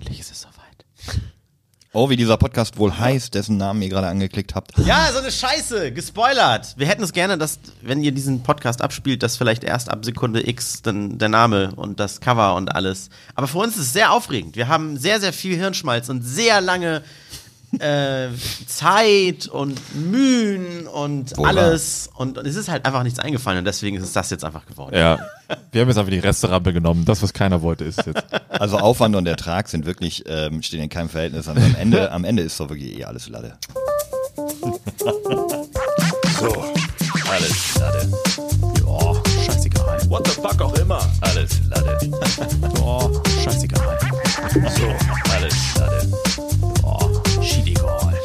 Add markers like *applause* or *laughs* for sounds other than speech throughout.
Endlich ist es soweit. Oh, wie dieser Podcast wohl heißt, dessen Namen ihr gerade angeklickt habt. Ja, so eine Scheiße, gespoilert. Wir hätten es gerne, dass, wenn ihr diesen Podcast abspielt, dass vielleicht erst ab Sekunde X dann der Name und das Cover und alles. Aber für uns ist es sehr aufregend. Wir haben sehr, sehr viel Hirnschmalz und sehr lange äh, Zeit und Mühen und wahr. alles. Und, und es ist halt einfach nichts eingefallen und deswegen ist es das jetzt einfach geworden. Ja. Wir haben jetzt einfach die Resterampe genommen. Das, was keiner wollte, ist jetzt. Also Aufwand und Ertrag sind wirklich, ähm, stehen in keinem Verhältnis. Aber am Ende, am Ende ist doch wirklich eh alles Lade. So, alles Lade. Oh, scheißegal. What the fuck auch immer. Alles Lade. Oh, scheißegal. So, alles Lade.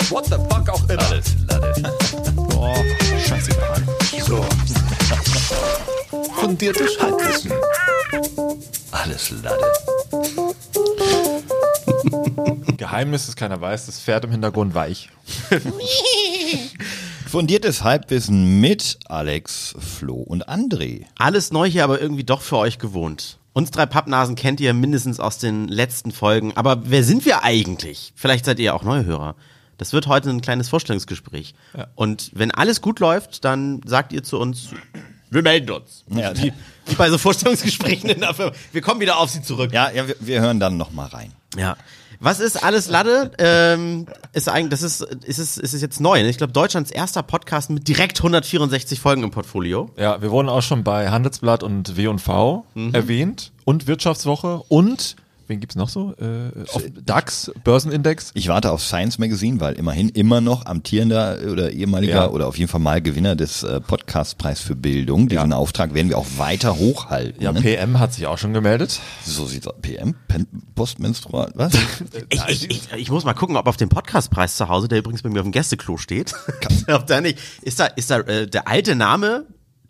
What the fuck auch immer. *laughs* Alles Lade. Oh, scheißegal. So. Fundiertes Halbwissen. Alles Lade. Geheimnis, das keiner weiß, das Pferd im Hintergrund weich. *laughs* Fundiertes Halbwissen mit Alex, Flo und André. Alles neu hier, aber irgendwie doch für euch gewohnt. Uns drei Pappnasen kennt ihr mindestens aus den letzten Folgen. Aber wer sind wir eigentlich? Vielleicht seid ihr auch neue Hörer. Das wird heute ein kleines Vorstellungsgespräch. Und wenn alles gut läuft, dann sagt ihr zu uns, wir melden uns. Ja. Wie, wie bei so Vorstellungsgesprächen in der Firma. Wir kommen wieder auf sie zurück. Ja, ja wir, wir hören dann nochmal rein. Ja. Was ist alles Lade? Ähm, ist eigentlich, das ist, ist es, ist es jetzt neu. Ne? Ich glaube, Deutschlands erster Podcast mit direkt 164 Folgen im Portfolio. Ja, wir wurden auch schon bei Handelsblatt und W&V erwähnt und Wirtschaftswoche und wen gibt's noch so? Äh, auf DAX, Börsenindex. Ich warte auf Science Magazine, weil immerhin immer noch amtierender oder ehemaliger Ja. oder auf jeden Fall mal Gewinner des äh, Podcastpreis für Bildung. Diesen Ja. Auftrag werden wir auch weiter hochhalten. Ja, ne? PM hat sich auch schon gemeldet. So sieht's aus. PM? Pen Postmenstrual? Was? *laughs* Ich, ich, ich, ich muss mal gucken, ob auf dem Podcastpreis zu Hause, der übrigens bei mir auf dem Gästeklo steht, *laughs* ob da nicht, ist da, ist da äh, der alte Name,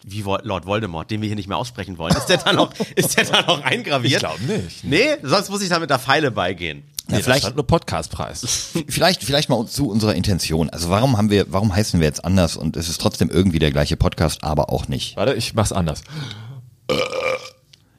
wie Lord Voldemort, den wir hier nicht mehr aussprechen wollen, ist der da noch, *laughs* ist der da noch eingraviert? Ich glaub nicht. Nee, sonst muss ich da mit der Pfeile beigehen. Ja, Nee, vielleicht, nur Podcastpreis. *laughs* vielleicht, vielleicht mal zu unserer Intention. Also warum haben wir, warum heißen wir jetzt anders und es ist trotzdem irgendwie der gleiche Podcast, aber auch nicht. Warte, ich mach's anders.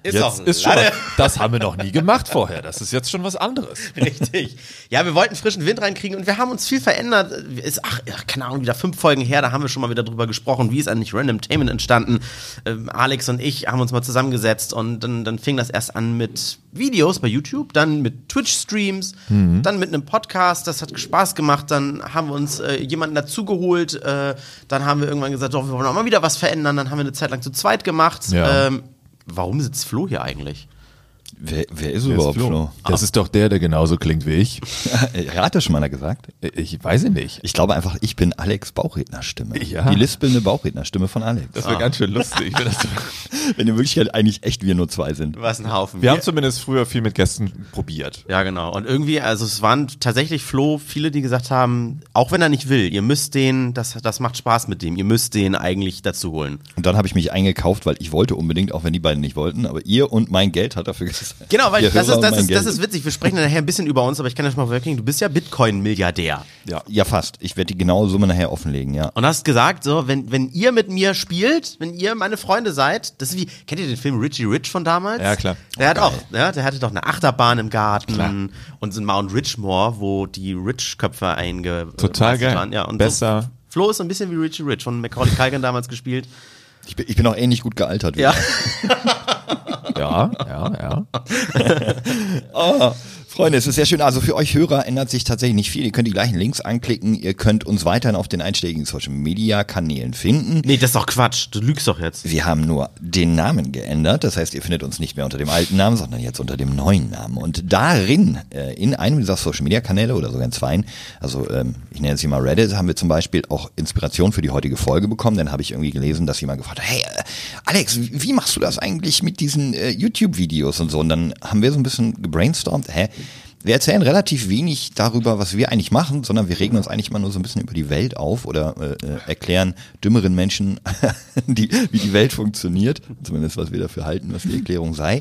Ist Jetzt ist schon das haben wir noch nie gemacht vorher. Das ist jetzt schon was anderes. *laughs* Richtig. Ja, wir wollten frischen Wind reinkriegen und wir haben uns viel verändert. Ist, ach, keine Ahnung, wieder fünf Folgen her, da haben wir schon mal wieder drüber gesprochen, wie ist eigentlich Random Tainment entstanden. Ähm, Alex und ich haben uns mal zusammengesetzt und dann, dann fing das erst an mit Videos bei YouTube, dann mit Twitch-Streams, dann mit einem Podcast, das hat Spaß gemacht, dann haben wir uns äh, jemanden dazugeholt, äh, dann haben wir irgendwann gesagt, doch, wir wollen auch mal wieder was verändern, dann haben wir eine Zeit lang zu zweit gemacht. Ja. Ähm, warum sitzt Flo hier eigentlich? Wer, wer ist Wer ist überhaupt Flo? Flo? Das ist doch der, der genauso klingt wie ich. Ja, *laughs* hat das schon mal einer gesagt? Ich weiß ihn nicht. Ich glaube einfach, ich bin Alex Bauchrednerstimme. Ja. Die lispelnde Bauchrednerstimme von Alex. Das wäre ganz schön lustig. wenn das- *laughs* Wenn in Wirklichkeit eigentlich echt wir nur zwei sind. Was ein Haufen. Wir haben zumindest früher viel mit Gästen probiert. Ja, genau. Und irgendwie, also es waren tatsächlich Flo, viele, die gesagt haben, auch wenn er nicht will, ihr müsst den, das, das macht Spaß mit dem, ihr müsst den eigentlich dazu holen. Und dann habe ich mich eingekauft, weil ich wollte unbedingt, auch wenn die beiden nicht wollten, aber ihr und mein Geld hat dafür gesagt. Genau, weil das ist, das, ist, das ist witzig. Wir sprechen nachher ein bisschen über uns, aber ich kann ja schon mal vorwegnehmen, du bist ja Bitcoin-Milliardär. Ja, ja, fast. Ich werde die genaue Summe nachher offenlegen, ja. Und hast gesagt, so, wenn, wenn ihr mit mir spielt, wenn ihr meine Freunde seid, das ist wie, kennt ihr den Film Richie Rich von damals? Ja, klar. Der hat Geil. auch, ja, der hatte doch eine Achterbahn im Garten Klar. und so ein Mount Richmore, wo die Rich-Köpfe einge... Total geil. waren. Ja, und Besser. So, Flo ist so ein bisschen wie Richie Rich von Macaulay Culkin damals gespielt. Ich bin, ich bin auch ähnlich gut gealtert. wie Ja. *laughs* Ja, ja, ja. Oh, *laughs* Freunde, es ist sehr schön. Also für euch Hörer ändert sich tatsächlich nicht viel. Ihr könnt die gleichen Links anklicken. Ihr könnt uns weiterhin auf den einschlägigen Social Media Kanälen finden. Nee, das ist doch Quatsch. Du lügst doch jetzt. Wir haben nur den Namen geändert. Das heißt, ihr findet uns nicht mehr unter dem alten Namen, sondern jetzt unter dem neuen Namen. Und darin, äh, in einem dieser Social Media Kanäle oder sogar in zweien, also ähm, ich nenne es hier mal Reddit, haben wir zum Beispiel auch Inspiration für die heutige Folge bekommen. Dann habe ich irgendwie gelesen, dass jemand gefragt hat, hey äh, Alex, wie wie machst du das eigentlich mit diesen äh, YouTube-Videos und so? Und dann haben wir so ein bisschen gebrainstormt, hä? Wir erzählen relativ wenig darüber, was wir eigentlich machen, sondern wir regen uns eigentlich immer nur so ein bisschen über die Welt auf oder äh, äh, erklären dümmeren Menschen, *laughs* die, wie die Welt funktioniert, zumindest was wir dafür halten, was die Erklärung sei.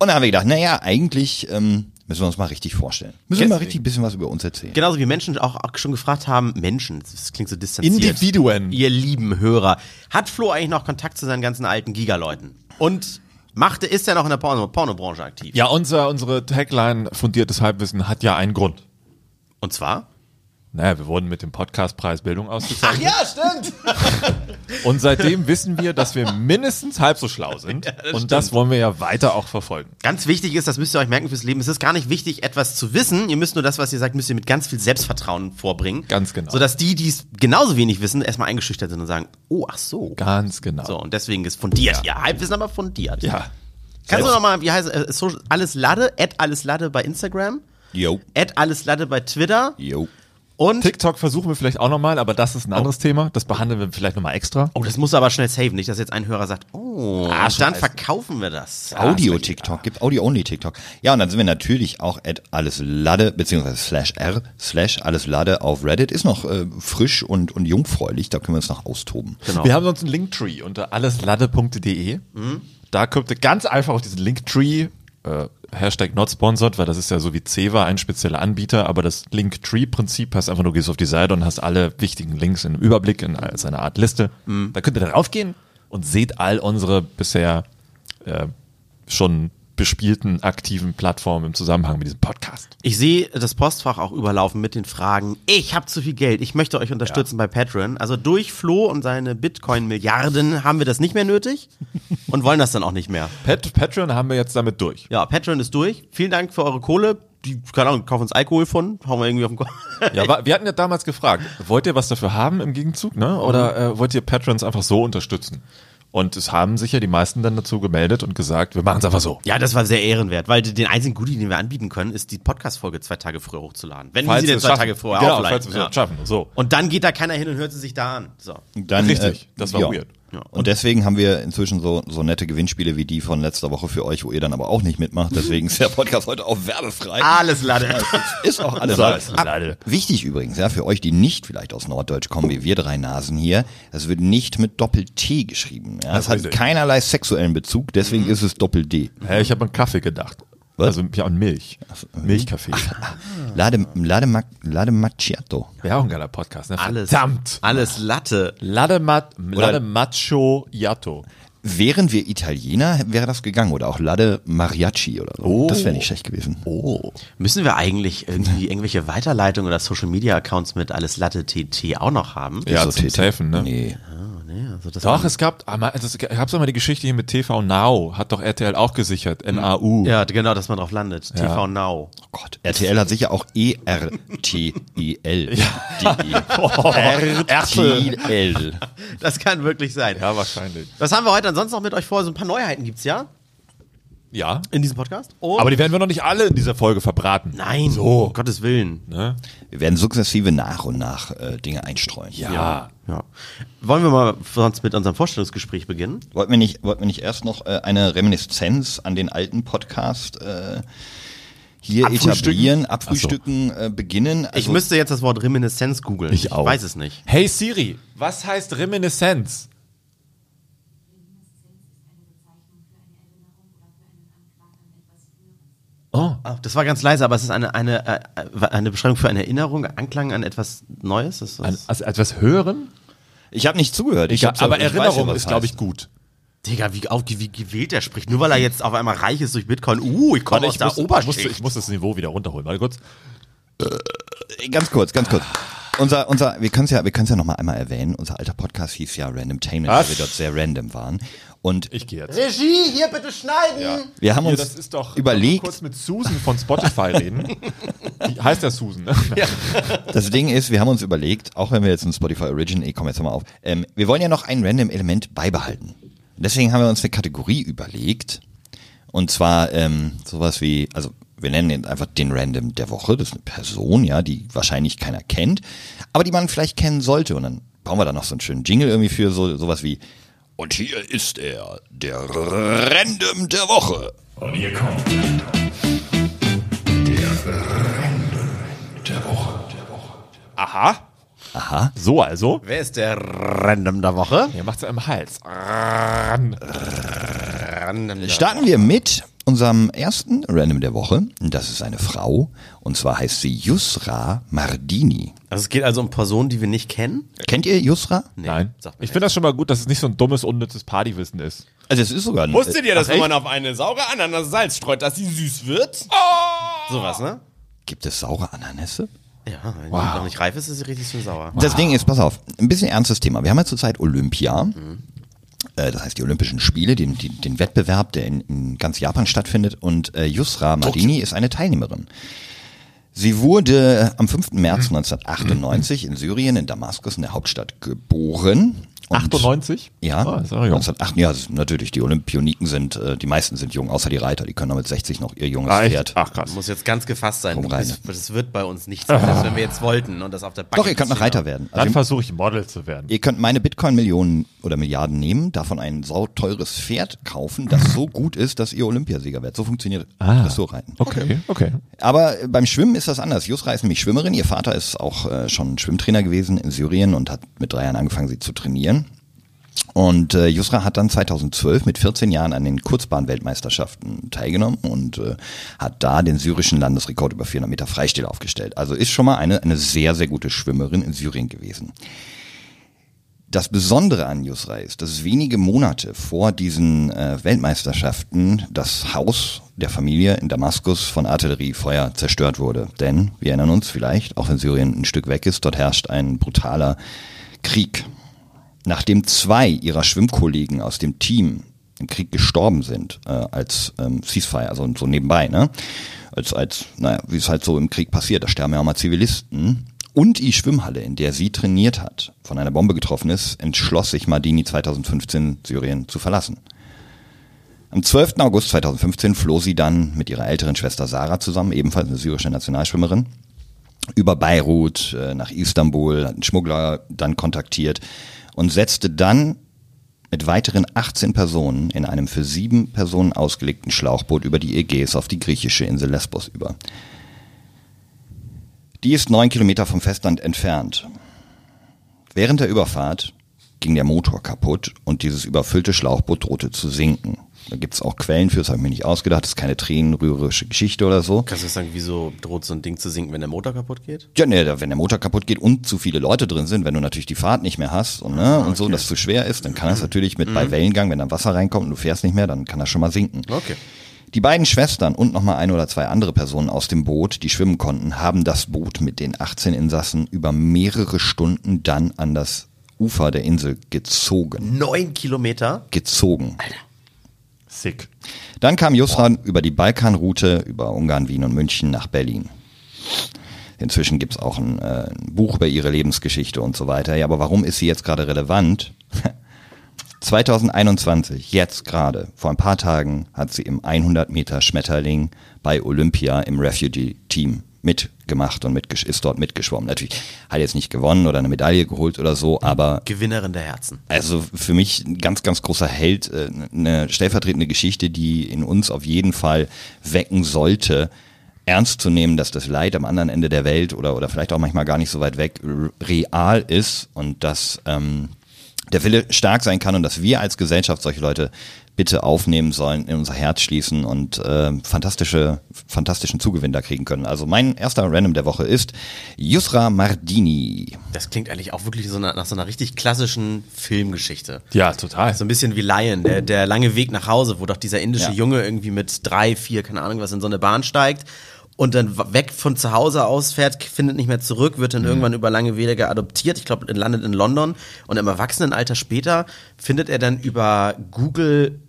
Und dann haben wir gedacht, naja, eigentlich ähm, müssen wir uns mal richtig vorstellen. Müssen wir mal richtig ein bisschen was über uns erzählen. Genauso wie Menschen auch, auch schon gefragt haben, Menschen, das klingt so distanziert. Individuen. Ihr lieben Hörer. Hat Flo eigentlich noch Kontakt zu seinen ganzen alten Gigaleuten? Und machte, ist ja noch in der Porno- Pornobranche aktiv. Ja, unser, unsere Tagline fundiertes Halbwissen hat ja einen Grund. Und zwar? Naja, wir wurden mit dem Podcastpreis Bildung ausgezeichnet. stimmt. *laughs* Und seitdem wissen wir, dass wir mindestens halb so schlau sind. und das wollen wir ja weiter auch verfolgen. Ganz wichtig ist, das müsst ihr euch merken fürs Leben, es ist gar nicht wichtig, etwas zu wissen. Ihr müsst nur das, was ihr sagt, müsst ihr mit ganz viel Selbstvertrauen vorbringen. Ganz genau. Sodass die, die es genauso wenig wissen, erstmal eingeschüchtert sind und sagen, oh, ach so. Ganz genau. So, und deswegen ist fundiert. Ja, Halbwissen aber fundiert. Ja. Kannst du nochmal, wie heißt es, äh, alles Lade, at alles Lade bei Instagram, Jo. at alles Lade bei Twitter Jo. Und TikTok versuchen wir vielleicht auch nochmal, aber das ist ein anderes Thema. Das behandeln wir vielleicht nochmal extra. Oh, das muss aber schnell saven, nicht, dass jetzt ein Hörer sagt, oh, Ah, dann verkaufen wir das. Audio-TikTok, gibt Audio-Only-TikTok. Ja, und dann sind wir natürlich auch at alles Lade, beziehungsweise slash r, slash alles Lade auf Reddit. Ist noch äh, frisch und, und jungfräulich, da können wir uns noch austoben. Genau. Wir haben sonst einen Linktree unter alleslade.de. Da kommt ihr ganz einfach auf diesen Linktree, äh, Hashtag not sponsored, weil das ist ja so wie Ceva, ein spezieller Anbieter, aber das Linktree-Prinzip heißt einfach, du gehst auf die Seite und hast alle wichtigen Links in einem Überblick, in als eine Art Liste. Da könnt ihr da raufgehen und seht all unsere bisher äh, schon bespielten aktiven Plattformen im Zusammenhang mit diesem Podcast. Ich sehe das Postfach auch überlaufen mit den Fragen, ich habe zu viel Geld, ich möchte euch unterstützen bei Patreon. Also durch Flo und seine Bitcoin-Milliarden haben wir das nicht mehr nötig *laughs* und wollen das dann auch nicht mehr. Pat Patreon haben wir jetzt damit durch. Ja, Patreon ist durch. Vielen Dank für eure Kohle. Die, keine Ahnung, kaufen uns Alkohol von, hauen wir irgendwie auf den Kopf. Ja, wir hatten ja damals gefragt, wollt ihr was dafür haben im Gegenzug, ne? Oder äh, wollt ihr Patrons einfach so unterstützen? Und es haben sich ja die meisten dann dazu gemeldet und gesagt, wir machen es einfach so. Ja, das war sehr ehrenwert, weil den einzigen Goodie, den wir anbieten können, ist die Podcast-Folge zwei Tage früher hochzuladen. Wenn wir sie denn es zwei schaffen. Tage vorher genau, aufladen. falls wir es Ja. schaffen. So. Und dann geht da keiner hin und hört sie sich da an. So. Dann, Richtig, das war weird. Ja. Und deswegen haben wir inzwischen so, so nette Gewinnspiele wie die von letzter Woche für euch, wo ihr dann aber auch nicht mitmacht. Deswegen ist der Podcast heute auch werbefrei. Alles Lade. Ist auch alles alles. Lade. Wichtig übrigens, ja, für euch, die nicht vielleicht aus Norddeutsch kommen, wie wir drei Nasen hier, es wird nicht mit Doppel-T geschrieben. Ja, es hat richtig. keinerlei sexuellen Bezug, deswegen ist es Doppel-D. Hä, ich habe an Kaffee gedacht. Was? Also ja, und Milch. Milchkaffee. Lade, Lade, Mac- Lade Macchiato. Wäre auch ein geiler Podcast, ne? Alles. Verdammt. Alles Latte. Lade, Mat Lade Macho Yato. Wären wir Italiener, wäre das gegangen. Oder auch Lade Mariachi oder so. Oh. Das wäre nicht schlecht gewesen. Oh. Müssen wir eigentlich irgendwie *laughs* irgendwelche Weiterleitungen oder Social Media Accounts mit alles Latte TT auch noch haben? Ja, so zum TT. Safen, ne? Nee. Nee, also das Doch, es gab, ah, mal- es doch mal die Geschichte hier mit TV Now, hat doch RTL auch gesichert, NAU. ja, genau, dass man drauf landet. TV Now. Oh Gott. RTL hat sicher auch E *laughs* E-R-T-E-L. *laughs* R-T-L. Das kann wirklich sein. Ja, wahrscheinlich. Was haben wir heute ansonsten noch mit euch vor? So ein paar Neuheiten gibt's ja Ja. in diesem Podcast. Und Aber die werden wir noch nicht alle in dieser Folge verbraten. nein, So. um Gottes Willen. Ne? Wir werden sukzessive nach und nach äh, Dinge einstreuen. Ja. Ja. Wollen wir mal sonst mit unserem Vorstellungsgespräch beginnen? Wollten wir nicht, wollten wir nicht erst noch äh, eine Reminiszenz an den alten Podcast äh, hier Abfrühstücken? etablieren, abfrühstücken, äh, beginnen? Ich müsste jetzt das Wort Reminiszenz googeln. Ich auch. weiß es nicht. Hey Siri, was heißt Reminiszenz? Oh. Ah, Das war ganz leise, aber es ist eine, eine, äh, äh, eine Beschreibung für eine Erinnerung, Anklang an etwas Neues. Ist An, also etwas hören? Ich habe nicht zugehört. Ich aber ich weiß Erinnerung ist, glaube ich, gut. Digga, wie, auf, wie gewählt der spricht. Nur weil er jetzt auf einmal reich ist durch Bitcoin. Uh, ich komme aus ich der muss, ich, Oberschicht. muss, ich muss das Niveau wieder runterholen. Warte kurz. Ganz kurz, ganz kurz. Unser, unser, wir können es ja, wir können ja noch mal einmal erwähnen. Unser alter Podcast hieß ja Random Tainment, Was? weil wir dort sehr random waren. Und Ich gehe jetzt. Regie, hier bitte schneiden. wir haben Hier, uns das ist doch überlegt, kurz mit Susan von Spotify reden. *laughs* Wie heißt der Susan? Ne? Das Ding ist, wir haben uns überlegt, auch wenn wir jetzt ein Spotify Original, ich komme jetzt mal auf, ähm, wir wollen ja noch ein random Element beibehalten. Deswegen haben wir uns eine Kategorie überlegt. Und zwar ähm, sowas wie, also wir nennen ihn einfach den Random der Woche. Das ist eine Person, ja, die wahrscheinlich keiner kennt, aber die man vielleicht kennen sollte. Und dann brauchen wir da noch so einen schönen Jingle irgendwie für so sowas wie Und hier ist er, der Random der Woche. Und hier kommt der Random der Woche. Aha. Aha. So also. Wer ist der Random der Woche? Er macht's ja im Hals. Ran. Starten wir mit unserem ersten Random der Woche. Das ist eine Frau und zwar heißt sie Yusra Mardini. Also es geht also um Personen, die wir nicht kennen? Kennt ihr Yusra? Nee, Nein. Ich finde das schon mal gut, dass es nicht so ein dummes, unnützes Partywissen ist. Also es ist sogar ein, Wusstet ihr, dass wenn echt? man auf eine saure Ananas Salz streut, dass sie süß wird? Sowas, ne? Gibt es saure Ananässe? Ja, wenn die noch nicht reif ist, ist sie richtig schön sauer. Das Ding ist, pass auf, ein bisschen ernstes Thema. Wir haben ja zurzeit Olympia. Mhm. Äh, Das heißt die Olympischen Spiele, den, den, Wettbewerb, der in, in ganz Japan stattfindet. Und äh, Yusra Mardini ist eine Teilnehmerin. Sie wurde am 5. März Mhm. 1998 in Syrien, in Damaskus, in der Hauptstadt, geboren. Und 98? Ja, Ah, ist auch jung. 1908, ja, natürlich, die Olympioniken sind, äh, die meisten sind jung, außer die Reiter, die können noch mit 60 noch ihr junges Ah? Pferd. Ach krass. Muss jetzt ganz gefasst sein. Das, das wird bei uns nichts, selbst wenn wir jetzt wollten und das auf der Bank. Doch, ihr könnt noch Reiter werden. Also Dann versuche ich Model zu werden. ihr könnt meine Bitcoin-Millionen oder Milliarden nehmen, davon ein sauteures Pferd kaufen, das so gut ist, dass ihr Olympiasieger werdet. So funktioniert Dressurreiten. Okay, okay. Aber äh, beim Schwimmen ist das anders. Jusra ist nämlich Schwimmerin. Ihr Vater ist auch äh, schon Schwimmtrainer gewesen in Syrien und hat mit drei Jahren angefangen, sie zu trainieren. Und äh, Yusra hat dann 2012 mit 14 Jahren an den Kurzbahn-Weltmeisterschaften teilgenommen und äh, hat da den syrischen Landesrekord über 400 Meter Freistil aufgestellt. Also ist schon mal eine, eine sehr, sehr gute Schwimmerin in Syrien gewesen. Das Besondere an Yusra ist, dass wenige Monate vor diesen äh, Weltmeisterschaften das Haus der Familie in Damaskus von Artilleriefeuer zerstört wurde. Denn, wir erinnern uns vielleicht, auch wenn Syrien ein Stück weg ist, dort herrscht ein brutaler Krieg. Nachdem zwei ihrer Schwimmkollegen aus dem Team im Krieg gestorben sind, äh, als ähm, Ceasefire, also so nebenbei, ne? Als, als, naja, wie es halt so im Krieg passiert, da sterben ja auch mal Zivilisten. Und die Schwimmhalle, in der sie trainiert hat, von einer Bombe getroffen ist, entschloss sich Mardini 2015 Syrien zu verlassen. Am 12. August 2015 floh sie dann mit ihrer älteren Schwester Sarah zusammen, ebenfalls eine syrische Nationalschwimmerin, über Beirut äh, nach Istanbul, hat einen Schmuggler dann kontaktiert und setzte dann mit weiteren 18 Personen in einem für sieben Personen ausgelegten Schlauchboot über die Ägäis auf die griechische Insel Lesbos über. Die ist neun Kilometer vom Festland entfernt. Während der Überfahrt ging der Motor kaputt und dieses überfüllte Schlauchboot drohte zu sinken. Da gibt's auch Quellen für, das habe ich mir nicht ausgedacht, das ist keine tränenrührerische Geschichte oder so. Kannst du sagen, wieso droht so ein Ding zu sinken, wenn der Motor kaputt geht? Ja, ne, wenn der Motor kaputt geht und zu viele Leute drin sind, wenn du natürlich die Fahrt nicht mehr hast und, ne, und so, dass zu schwer ist, dann kann das natürlich mit bei Wellengang, wenn dann Wasser reinkommt und du fährst nicht mehr, dann kann das schon mal sinken. Okay. Die beiden Schwestern und nochmal ein oder zwei andere Personen aus dem Boot, die schwimmen konnten, haben das Boot mit den 18 Insassen über mehrere Stunden dann an das Ufer der Insel gezogen. Neun Kilometer? Gezogen. Sick. Dann kam Yusra über die Balkanroute, über Ungarn, Wien und München nach Berlin. Inzwischen gibt's auch ein, äh, ein Buch über ihre Lebensgeschichte und so weiter. Ja, aber warum ist sie jetzt gerade relevant? *laughs* 2021, jetzt gerade, vor ein paar Tagen, hat sie im 100 Meter Schmetterling bei Olympia im Refugee-Team mitgemacht und mitgesch ist dort mitgeschwommen. Natürlich hat jetzt nicht gewonnen oder eine Medaille geholt oder so, aber Gewinnerin der Herzen. also für mich ein ganz, ganz großer Held, äh, eine stellvertretende Geschichte, die in uns auf jeden Fall wecken sollte, ernst zu nehmen, dass das Leid am anderen Ende der Welt oder, oder vielleicht auch manchmal gar nicht so weit weg real ist und dass ähm, der Wille stark sein kann und dass wir als Gesellschaft solche Leute bitte aufnehmen sollen, in unser Herz schließen und äh, fantastische, fantastischen Zugewinn da kriegen können. Also mein erster Random der Woche ist Yusra Mardini. Das klingt eigentlich auch wirklich so nach, nach so einer richtig klassischen Filmgeschichte. Ja, total. So ein bisschen wie Lion, der, der lange Weg nach Hause, wo doch dieser indische Ja. Junge irgendwie mit drei, vier, keine Ahnung was, in so eine Bahn steigt und dann weg von zu Hause aus fährt, findet nicht mehr zurück, wird dann irgendwann über lange Wege adoptiert. Ich glaube, landet in London und im Erwachsenenalter später findet er dann über Google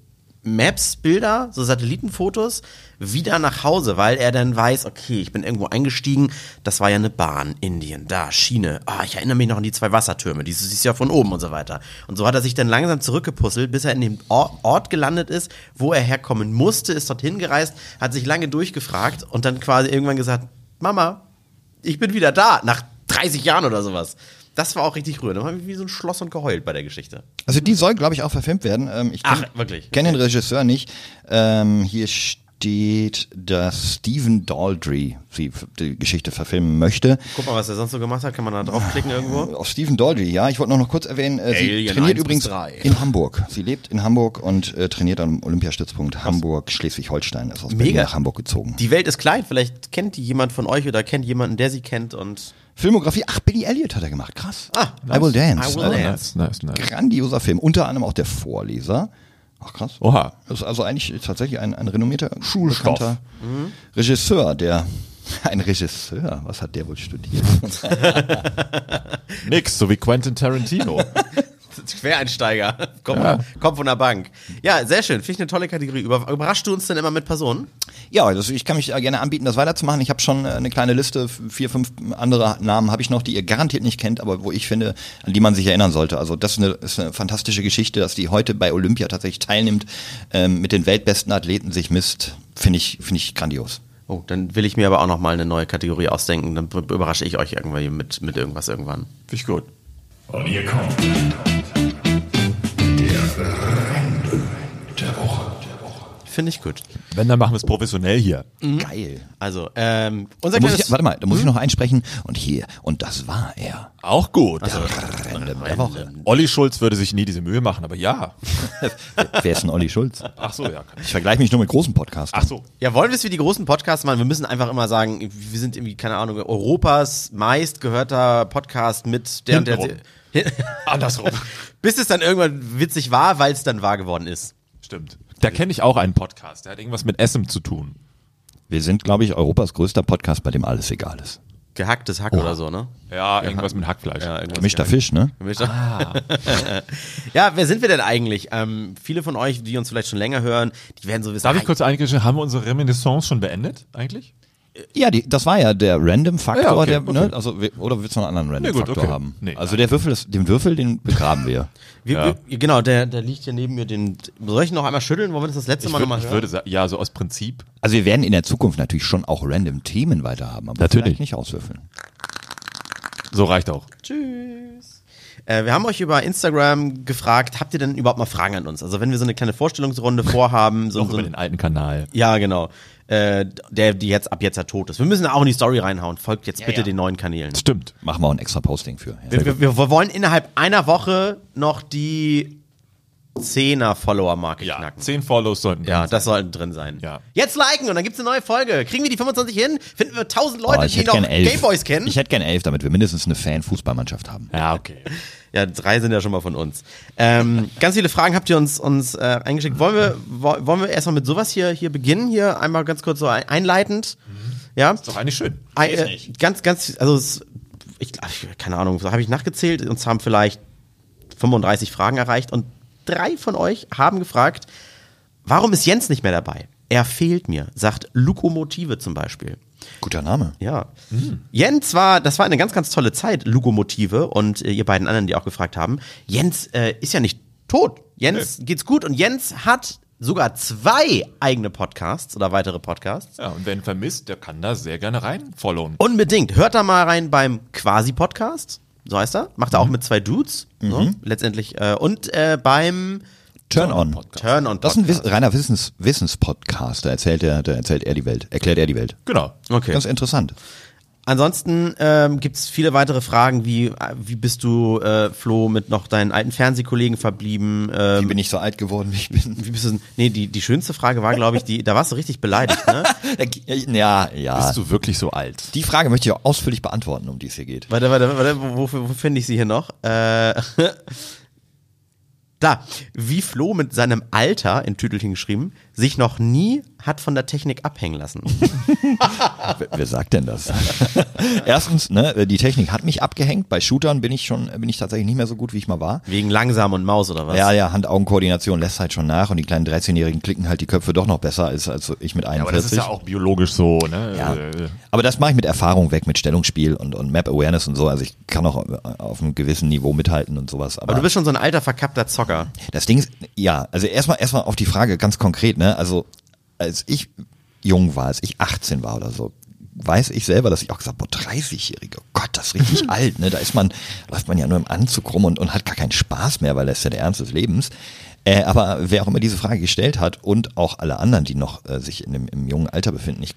Maps Bilder, so Satellitenfotos, wieder nach Hause, weil er dann weiß, okay, ich bin irgendwo eingestiegen, das war ja eine Bahn, Indien, da, Schiene, ah, ich erinnere mich noch an die zwei Wassertürme, die siehst ja von oben und so weiter. Und so hat er sich dann langsam zurückgepuzzelt, bis er in dem Or- Ort gelandet ist, wo er herkommen musste, ist dorthin gereist, hat sich lange durchgefragt und dann quasi irgendwann gesagt, Mama, ich bin wieder da, nach 30 Jahren oder sowas. Das war auch richtig rührend. Da haben wir wie so ein Schloss und geheult bei der Geschichte. Also die soll, glaube ich, auch verfilmt werden. Ähm, ich Ach, kenn- wirklich? kenne den Regisseur nicht. Ähm, hier steht dass Stephen Daldry sie f- die Geschichte verfilmen möchte. Guck mal, was er sonst so gemacht hat. Kann man da draufklicken irgendwo? Auf Stephen Daldry, ja, ich wollte noch, noch kurz erwähnen, äh, sie Alien trainiert 1 bis übrigens 3. in Hamburg. Sie lebt in Hamburg und äh, trainiert am Olympiastützpunkt Hamburg, Schleswig-Holstein, ist aus Berlin Mega. nach Hamburg gezogen. Die Welt ist klein. Vielleicht kennt die jemand von euch oder kennt jemanden, der sie kennt und Filmografie, ach, Billy Elliot hat er gemacht, krass. Ah, I Will Dance. I Will Also, Dance. Nice, nice, nice. Grandioser Film, unter anderem auch der Vorleser. Ach krass. Oha. Das ist also eigentlich tatsächlich ein, ein renommierter, Schulstoff. bekannter Regisseur, der *laughs* ein Regisseur, was hat der wohl studiert? *laughs* Nix, so wie Quentin Tarantino. *laughs* *laughs* Quereinsteiger. *laughs* Kommt, kommt von der Bank. Ja, sehr schön. Finde ich eine tolle Kategorie. Über, überraschst du uns denn immer mit Personen? ja, also ich kann mich äh, gerne anbieten, das weiterzumachen. Ich habe schon äh, eine kleine Liste, vier, fünf andere Namen habe ich noch, die ihr garantiert nicht kennt, aber wo ich finde, an die man sich erinnern sollte. Also das ist eine, ist eine fantastische Geschichte, dass die heute bei Olympia tatsächlich teilnimmt, ähm, mit den weltbesten Athleten sich misst, finde ich, finde ich grandios. Oh, dann will ich mir aber auch noch mal eine neue Kategorie ausdenken. Dann überrasche ich euch irgendwie mit, mit irgendwas irgendwann. Finde ich gut. Und hier kommt Finde ich gut. Wenn, dann machen wir es professionell hier. Geil. Also, ähm, unser kleines... ich, warte mal, da muss ich noch einsprechen. Und hier, und das war er. Auch gut. Random der Woche. Olli Schulz würde sich nie diese Mühe machen, aber ja. *laughs* Wer ist denn Olli Schulz? Ach so, ja. kann ich- Ich vergleiche mich nur mit großen Podcasts. Ach so. Ja, wollen wir es wie die großen Podcasts machen? Wir müssen einfach immer sagen, wir sind irgendwie, keine Ahnung, Europas meistgehörter Podcast mit der und der... Hintenrum. *laughs* Andersrum. Bis es dann irgendwann witzig war, weil es dann wahr geworden ist. Stimmt. Da kenne ich auch einen Podcast, der hat irgendwas mit Essen zu tun. Wir sind, glaube ich, Europas größter Podcast, bei dem alles egal ist. Gehacktes Hack oder so, ne? Ja, irgendwas mit Hackfleisch. Ja, irgendwas Gemischter Fisch, ne? Gemischter. *laughs* ja, wer sind wir denn eigentlich? Ähm, viele von euch, die uns vielleicht schon länger hören, die werden so wissen. Darf ich ah, kurz eingreifen, haben wir unsere Reminiscence schon beendet eigentlich? Ja, die, das war ja der Random-Faktor, Ja, okay, der, okay. ne? Also, wir- oder willst du noch einen anderen Nee, gut, Random-Faktor okay. haben? Nee, also nein. der Würfel, ist, den Würfel, den begraben wir. *laughs* wir, Ja. wir, genau, der, der liegt hier neben mir. Den, soll ich ihn noch einmal schütteln? Wollen wir das das letzte Ich, Mal würd, nochmal ich hören? würde sagen, ja, so aus Prinzip. Also wir werden in der Zukunft natürlich schon auch random Themen weiter haben, aber Natürlich. vielleicht nicht auswürfeln. So reicht auch. Tschüss. Äh, wir haben euch über Instagram gefragt, habt ihr denn überhaupt mal Fragen an uns? Also wenn wir so eine kleine Vorstellungsrunde *laughs* vorhaben, so, Noch so über den alten Kanal. ja genau, äh, der die jetzt ab jetzt ja tot ist. Wir müssen auch in die Story reinhauen. Folgt jetzt bitte ja. den neuen Kanälen. Stimmt. Machen wir auch ein extra Posting für. Ja. Wir, wir, wir wollen innerhalb einer Woche noch die 10er Follower-Marke Ja, knacken. zehn Follows sollten Ja, drin das sollten drin sein. Ja. Jetzt liken und dann gibt's eine neue Folge. Kriegen wir die 25 hin? Finden wir 1000 Oh, Leute, ich die noch. Gameboys kennen? Ich hätte gern elf, damit wir mindestens eine Fan-Fußballmannschaft haben. Ja, okay. *laughs* Ja, drei sind ja schon mal von uns. Ähm, *laughs* ganz viele Fragen habt ihr uns, uns äh, eingeschickt. Wollen wir, wo- wollen wir erstmal mit sowas hier, hier beginnen? Hier einmal ganz kurz so ein, einleitend. Ja. Ist doch eigentlich schön. Ein, äh, ganz, ganz, also es, ich, ich, keine Ahnung, so habe ich nachgezählt. Uns haben vielleicht 35 Fragen erreicht und drei von euch haben gefragt, warum ist Jens nicht mehr dabei? Er fehlt mir, sagt Lukomotive zum Beispiel. Guter Name. Ja. Jens war, das war eine ganz, ganz tolle Zeit, Lugomotive und äh, ihr beiden anderen, die auch gefragt haben. Jens äh, ist ja nicht tot. Jens geht's gut und Jens hat sogar zwei eigene Podcasts oder weitere Podcasts. Ja, und wer ihn vermisst, der kann da sehr gerne rein followen. Unbedingt. Hört da mal rein beim Quasi-Podcast. So heißt er. Macht er auch mit zwei Dudes. So, letztendlich. Äh, und äh, beim Turn on. Turn on Das ist ein. Wiss reiner Wissens Wissenspodcast. Da erzählt er, da erzählt er die Welt, erklärt er die Welt. Genau. Okay. Ganz interessant. Ansonsten ähm, gibt es viele weitere Fragen, wie, äh, wie bist du, äh, Flo, mit noch deinen alten Fernsehkollegen verblieben? Ähm, Wie bin ich so alt geworden, wie ich bin? wie bist du, nee, die, die schönste Frage war, glaube ich, die, da warst du richtig beleidigt, ne? *laughs* Ja, ja. Bist du wirklich so alt? Die Frage möchte ich auch ausführlich beantworten, um die es hier geht. Warte, warte, warte, wo, wo, wo finde ich sie hier noch? Äh, *laughs* da, wie Flo mit seinem Alter, in Tütelchen geschrieben, sich noch nie hat von der Technik abhängen lassen. *laughs* Wer, wer sagt denn das? *laughs* Erstens, ne, die Technik hat mich abgehängt. Bei Shootern bin ich schon, bin ich tatsächlich nicht mehr so gut, wie ich mal war. Wegen langsam und Maus oder was? Ja, ja, Hand-Augen-Koordination lässt halt schon nach und die kleinen 13-Jährigen klicken halt die Köpfe doch noch besser als, als ich mit 41. Aber das ist ja auch biologisch so, ne? Ja. Äh, Aber das mache ich mit Erfahrung weg, mit Stellungsspiel und, und Map Awareness und so. Also ich kann auch auf einem gewissen Niveau mithalten und sowas. Aber, Aber du bist schon so ein alter, verkappter Zocker. das Ding ist, ja, also erstmal erstmal auf die Frage ganz konkret, ne? Also als ich jung war, als ich 18 war oder so, weiß ich selber, dass ich auch gesagt, boah, 30-Jährige, oh Gott, das ist richtig *laughs* alt, ne? Da ist man, läuft man ja nur im Anzug rum und, und hat gar keinen Spaß mehr, weil das ist ja der Ernst des Lebens. Äh, aber wer auch immer diese Frage gestellt hat und auch alle anderen, die noch äh, sich in dem, im jungen Alter befinden, ich,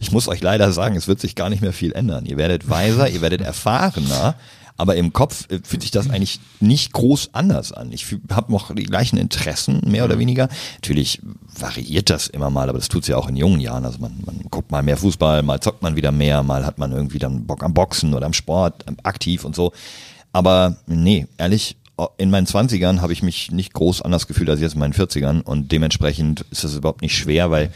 ich muss euch leider sagen, es wird sich gar nicht mehr viel ändern. Ihr werdet weiser, ihr werdet erfahrener, aber im Kopf äh, fühlt sich das eigentlich nicht groß anders an. Ich habe noch die gleichen Interessen, mehr oder weniger. Natürlich variiert das immer mal, aber das tut's ja auch in jungen Jahren. Also man, man guckt mal mehr Fußball, mal zockt man wieder mehr, mal hat man irgendwie dann Bock am Boxen oder am Sport, ähm, aktiv und so. Aber nee, ehrlich, in meinen 20ern habe ich mich nicht groß anders gefühlt als jetzt in meinen 40ern und dementsprechend ist das überhaupt nicht schwer, weil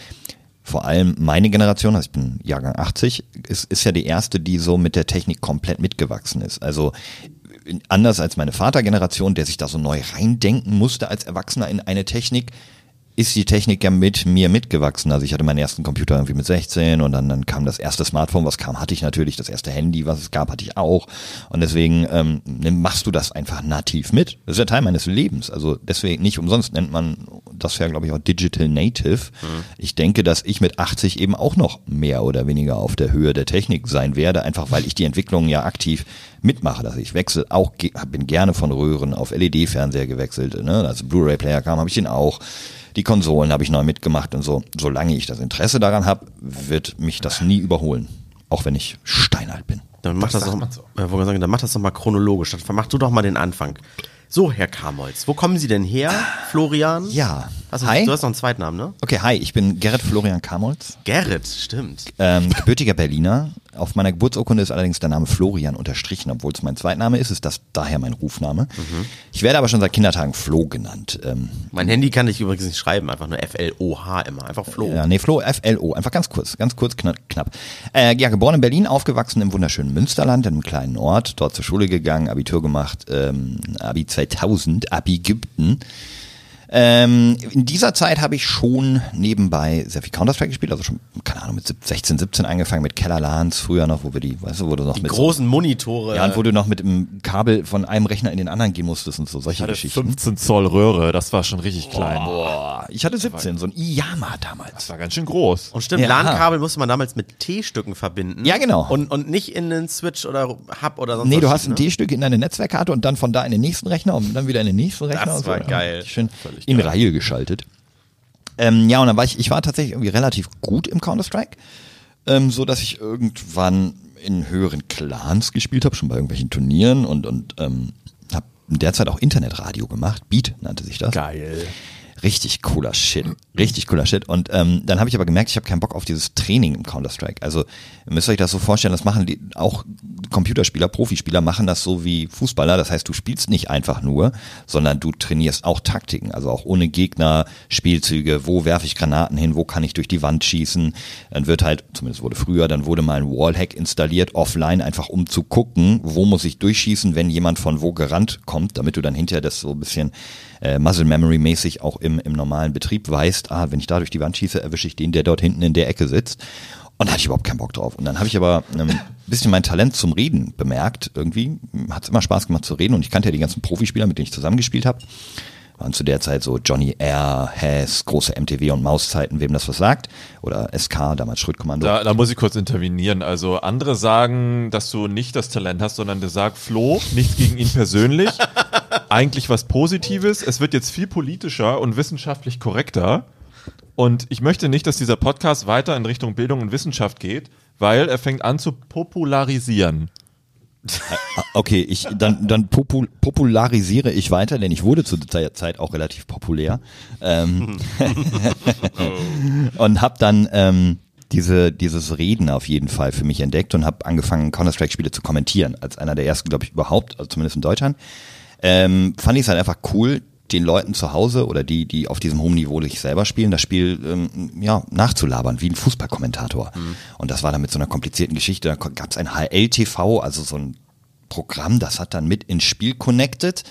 vor allem meine Generation, also ich bin Jahrgang 80, ist, ist ja die erste, die so mit der Technik komplett mitgewachsen ist. Also anders als meine Vatergeneration, der sich da so neu reindenken musste als Erwachsener in eine Technik, ist die Technik ja mit mir mitgewachsen. Also ich hatte meinen ersten Computer irgendwie mit 16 und dann, dann kam das erste Smartphone, was kam, hatte ich natürlich. Das erste Handy, was es gab, hatte ich auch. Und deswegen ähm, nimm- machst du das einfach nativ mit. Das ist ja Teil meines Lebens. Also deswegen nicht umsonst nennt man das ja, glaube ich, auch Digital Native. Ich denke, dass ich mit 80 eben auch noch mehr oder weniger auf der Höhe der Technik sein werde, einfach weil ich die Entwicklung ja aktiv mitmache. Also ich wechsle auch, bin gerne von Röhren auf LED-Fernseher gewechselt. Ne? Also Blu-ray-Player kam, habe ich den auch. Die Konsolen habe ich neu mitgemacht und so. Solange ich das Interesse daran habe, wird mich das nie überholen. Auch wenn ich steinalt bin. Dann mach das, sagt doch, so. äh, sagen, dann mach das doch mal chronologisch. Dann mach du doch mal den Anfang. So, Herr Kamolz, wo kommen Sie denn her, Florian? Ja. Also, Hi. Du hast noch einen Zweitnamen, ne? Okay, hi, ich bin Gerrit Florian Kamolz, Gerrit, stimmt. ähm, gebürtiger Berliner. Auf meiner Geburtsurkunde ist allerdings der Name Florian unterstrichen, obwohl es mein Zweitname ist, ist das daher mein Rufname. Ich werde aber schon seit Kindertagen Flo genannt. Ähm, Mein Handy kann ich übrigens nicht schreiben, einfach nur F-L-O-H immer, einfach Flo. Ja, nee, Flo, F-L-O, einfach ganz kurz, ganz kurz, knapp. Äh, ja, geboren in Berlin, aufgewachsen im wunderschönen Münsterland, in einem kleinen Ort, dort zur Schule gegangen, Abitur gemacht, ähm, Abi 2000, Abi Ägypten. Ähm, in dieser Zeit habe ich schon nebenbei sehr viel Counter-Strike gespielt, also schon, keine Ahnung, mit 16, 17 angefangen, mit Kellerlans, früher noch, wo wir die, weißt du, wo du noch Die mit so- großen Monitore. ja, und wo du noch mit dem Kabel von einem Rechner in den anderen gehen musstest und so, solche hatte Geschichten. 15 Zoll Röhre, das war schon richtig klein. Boah, ich hatte 17, so ein Iyama damals. Das war ganz schön groß. und stimmt, Ja. LAN-Kabel musste man damals mit T-Stücken verbinden. Ja, genau. Und, und nicht in den Switch oder Hub oder sonst Nee, was du hast ein ne? D-Stück in deine Netzwerkkarte und dann von da in den nächsten Rechner und dann wieder in den nächsten Rechner. Das und so. war Ja, geil. Schön in Reihe geschaltet. Ähm, ja, und dann war ich, ich war tatsächlich irgendwie relativ gut im Counter-Strike, ähm, so dass ich irgendwann in höheren Clans gespielt habe, schon bei irgendwelchen Turnieren und, und ähm, habe derzeit auch Internetradio gemacht. Beat nannte sich das. Geil. Richtig cooler Shit. Richtig cooler Shit. Und ähm, dann habe ich aber gemerkt, ich habe keinen Bock auf dieses Training im Counter-Strike. Also ihr müsst euch das so vorstellen, das machen die auch Computerspieler, Profispieler machen das so wie Fußballer. Das heißt, du spielst nicht einfach nur, sondern du trainierst auch Taktiken. Also auch ohne Gegner, Spielzüge, wo werfe ich Granaten hin, wo kann ich durch die Wand schießen. Dann wird halt, zumindest wurde früher, dann wurde mal ein Wallhack installiert, offline, einfach um zu gucken, wo muss ich durchschießen, wenn jemand von wo gerannt kommt, damit du dann hinterher das so ein bisschen äh, Muscle Memory mäßig auch im, im normalen Betrieb weißt, ah, wenn ich da durch die Wand schieße, erwische ich den, der dort hinten in der Ecke sitzt. Und da hatte ich überhaupt keinen Bock drauf. Und dann habe ich aber ähm, ein bisschen mein Talent zum Reden bemerkt. Irgendwie hat es immer Spaß gemacht zu reden. Und ich kannte ja die ganzen Profispieler, mit denen ich zusammengespielt habe. Waren zu der Zeit so Johnny R., Hess, große MTV und Mauszeiten, wem das was sagt. Oder SK, damals Schrittkommando. Da, da muss ich kurz intervenieren. Also andere sagen, dass du nicht das Talent hast, sondern der sagt Flo, nichts gegen ihn persönlich. Eigentlich was Positives. Es wird jetzt viel politischer und wissenschaftlich korrekter. Und ich möchte nicht, dass dieser Podcast weiter in Richtung Bildung und Wissenschaft geht, weil er fängt an zu popularisieren. Ah, Okay, ich dann dann popul popularisiere ich weiter, denn ich wurde zu der Zeit auch relativ populär ähm, *laughs* und habe dann ähm, diese dieses Reden auf jeden Fall für mich entdeckt und habe angefangen Counter Strike Spiele zu kommentieren als einer der ersten, glaube ich, überhaupt, also zumindest in Deutschland. Ähm, fand ich es halt einfach cool, den Leuten zu Hause oder die, die auf diesem hohen Niveau sich selber spielen, das Spiel ähm, ja, nachzulabern, wie ein Fußballkommentator. Und das war dann mit so einer komplizierten Geschichte. Da gab es ein HLTV, also so ein Programm, das hat dann mit ins Spiel connected.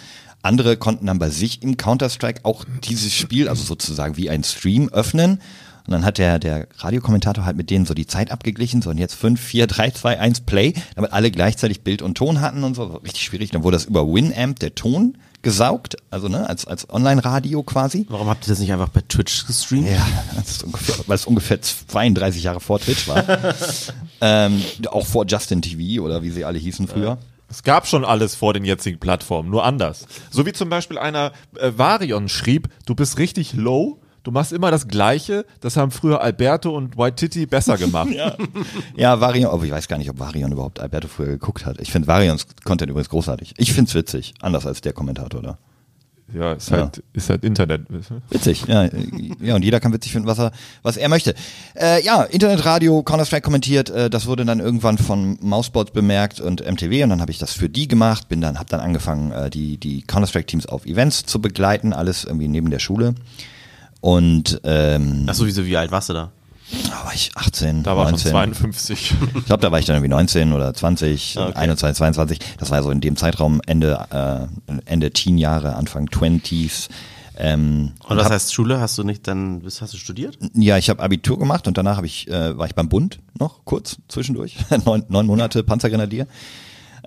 Andere konnten dann bei sich im Counter-Strike auch dieses Spiel, also sozusagen wie ein Stream, öffnen. Und dann hat der, der Radiokommentator halt mit denen so die Zeit abgeglichen, so und jetzt 5, 4, 3, 2, 1 Play, damit alle gleichzeitig Bild und Ton hatten und so. Richtig schwierig. Dann wurde das über Winamp, der Ton, gesaugt, also ne, als, als Online-Radio quasi. Warum habt ihr das nicht einfach bei Twitch gestreamt? Ja, das ist ungefähr, weil es ungefähr 32 Jahre vor Twitch war. *laughs* ähm, auch vor Justin TV oder wie sie alle hießen früher. Es gab schon alles vor den jetzigen Plattformen, nur anders. So wie zum Beispiel einer äh, Varion schrieb, du bist richtig low, du machst immer das Gleiche, das haben früher Alberto und White Titty besser *laughs* gemacht. Ja, Varion, aber ich weiß gar nicht, ob Varion überhaupt Alberto früher geguckt hat. Ich finde Varions Content übrigens großartig. Ich find's witzig, anders als der Kommentator da. Ja, ist halt, ist halt Internet. Witzig, ja, ja, und jeder kann witzig finden, was er, was er möchte. Äh, ja, Internetradio, Counter-Strike kommentiert, äh, das wurde dann irgendwann von Mousebots bemerkt und MTV und dann habe ich das für die gemacht, bin dann, habe dann angefangen, äh, die, die Counter-Strike-Teams auf Events zu begleiten, alles irgendwie neben der Schule. Und ähm, Ach so, wieso, wie alt warst du da? da war ich 18, Da war 19. schon 52. Ich glaube, da war ich dann irgendwie 19 oder 20, Okay. 21, 22. Das war so in dem Zeitraum Ende, äh, Ende Teen Jahre, Anfang 20s. Ähm, Und was hab- heißt Schule? Hast du nicht dann, hast du studiert? Ja, ich habe Abitur gemacht und danach habe ich, äh, war ich beim Bund noch kurz zwischendurch, *laughs* neun, neun Monate Panzergrenadier.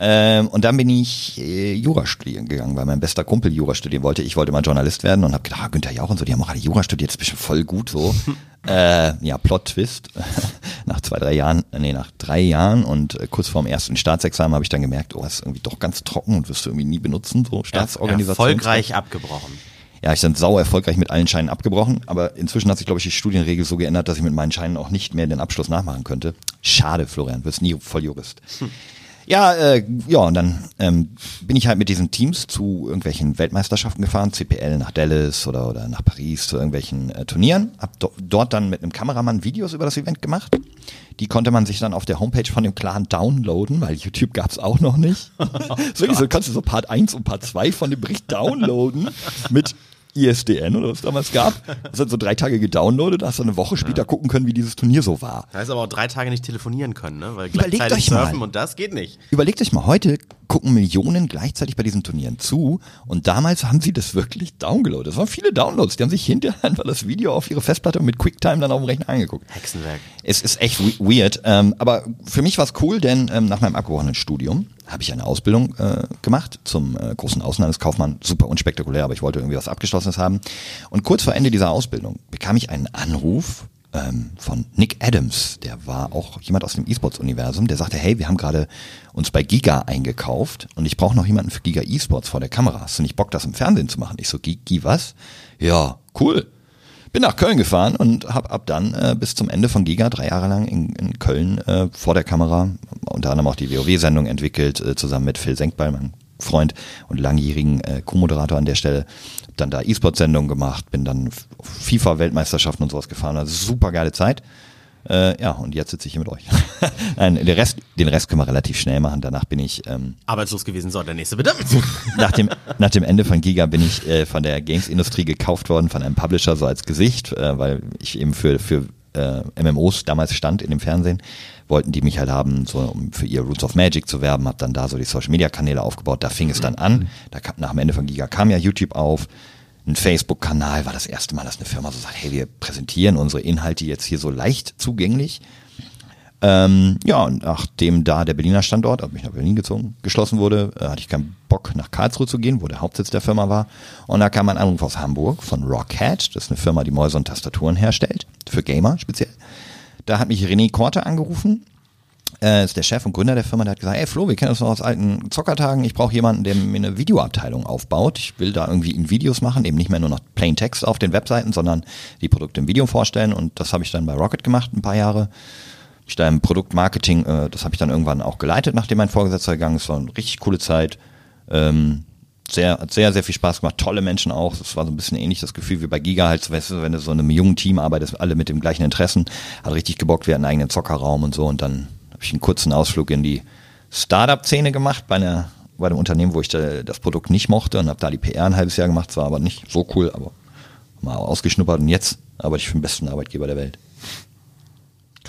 Ähm, und dann bin ich äh, Jura studieren gegangen, weil mein bester Kumpel Jura studieren wollte. Ich wollte mal Journalist werden und habe gedacht, ah, Günther Jauch und so, die haben alle Jura studiert, das ist bestimmt voll gut so. *laughs* äh, ja, Plot-Twist. *laughs* nach zwei, drei Jahren, äh, nee, nach drei Jahren und äh, kurz vorm ersten Staatsexamen habe ich dann gemerkt, oh, das ist irgendwie doch ganz trocken und wirst du irgendwie nie benutzen, so Staatsorganisation. Erfolgreich abgebrochen. Ja, ich bin sau erfolgreich mit allen Scheinen abgebrochen, aber inzwischen hat sich, glaube ich, die Studienregel so geändert, dass ich mit meinen Scheinen auch nicht mehr den Abschluss nachmachen könnte. Schade, Florian, wirst nie Volljurist. Ja, äh, ja, und dann ähm, bin ich halt mit diesen Teams zu irgendwelchen Weltmeisterschaften gefahren, CPL nach Dallas oder, oder nach Paris zu irgendwelchen äh, Turnieren. Hab do dort dann mit einem Kameramann Videos über das Event gemacht. Die konnte man sich dann auf der Homepage von dem Clan downloaden, weil YouTube gab's auch noch nicht. so, *laughs* wirklich so kannst du so Part 1 und Part 2 von dem Bericht downloaden mit ISDN oder was es damals gab. Das hat so drei Tage gedownloadet, hast du eine Woche später gucken können, wie dieses Turnier so war. Heißt aber auch drei Tage nicht telefonieren können, ne? Weil Überlegt euch mal. und das geht nicht. Überlegt euch mal, heute gucken Millionen gleichzeitig bei diesen Turnieren zu und damals haben sie das wirklich downgeloadet. Es waren viele Downloads, die haben sich hinterher *laughs* einfach das Video auf ihre Festplatte mit QuickTime dann auf dem Rechner angeguckt. Hexenwerk. Es ist echt we- weird, ähm, aber für mich war es cool, denn ähm, nach meinem abgebrochenen Studium habe ich eine Ausbildung äh, gemacht zum äh, großen Außenhandelskaufmann. Super unspektakulär, aber ich wollte irgendwie was Abgeschlossenes haben. Und kurz vor Ende dieser Ausbildung bekam ich einen Anruf ähm, von Nick Adams, der war auch jemand aus dem E-Sports-Universum, der sagte, hey, wir haben gerade uns bei Giga eingekauft und ich brauche noch jemanden für Giga E-Sports vor der Kamera. Hast du nicht Bock, das im Fernsehen zu machen? Ich so, Gigi, was? Ja, cool. Bin nach Köln gefahren und habe ab dann äh, bis zum Ende von Giga drei Jahre lang in, in Köln äh, vor der Kamera unter anderem auch die WoW-Sendung entwickelt, äh, zusammen mit Phil Senkbeil, meinem Freund und langjährigen äh, Co-Moderator an der Stelle. Hab dann da E-Sport-Sendungen gemacht, bin dann FIFA-Weltmeisterschaften und sowas gefahren. Also super geile Zeit. Äh, ja, und jetzt sitze ich hier mit euch. *laughs* Nein, den Rest, den Rest können wir relativ schnell machen. Danach bin ich ähm, Arbeitslos gewesen. So, der nächste bitte. *laughs* nach dem, nach dem Ende von Giga bin ich äh, von der Games-Industrie gekauft worden, von einem Publisher so als Gesicht, äh, weil ich eben für, für äh, MMOs damals stand in dem Fernsehen. Wollten die mich halt haben, so um für ihr Roots of Magic zu werben, hab dann da so die Social-Media-Kanäle aufgebaut. Da fing es dann an. Da kam, nach dem Ende von Giga kam ja YouTube auf. Ein Facebook-Kanal war das erste Mal, dass eine Firma so sagt, hey, wir präsentieren unsere Inhalte jetzt hier so leicht zugänglich. Ähm, ja, und nachdem da der Berliner Standort, also mich nach Berlin gezogen, geschlossen wurde, äh, hatte ich keinen Bock nach Karlsruhe zu gehen, wo der Hauptsitz der Firma war. Und da kam ein Anruf aus Hamburg von Rockhat, das ist eine Firma, die Mäuse und Tastaturen herstellt, für Gamer speziell. Da hat mich René Korte angerufen, äh, ist der Chef und Gründer der Firma, der hat gesagt, ey Flo, wir kennen uns noch aus alten Zockertagen, ich brauche jemanden, der mir eine Videoabteilung aufbaut. Ich will da irgendwie in Videos machen, eben nicht mehr nur noch Plain Text auf den Webseiten, sondern die Produkte im Video vorstellen. Und das habe ich dann bei Rocket gemacht, ein paar Jahre. Ich da im Produktmarketing, äh, das habe ich dann irgendwann auch geleitet, nachdem mein Vorgesetzter gegangen ist. War eine richtig coole Zeit. Ähm, sehr, hat sehr, sehr viel Spaß gemacht. Tolle Menschen auch. Das war so ein bisschen ähnlich das Gefühl wie bei Giga halt, weißt du, wenn du so in einem jungen Team arbeitest, alle mit dem gleichen Interessen. Hat richtig gebockt, wir hatten einen eigenen Zockerraum und so. Und dann habe ich einen kurzen Ausflug in die Startup-Szene gemacht bei einer bei einem Unternehmen, wo ich da, das Produkt nicht mochte und habe da die PR ein halbes Jahr gemacht. Zwar aber nicht so cool, aber mal ausgeschnuppert. Und jetzt arbeite ich für den besten Arbeitgeber der Welt.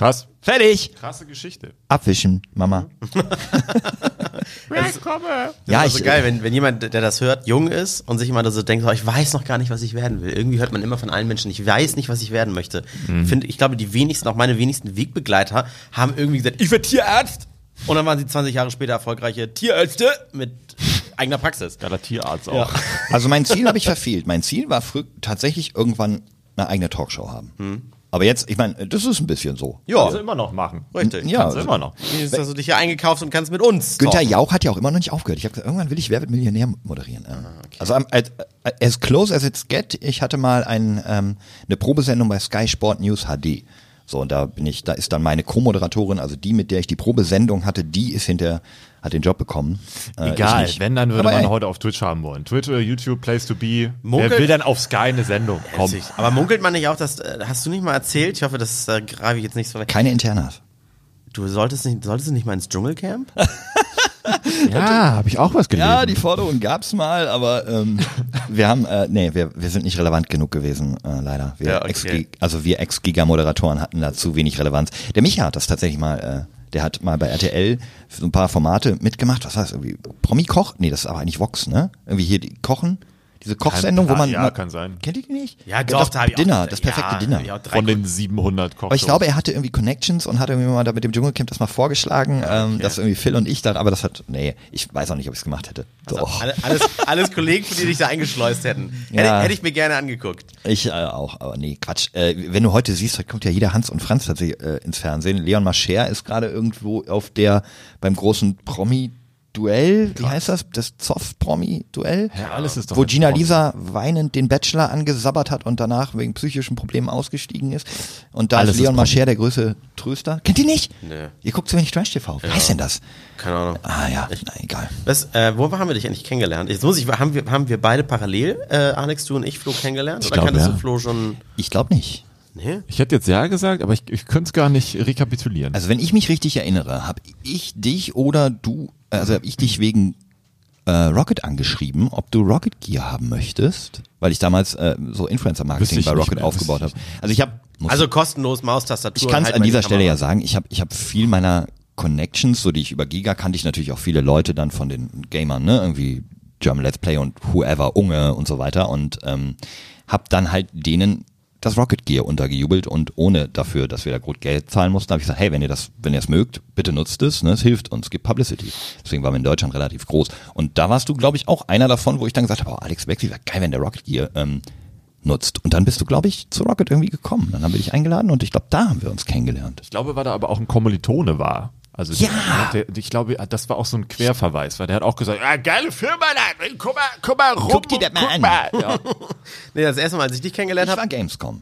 Krass. Fertig! Krasse Geschichte. Abwischen, Mama. *laughs* Ja, ich, so geil, wenn, wenn jemand, der das hört, jung ist und sich immer so denkt, oh, ich weiß noch gar nicht, was ich werden will. Irgendwie hört man immer von allen Menschen, ich weiß nicht, was ich werden möchte. Mhm. Find, ich glaube, die wenigsten, auch meine wenigsten Wegbegleiter, haben irgendwie gesagt, ich werde Tierarzt. Und dann waren sie 20 Jahre später erfolgreiche Tierärzte mit eigener Praxis. Geiler Tierarzt auch. Also mein Ziel habe ich verfehlt. Mein Ziel war früh tatsächlich irgendwann eine eigene Talkshow haben. Aber jetzt, ich meine, das ist ein bisschen so. Ja, Kannst du immer noch machen. richtig. Ja, Kannst du immer noch. Jetzt hast du dich ja eingekauft und kannst mit uns. Günther talken. Jauch hat ja auch immer noch nicht aufgehört. Ich habe gesagt, irgendwann will ich Wer wird Millionär moderieren. Ah, Ähm, Also am- as, as close as it's get, ich hatte mal ein, ähm, eine Probesendung bei Sky Sport News HD. So, und da bin ich, da ist dann meine Co-Moderatorin, also die, mit der ich die Probesendung hatte, die ist hinter, hat den Job bekommen. Äh, Egal, wenn, dann würde Aber man ey, heute auf Twitch haben wollen. Twitch oder YouTube, Place to be. Munkelt- Wer will dann auf Sky eine Sendung? Komm. Witzig. Aber munkelt man nicht auch, dass, äh, hast du nicht mal erzählt, ich hoffe, das äh, greife ich jetzt nicht so weg. Keine Internas. Du solltest nicht, solltest du nicht mal ins Dschungelcamp? *laughs* Ja, habe ich auch was gelesen. Ja, die Forderung gab's mal, aber ähm, *laughs* wir haben, äh, nee, wir, wir sind nicht relevant genug gewesen, äh, leider. Wir Ja, okay. Ex also wir Ex-Giga-Moderatoren hatten da zu wenig Relevanz. Der Micha hat das tatsächlich mal, äh, der hat mal bei RTL so ein paar Formate mitgemacht. Was heißt irgendwie Promi-Koch? Nee, das ist aber eigentlich Vox, ne? Irgendwie hier die Kochen, diese Kochsendung, wo man ja, mal- kann sein. Kennt ihr die nicht? Ja, doch, das da ich auch- Dinner, das perfekte ja, Dinner. Von den 700 Koch Aber ich glaube, er hatte irgendwie Connections und hat irgendwie mal da mit dem Dschungelcamp das mal vorgeschlagen, ähm, dass irgendwie Phil und ich da, aber das hat, nee, ich weiß auch nicht, ob ich es gemacht hätte. So. Also, alle- alles, alles Kollegen, die dich da eingeschleust hätten. Hätte, Ja. hätte ich mir gerne angeguckt. Ich äh, auch, aber nee, Quatsch. Äh, wenn du heute siehst, heute kommt ja jeder Hans und Franz tatsächlich äh, ins Fernsehen. Leon Mascher ist gerade irgendwo auf der beim großen Promi-Duell, wie heißt das? Das Zoff-Promi-Duell? Ja, alles ist doch Wo Gina. Lisa weinend den Bachelor angesabbert hat und danach wegen psychischen Problemen ausgestiegen ist. Und da Alles ist Leon. Mascher der größte Tröster. Kennt ihr nicht? Nee. Ihr guckt zu wenig Trash-TV. Wie heißt denn das? Keine Ahnung. Ah ja, na egal. Was, äh, wo haben wir dich eigentlich kennengelernt? Jetzt muss ich, haben wir, haben wir beide parallel, äh, Alex, du und ich, Flo kennengelernt? Oder glaub, kanntest ja. du Flo schon? Ich glaube nicht. Nee? Ich hätte jetzt ja gesagt, aber ich, ich könnte es gar nicht rekapitulieren. Also wenn ich mich richtig erinnere, habe ich dich oder du, also habe ich dich wegen äh, Rocket angeschrieben, ob du Rocket Gear haben möchtest, weil ich damals äh, so Influencer-Marketing bei Rocket mehr, aufgebaut habe. Also ich habe Also kostenlos Maustastatur. ich kann es halt an dieser die Stelle ja sagen, ich habe ich hab viel meiner Connections, so die ich über Giga kannte ich natürlich auch viele Leute dann von den Gamern, ne, irgendwie German Let's Play und whoever, Unge und so weiter und ähm, habe dann halt denen das Rocket Gear untergejubelt und ohne dafür, dass wir da gut Geld zahlen mussten, habe ich gesagt, hey, wenn ihr das, wenn ihr es mögt, bitte nutzt es, ne, es hilft uns, gibt Publicity. Deswegen waren wir in Deutschland relativ groß. Und da warst du, glaube ich, auch einer davon, wo ich dann gesagt habe, oh, Alex Beckley wäre geil, wenn der Rocket Gear ähm, nutzt. Und dann bist du, glaube ich, zu Rocket irgendwie gekommen. Dann haben wir dich eingeladen und ich glaube, da haben wir uns kennengelernt. Ich glaube, weil da aber auch ein Kommilitone war. Also Ja. der, der, ich glaube, das war auch so ein Querverweis, weil der hat auch gesagt, ah, geile Firma da, guck mal, guck mal rum, Guck dir das mal an. mal. Ja. *laughs* Nee, das erste Mal, als ich dich kennengelernt Ich habe. war Gamescom.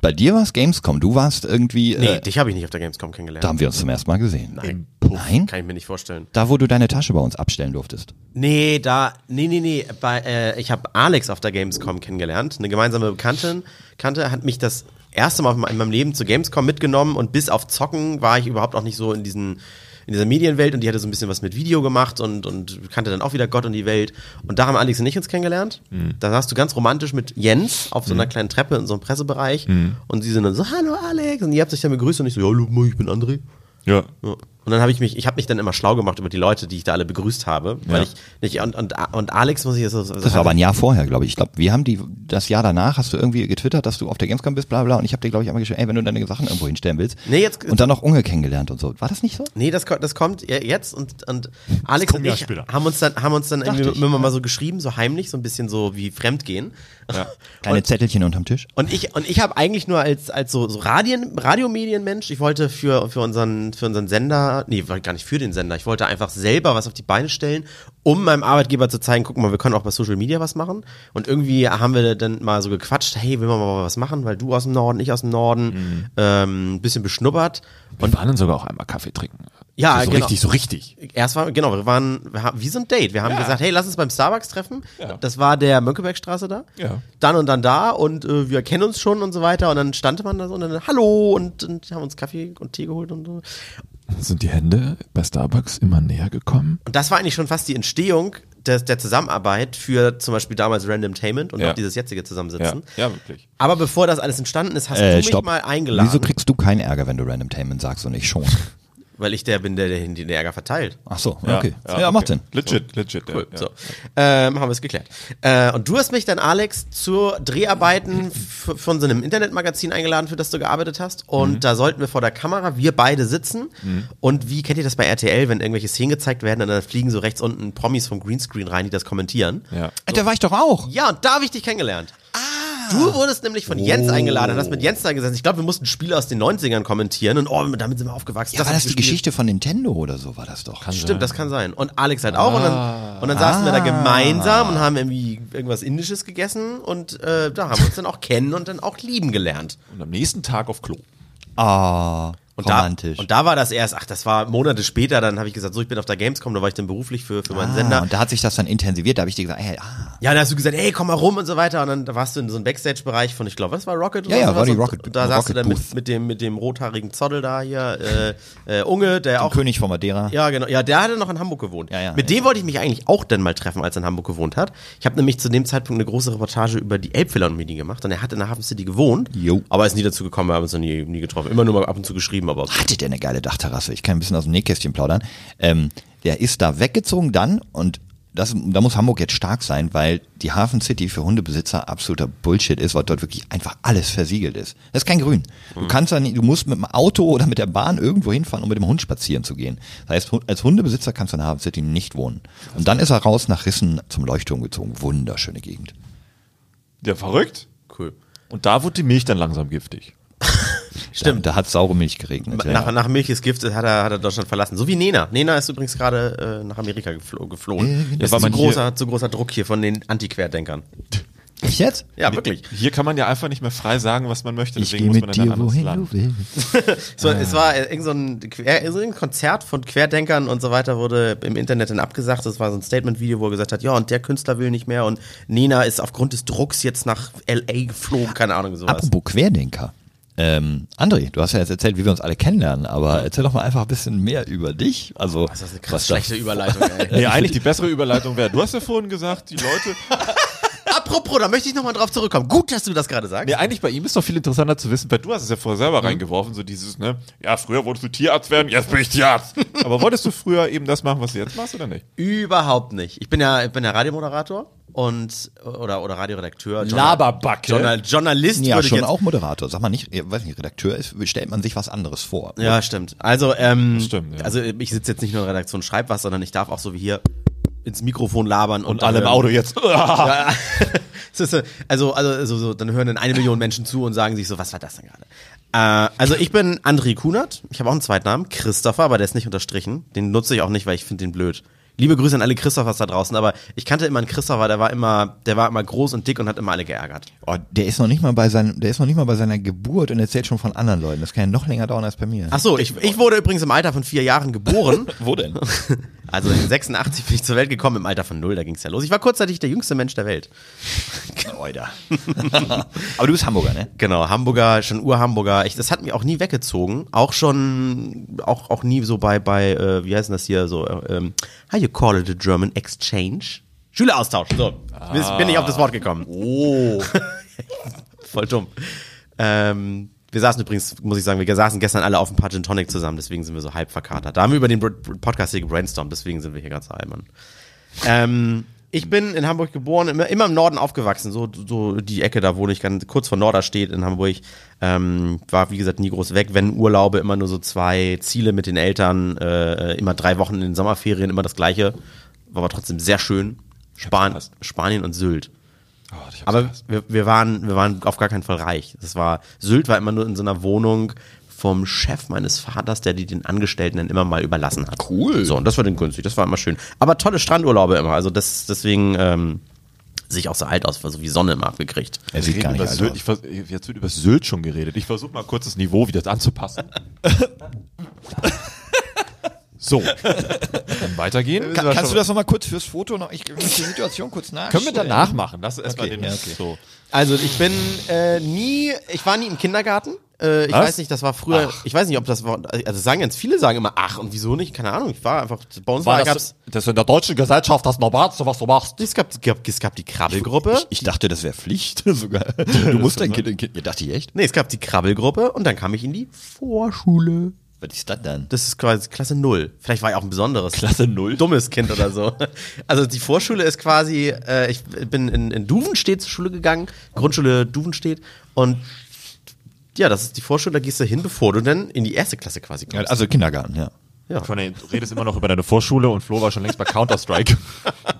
Bei dir war es Gamescom. Du warst irgendwie. Nee, äh, dich habe ich nicht auf der Gamescom kennengelernt. da haben wir uns zum ersten Mal gesehen. Nein. Nein? Kann ich mir nicht vorstellen. Da, wo du deine Tasche bei uns abstellen durftest. Nee, da, nee, nee, nee. Bei, äh, ich habe Alex auf der Gamescom kennengelernt. Eine gemeinsame Bekannte, Kannte hat mich das erste Mal in meinem Leben zur Gamescom mitgenommen und bis auf Zocken war ich überhaupt auch nicht so in diesen in dieser Medienwelt und die hatte so ein bisschen was mit Video gemacht und, und kannte dann auch wieder Gott und die Welt. Und da haben Alex und ich uns kennengelernt. Da saßt du ganz romantisch mit Jens auf so einer kleinen Treppe in so einem Pressebereich und sie sind dann so, hallo Alex. Und ihr habt sich dann begrüßt und ich so, ja, hallo, ich bin André. Ja. Ja. Und dann habe ich mich, ich habe mich dann immer schlau gemacht über die Leute, die ich da alle begrüßt habe, weil Ja. ich nicht und, und, und Alex muss ich jetzt so, so Das war aber ein Jahr vorher, glaube ich. Ich glaube, wir haben die, das Jahr danach hast du irgendwie getwittert, dass du auf der Gamescom bist, bla bla. Und ich habe dir, glaube ich, einmal geschrieben, ey, wenn du deine Sachen irgendwo hinstellen willst. Nee, jetzt- und dann noch Unge kennengelernt und so. War das nicht so? Nee, das, das kommt jetzt und, und Alex und ich haben uns dann, haben uns dann irgendwie ich. immer mal so geschrieben, so heimlich, so ein bisschen so wie Fremdgehen. *laughs* Kleine Zettelchen unterm Tisch. Und ich, und ich habe eigentlich nur als, als so, so Radien, Radiomedienmensch, ich wollte für, für, unseren, für unseren Sender, nee, gar nicht für den Sender, ich wollte einfach selber was auf die Beine stellen, um meinem Arbeitgeber zu zeigen, guck mal, wir können auch bei Social Media was machen. Und irgendwie haben wir dann mal so gequatscht, hey, will man mal was machen, weil du aus dem Norden, ich aus dem Norden, ähm, ein bisschen beschnuppert. Und waren dann sogar auch einmal Kaffee trinken. Ja, so, so genau. richtig, so richtig. Erst war, genau, wir waren, wir haben, wie so ein Date. Wir haben Ja. gesagt, hey, lass uns beim Starbucks treffen. Ja. Das war der Mönckebergstraße da. Ja. Dann und dann da und äh, wir kennen uns schon und so weiter. Und dann stand man da so und dann, hallo und, und haben uns Kaffee und Tee geholt und so. Sind die Hände bei Starbucks immer näher gekommen? Und das war eigentlich schon fast die Entstehung des, der Zusammenarbeit für zum Beispiel damals Randomtainment und Ja. auch dieses jetzige Zusammensitzen. ja wirklich. Aber bevor das alles entstanden ist, hast du Äh, mich stopp. mal eingeladen. Wieso kriegst du keinen Ärger, wenn du Random Tainment sagst und ich schon? Weil ich der bin, der den Ärger verteilt. Ach so, okay. Ja, macht Sinn. Legit, legit. Cool, ja, so. Ähm, haben wir es geklärt. Äh, und du hast mich dann, Alex, zu Dreharbeiten von so einem Internetmagazin eingeladen, für das du gearbeitet hast. Und Mhm. da sollten wir vor der Kamera, wir beide sitzen. Und wie kennt ihr das bei RTL, wenn irgendwelche Szenen gezeigt werden und dann fliegen so rechts unten Promis vom Greenscreen rein, die das kommentieren? Ja. Äh, Da war ich doch auch. Ja, und da habe ich dich kennengelernt. Du wurdest nämlich von Jens eingeladen, hast mit Jens da gesessen. Ich glaube, wir mussten Spiele aus den 90ern kommentieren und oh, damit sind wir aufgewachsen. Ja, war hab das die gespielt. Geschichte von Nintendo oder so war das doch? Stimmt, das kann sein. Und Alex halt auch. Und dann, und dann saßen wir da gemeinsam und haben irgendwie irgendwas Indisches gegessen und äh, da haben wir uns dann auch kennen und dann auch lieben gelernt. Und am nächsten Tag auf Klo. Ah, Und romantisch. Da, und da war das erst, ach, das war Monate später, dann habe ich gesagt, so, ich bin auf der Gamescom, da war ich dann beruflich für, für meinen ah, Sender. und da hat sich das dann intensiviert, da habe ich dir gesagt, hey, ah, Ja, da hast du gesagt, ey, komm mal rum und so weiter. Und dann da warst du in so einem Backstage-Bereich von, ich glaube, was war Rocket? oder Ja, ja, war die Rocket- Und da saßt du Rocket dann mit, mit dem, mit dem rothaarigen Zoddel da hier, äh, äh, Unge, der auch. König von Madeira. Ja, genau. Ja, der hatte noch in Hamburg gewohnt. Ja, ja, Mit ja. dem wollte ich mich eigentlich auch dann mal treffen, als er in Hamburg gewohnt hat. Ich habe nämlich zu dem Zeitpunkt eine große Reportage über die Elbphilharmonie gemacht und er hat in der Hafen City gewohnt. Jo. Aber ist nie dazu gekommen, wir haben uns noch nie, nie getroffen. Immer nur mal ab und zu geschrieben, aber Hatte der eine geile Dachterrasse? Ich kann ein bisschen aus dem Nähkästchen plaudern. Ähm, der ist da weggezogen dann und das, da muss Hamburg jetzt stark sein, weil die Hafen City für Hundebesitzer absoluter Bullshit ist, weil dort wirklich einfach alles versiegelt ist. Das ist kein Grün. Du kannst da nicht, du musst mit dem Auto oder mit der Bahn irgendwo hinfahren, um mit dem Hund spazieren zu gehen. Das heißt, als Hundebesitzer kannst du in der Hafen City nicht wohnen. Und dann ist er raus nach Rissen zum Leuchtturm gezogen. Wunderschöne Gegend. Der verrückt. cool. Und da wurde die Milch dann langsam giftig. *laughs* Stimmt. Da, da hat saure Milch geregnet. Nach, ja. nach Milch ist Gift hat er, hat er Deutschland verlassen. So wie Nena. Nena ist übrigens gerade äh, nach Amerika geflo geflohen. Äh, Das war ist zu großer, zu großer Druck hier von den Anti-Querdenkern. Ich jetzt? Ja, wirklich. Hier kann man ja einfach nicht mehr frei sagen, was man möchte. Ich Deswegen gehe muss mit man in dir, ein anderes wohin Land. du *laughs* willst. So, Es war äh, irgend so ein, Quer, so ein Konzert von Querdenkern und so weiter wurde im Internet dann abgesagt. Das war so ein Statement-Video, wo er gesagt hat, ja, und der Künstler will nicht mehr und Nena ist aufgrund des Drucks jetzt nach L.A. geflogen, keine Ahnung, sowas. Apropos Querdenker. Ähm, André, du hast ja jetzt erzählt, wie wir uns alle kennenlernen, aber erzähl doch mal einfach ein bisschen mehr über dich. Also, Das ist eine krass schlechte Überleitung, ey. Nee, eigentlich die bessere Überleitung wäre, du hast ja vorhin gesagt, die Leute, *laughs* Apropos, da möchte ich nochmal drauf zurückkommen. Gut, dass du das gerade sagst. nee, eigentlich bei ihm ist doch viel interessanter zu wissen, weil du hast es ja vorher selber reingeworfen, so dieses, ne, ja, früher wolltest du Tierarzt werden, jetzt bin ich Tierarzt. *laughs* Aber wolltest du früher eben das machen, was du jetzt machst, oder nicht? Überhaupt nicht. Ich bin ja, ich bin ja Radiomoderator und oder oder Radioredakteur. Laberbacke. Journal, Journalist Ja, würde ich schon jetzt. auch Moderator. Sag mal nicht, ich weiß nicht, Redakteur ist, stellt man sich was anderes vor. Ja, stimmt. Also, ähm, Stimmt, ja. also ich sitze jetzt nicht nur in der Redaktion, schreib was, sondern ich darf auch so wie hier ins Mikrofon labern und, Und alle im dann- Auto jetzt. *laughs* *laughs* Ja, *laughs* also, also, also so, dann hören dann eine Million Menschen zu und sagen sich so, was war das denn gerade? Äh, also ich bin André Kunert, ich habe auch einen Zweitnamen, Christopher, aber der ist nicht unterstrichen. Den nutze ich auch nicht, weil ich finde den blöd. Liebe Grüße an alle Christophers da draußen, aber ich kannte immer einen Christopher, der war immer, der war immer groß und dick und hat immer alle geärgert. Oh, der ist noch nicht mal bei seinem, der ist noch nicht mal bei seiner Geburt und erzählt schon von anderen Leuten. Das kann ja noch länger dauern als bei mir. Ach so, ich, ich wurde übrigens im Alter von vier Jahren geboren. wo denn? Also in 86 bin ich zur Welt gekommen, im Alter von null, da ging's ja los. Ich war kurzzeitig der jüngste Mensch der Welt. Oida. *laughs* Aber du bist Hamburger, ne? Genau, Hamburger, schon Ur-Hamburger. Ich, das hat mich auch nie weggezogen. Auch schon, auch, auch nie so bei, bei äh, wie heißt denn das hier, so, äh, ähm, how you call it a German exchange? Schüleraustausch, so. Bin- Bin ich auf das Wort gekommen. Oh. *laughs* Voll dumm. Ähm, wir saßen übrigens, muss ich sagen, wir saßen gestern alle auf paar Gin Tonic zusammen, deswegen sind wir so halb verkatert. Da haben wir über den Podcast hier gebrainstormt, deswegen sind wir hier ganz albern. Ähm, ich bin in Hamburg geboren, immer, immer im Norden aufgewachsen, so, so die Ecke da, wo ich ganz kurz vor Norderstedt in Hamburg. Ähm, war, wie gesagt, nie groß weg. Wenn Urlaube, immer nur so zwei Ziele mit den Eltern, äh, immer drei Wochen in den Sommerferien, immer das gleiche. War aber trotzdem sehr schön. Span. Spanien und Sylt. Oh, Aber wir, wir, waren, wir waren auf gar keinen Fall reich. Das war, Sylt war immer nur in so einer Wohnung vom Chef meines Vaters, der die den Angestellten dann immer mal überlassen hat. Cool. So, und das war dann günstig, das war immer schön. Aber tolle Strandurlaube immer. Also das, deswegen ähm, sehe ich auch so alt aus, weil so wie Sonne immer abgekriegt. Er Wir sieht gar nicht über alt Sylt. aus. Ich vers jetzt wird über Sylt schon geredet. Ich versuche mal kurz das Niveau wieder anzupassen. *laughs* so, *laughs* dann weitergehen. Kann, kannst du das nochmal kurz fürs Foto noch? Ich muss die Situation kurz nach. Können wir danach machen? Lass erstmal Okay, den. ja, okay. So. Also ich bin äh, nie, ich war nie im Kindergarten. Äh, ich Was? weiß nicht, das war früher, ich weiß nicht, ob das war, also sagen ganz viele sagen immer, ach und wieso nicht, keine Ahnung, ich war einfach, bei uns war, War gab's, das, das ist in der deutschen Gesellschaft das Normalste, was du machst. es gab, es gab, es gab die Krabbelgruppe. Ich, ich dachte, das wäre Pflicht *laughs* sogar. *laughs* Du musst dein Kind, kind. Ja, dachte ich echt. Nee, es gab die Krabbelgruppe und dann kam ich in die Vorschule. Was ist das dann? Das ist quasi Klasse Null. Vielleicht war ich auch ein besonderes. Klasse null? Dummes Kind oder so. Also die Vorschule ist quasi, äh, ich bin in, in Duvenstedt zur Schule gegangen, Grundschule Duvenstedt und ja, das ist die Vorschule, da gehst du hin, bevor du dann in die erste Klasse quasi Ja, kommst. also Kindergarten, ja. Ja. Von du redest immer noch über deine Vorschule und Flo war schon längst bei Counter-Strike. *laughs*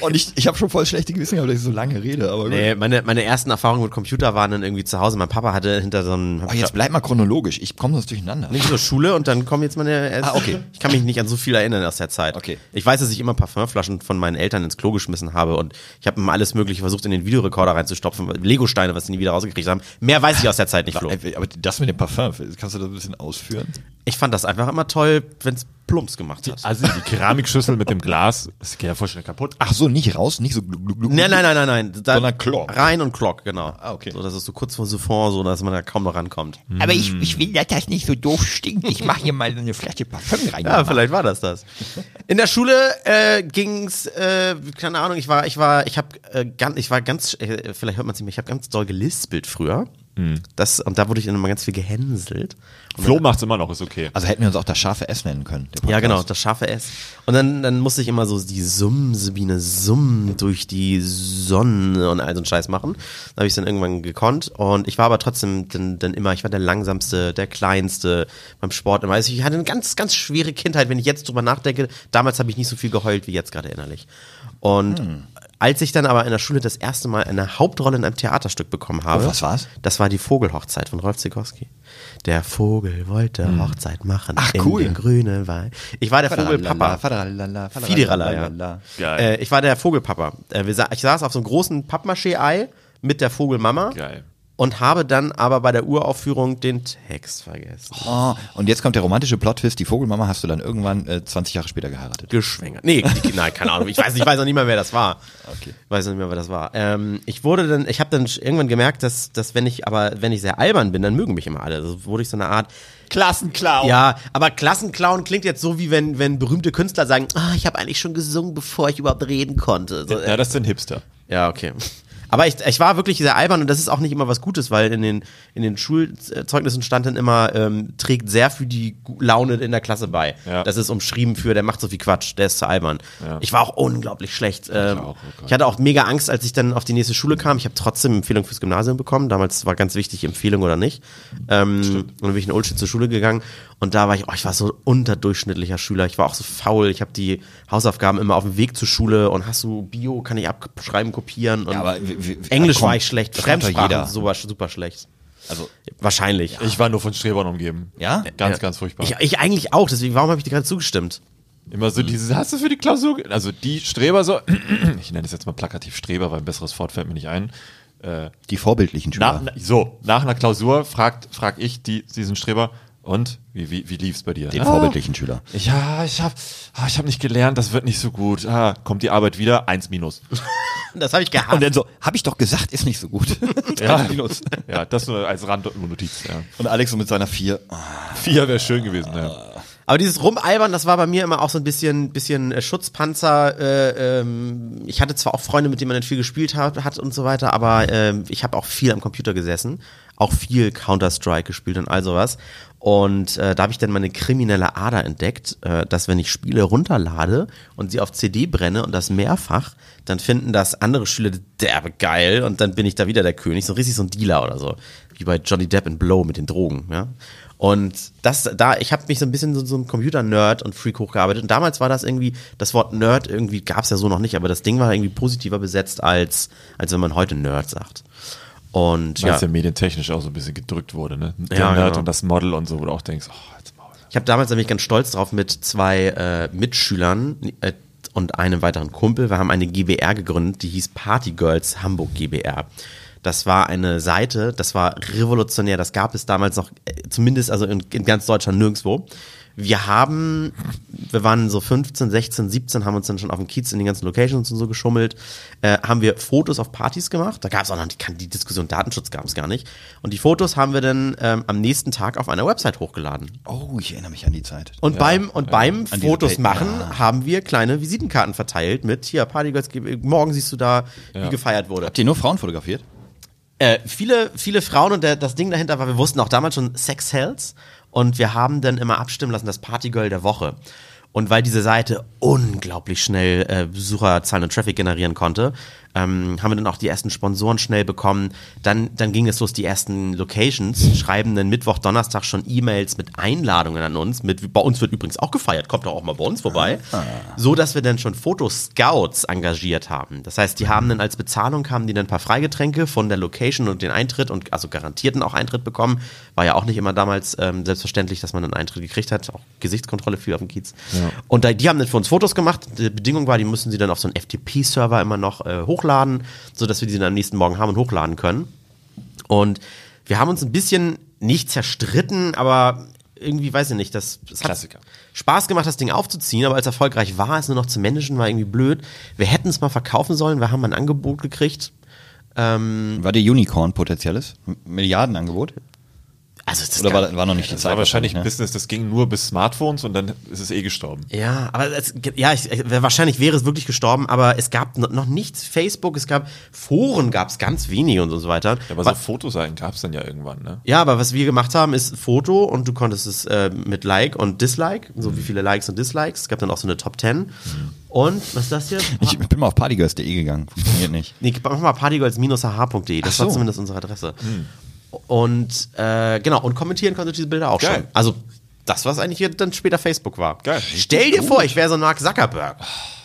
Und ich, ich habe schon voll schlechte Gewissen gehabt, dass ich so lange rede, aber gut. Nee, meine, meine ersten Erfahrungen mit Computer waren dann irgendwie zu Hause. Mein Papa hatte hinter so einem Oh, jetzt bleib mal chronologisch, ich komme sonst durcheinander. nicht so Schule und dann kommen jetzt meine erste. Ah, okay. Ich kann mich nicht an so viel erinnern aus der Zeit. Okay. Ich weiß, dass ich immer Parfümflaschen von meinen Eltern ins Klo geschmissen habe und ich habe immer alles mögliche versucht in den Videorekorder reinzustopfen, Lego-Steine, was sie nie wieder rausgekriegt haben. Mehr weiß ich aus der Zeit nicht, Flo. Aber das mit dem Parfum, kannst du das ein bisschen ausführen? Ich fand das einfach immer toll, wenn es Plumps gemacht hat. Also die Keramikschüssel mit dem Glas, das geht ja voll schnell kaputt. Ach so, nicht raus, nicht so gluck, gluck, gluck. Nein, nein, nein, nein, nein. Da Sondern Klock. Rein und Klock, genau. Ah, okay. So, das ist so kurz vor Siphon, so dass man da kaum noch rankommt. Aber ich, ich will, dass das nicht so doof stinkt. Ich mache hier mal so eine Flasche Parfüm rein. Ja, vielleicht war das das. In der Schule äh, ging's, äh, keine Ahnung, ich war, ich war, ich habe äh, ganz, ich war ganz, äh, vielleicht hört man es nicht mehr, ich habe ganz doll gelispelt früher. Das und da wurde ich dann immer ganz viel gehänselt. Und Flo macht's immer noch, ist okay. Also hätten wir uns auch das scharfe S nennen können. Ja, genau, das scharfe S. Und dann, dann musste ich immer so die Summen, Sabine, Summen durch die Sonne und all so einen Scheiß machen. Da habe ich dann irgendwann gekonnt. Und ich war aber trotzdem dann, dann immer, ich war der langsamste, der kleinste beim Sport immer. Also ich hatte eine ganz, ganz schwere Kindheit, wenn ich jetzt drüber nachdenke. Damals habe ich nicht so viel geheult wie jetzt gerade innerlich. Und als ich dann aber in der Schule das erste Mal eine Hauptrolle in einem Theaterstück bekommen habe. Oh, was war's? Das war die Vogelhochzeit von Rolf Zikowski. Der Vogel wollte Hochzeit machen Ach, in cool. den grünen Wald. Ich war der Vogelpapa. Fidiralla, ja. Äh, ich war der Vogelpapa. Äh, ich saß auf so einem großen Pappmaché-Ei mit der Vogelmama. Geil. Und habe dann aber bei der Uraufführung den Text vergessen. Oh, und jetzt kommt der romantische Plot-Twist, die Vogelmama hast du dann irgendwann äh, 20 Jahre später geheiratet. Geschwängert. Nee, die, nein, keine Ahnung. Ich weiß, ich weiß noch nicht mehr, wer das war. Okay. Ich weiß noch nicht mehr, wer das war. Ähm, ich wurde dann, ich habe dann irgendwann gemerkt, dass, dass wenn ich, aber wenn ich sehr albern bin, dann mögen mich immer alle. Also wurde ich so eine Art Klassenclown. Ja, aber Klassenclown klingt jetzt so, wie wenn, wenn berühmte Künstler sagen, ah, ich habe eigentlich schon gesungen, bevor ich überhaupt reden konnte. So, Ja, das sind Hipster. ja, okay. Aber ich, ich war wirklich sehr albern und das ist auch nicht immer was Gutes, weil in den, in den Schulzeugnissen stand dann immer, ähm, trägt sehr für die Laune in der Klasse bei. Ja. Das ist umschrieben für, der macht so viel Quatsch, der ist zu albern. Ja. Ich war auch unglaublich schlecht. Ähm, auch, oh Gott. ich hatte auch mega Angst, als ich dann auf die nächste Schule kam. Ich habe trotzdem Empfehlung fürs Gymnasium bekommen. Damals war ganz wichtig, Empfehlung oder nicht. Ähm, und dann bin ich in Ulstedt zur Schule gegangen und da war ich, oh, ich war so unterdurchschnittlicher Schüler. Ich war auch so faul. Ich habe die Hausaufgaben immer auf dem Weg zur Schule und hast du Bio, kann ich abschreiben, kopieren und Ja, aber Englisch komm, war ich schlecht, Fremdsprachen jeder. super, super schlecht. Also, Wahrscheinlich. Ich war nur von Strebern umgeben. Ja? Ganz, Ja. ganz furchtbar. Ich, ich eigentlich auch, deswegen, warum habe ich dir gerade zugestimmt? Immer so dieses, hast du für die Klausur, ge-" also die Streber so, *clears throat* ich nenne das jetzt mal plakativ Streber, weil ein besseres Wort fällt mir nicht ein. Äh, die vorbildlichen Schüler. nach, na, so, nach einer Klausur fragt, frag ich die, diesen Streber, und, wie, wie, wie lief's bei dir? den Ah, vorbildlichen Schüler. Ja, ich hab, ah, ich hab nicht gelernt, das wird nicht so gut. Ah, kommt die Arbeit wieder, eins minus. *laughs* Das habe ich gehasst. Und dann so, hab ich doch gesagt, ist nicht so gut. *laughs* Ja, ja, das nur als Randnotiz, ja. Und Alex so mit seiner vier. ah, Vier wäre schön gewesen, ja. Aber dieses Rumalbern, das war bei mir immer auch so ein bisschen, bisschen äh, Schutzpanzer. Äh, ähm, ich hatte zwar auch Freunde, mit denen man dann viel gespielt hat, hat und so weiter, aber ähm, ich habe auch viel am Computer gesessen, auch viel Counter-Strike gespielt und all sowas. Und äh, da habe ich dann meine kriminelle Ader entdeckt, äh, dass wenn ich Spiele runterlade und sie auf CD brenne und das mehrfach, dann finden das andere Schüler derbe geil und dann bin ich da wieder der König, so richtig so ein Dealer oder so. Wie bei Johnny Depp in Blow mit den Drogen, ja. Und das, da, ich habe mich so ein bisschen so, so ein Computer-Nerd und Freak hochgearbeitet. Und damals war das irgendwie, das Wort Nerd irgendwie gab es ja so noch nicht, aber das Ding war irgendwie positiver besetzt, als, als wenn man heute Nerd sagt. Und Weil ja, es ja medientechnisch auch so ein bisschen gedrückt wurde, ne? Der Ja, Nerd genau. und das Model und so, wo du auch denkst, oh, jetzt Maul. ich habe damals nämlich ganz stolz drauf mit zwei äh, Mitschülern äh, und einem weiteren Kumpel. Wir haben eine GBR gegründet, die hieß Party Girls Hamburg GBR. Das war eine Seite, das war revolutionär, das gab es damals noch, äh, zumindest also in, in ganz Deutschland nirgendwo. Wir haben, wir waren so 15, 16, 17, haben uns dann schon auf dem Kiez in den ganzen Locations und so geschummelt, äh, haben wir Fotos auf Partys gemacht. Da gab es auch noch die, die Diskussion Datenschutz gab es gar nicht. Und die Fotos haben wir dann ähm, am nächsten Tag auf einer Website hochgeladen. Oh, ich erinnere mich an die Zeit. Und beim, und beim An diese Fotos machen ja. haben wir kleine Visitenkarten verteilt mit hier Partygirls, morgen siehst du da, wie gefeiert wurde. Habt ihr nur Frauen fotografiert? Äh, viele, viele Frauen und der, das Ding dahinter war, wir wussten auch damals schon Sex Hells und wir haben dann immer abstimmen lassen, das Partygirl der Woche. Und weil diese Seite unglaublich schnell äh, Besucherzahlen und Traffic generieren konnte, ähm, haben wir dann auch die ersten Sponsoren schnell bekommen. Dann, dann ging es los, die ersten Locations schreiben dann Mittwoch, Donnerstag schon E-Mails mit Einladungen an uns. Mit, bei uns wird übrigens auch gefeiert, kommt doch auch mal bei uns vorbei. So, dass wir dann schon Fotoscouts engagiert haben. Das heißt, die haben dann als Bezahlung haben die dann ein paar Freigetränke von der Location und den Eintritt und also garantierten auch Eintritt bekommen. War ja auch nicht immer damals ähm, selbstverständlich, dass man einen Eintritt gekriegt hat. Auch Gesichtskontrolle viel auf dem Kiez. Und da, die haben dann für uns Fotos gemacht. Die Bedingung war, die müssen sie dann auf so einen FTP-Server immer noch äh, hochladen, sodass wir die dann am nächsten Morgen haben und hochladen können. Und wir haben uns ein bisschen nicht zerstritten, aber irgendwie, weiß ich nicht, das, das hat Klassiker. Spaß gemacht, das Ding aufzuziehen, aber als erfolgreich war, es nur noch zu managen, war irgendwie blöd. Wir hätten es mal verkaufen sollen, wir haben ein Angebot gekriegt. War der Unicorn potenzielles? Milliardenangebot? Also das Oder war, war noch nicht die Das Zeit? war wahrscheinlich ein ne? Business, das ging nur bis Smartphones und dann ist es eh gestorben. Ja, aber es, ja, ich, ich- wahrscheinlich wäre es wirklich gestorben, aber es gab no- noch nichts. Facebook, es gab Foren, gab es ganz wenige und so weiter. Ja, aber Wa- so Fotoseiten gab es dann ja irgendwann, ne? Ja, aber was wir gemacht haben, ist Foto und du konntest es äh, mit Like und Dislike, so wie viele Likes und Dislikes. Es gab dann auch so eine Top 10. Und, was ist das hier? *laughs* Ich bin mal auf partygirls.de gegangen. Funktioniert nicht. Nee, mach mal partygirls-hh.de, das so. war zumindest unsere Adresse. Und äh, genau, und kommentieren konntet ihr diese Bilder auch Geil. schon. Also das, was eigentlich dann später Facebook war. Geil. Stell dir vor, ich wäre so ein Mark Zuckerberg.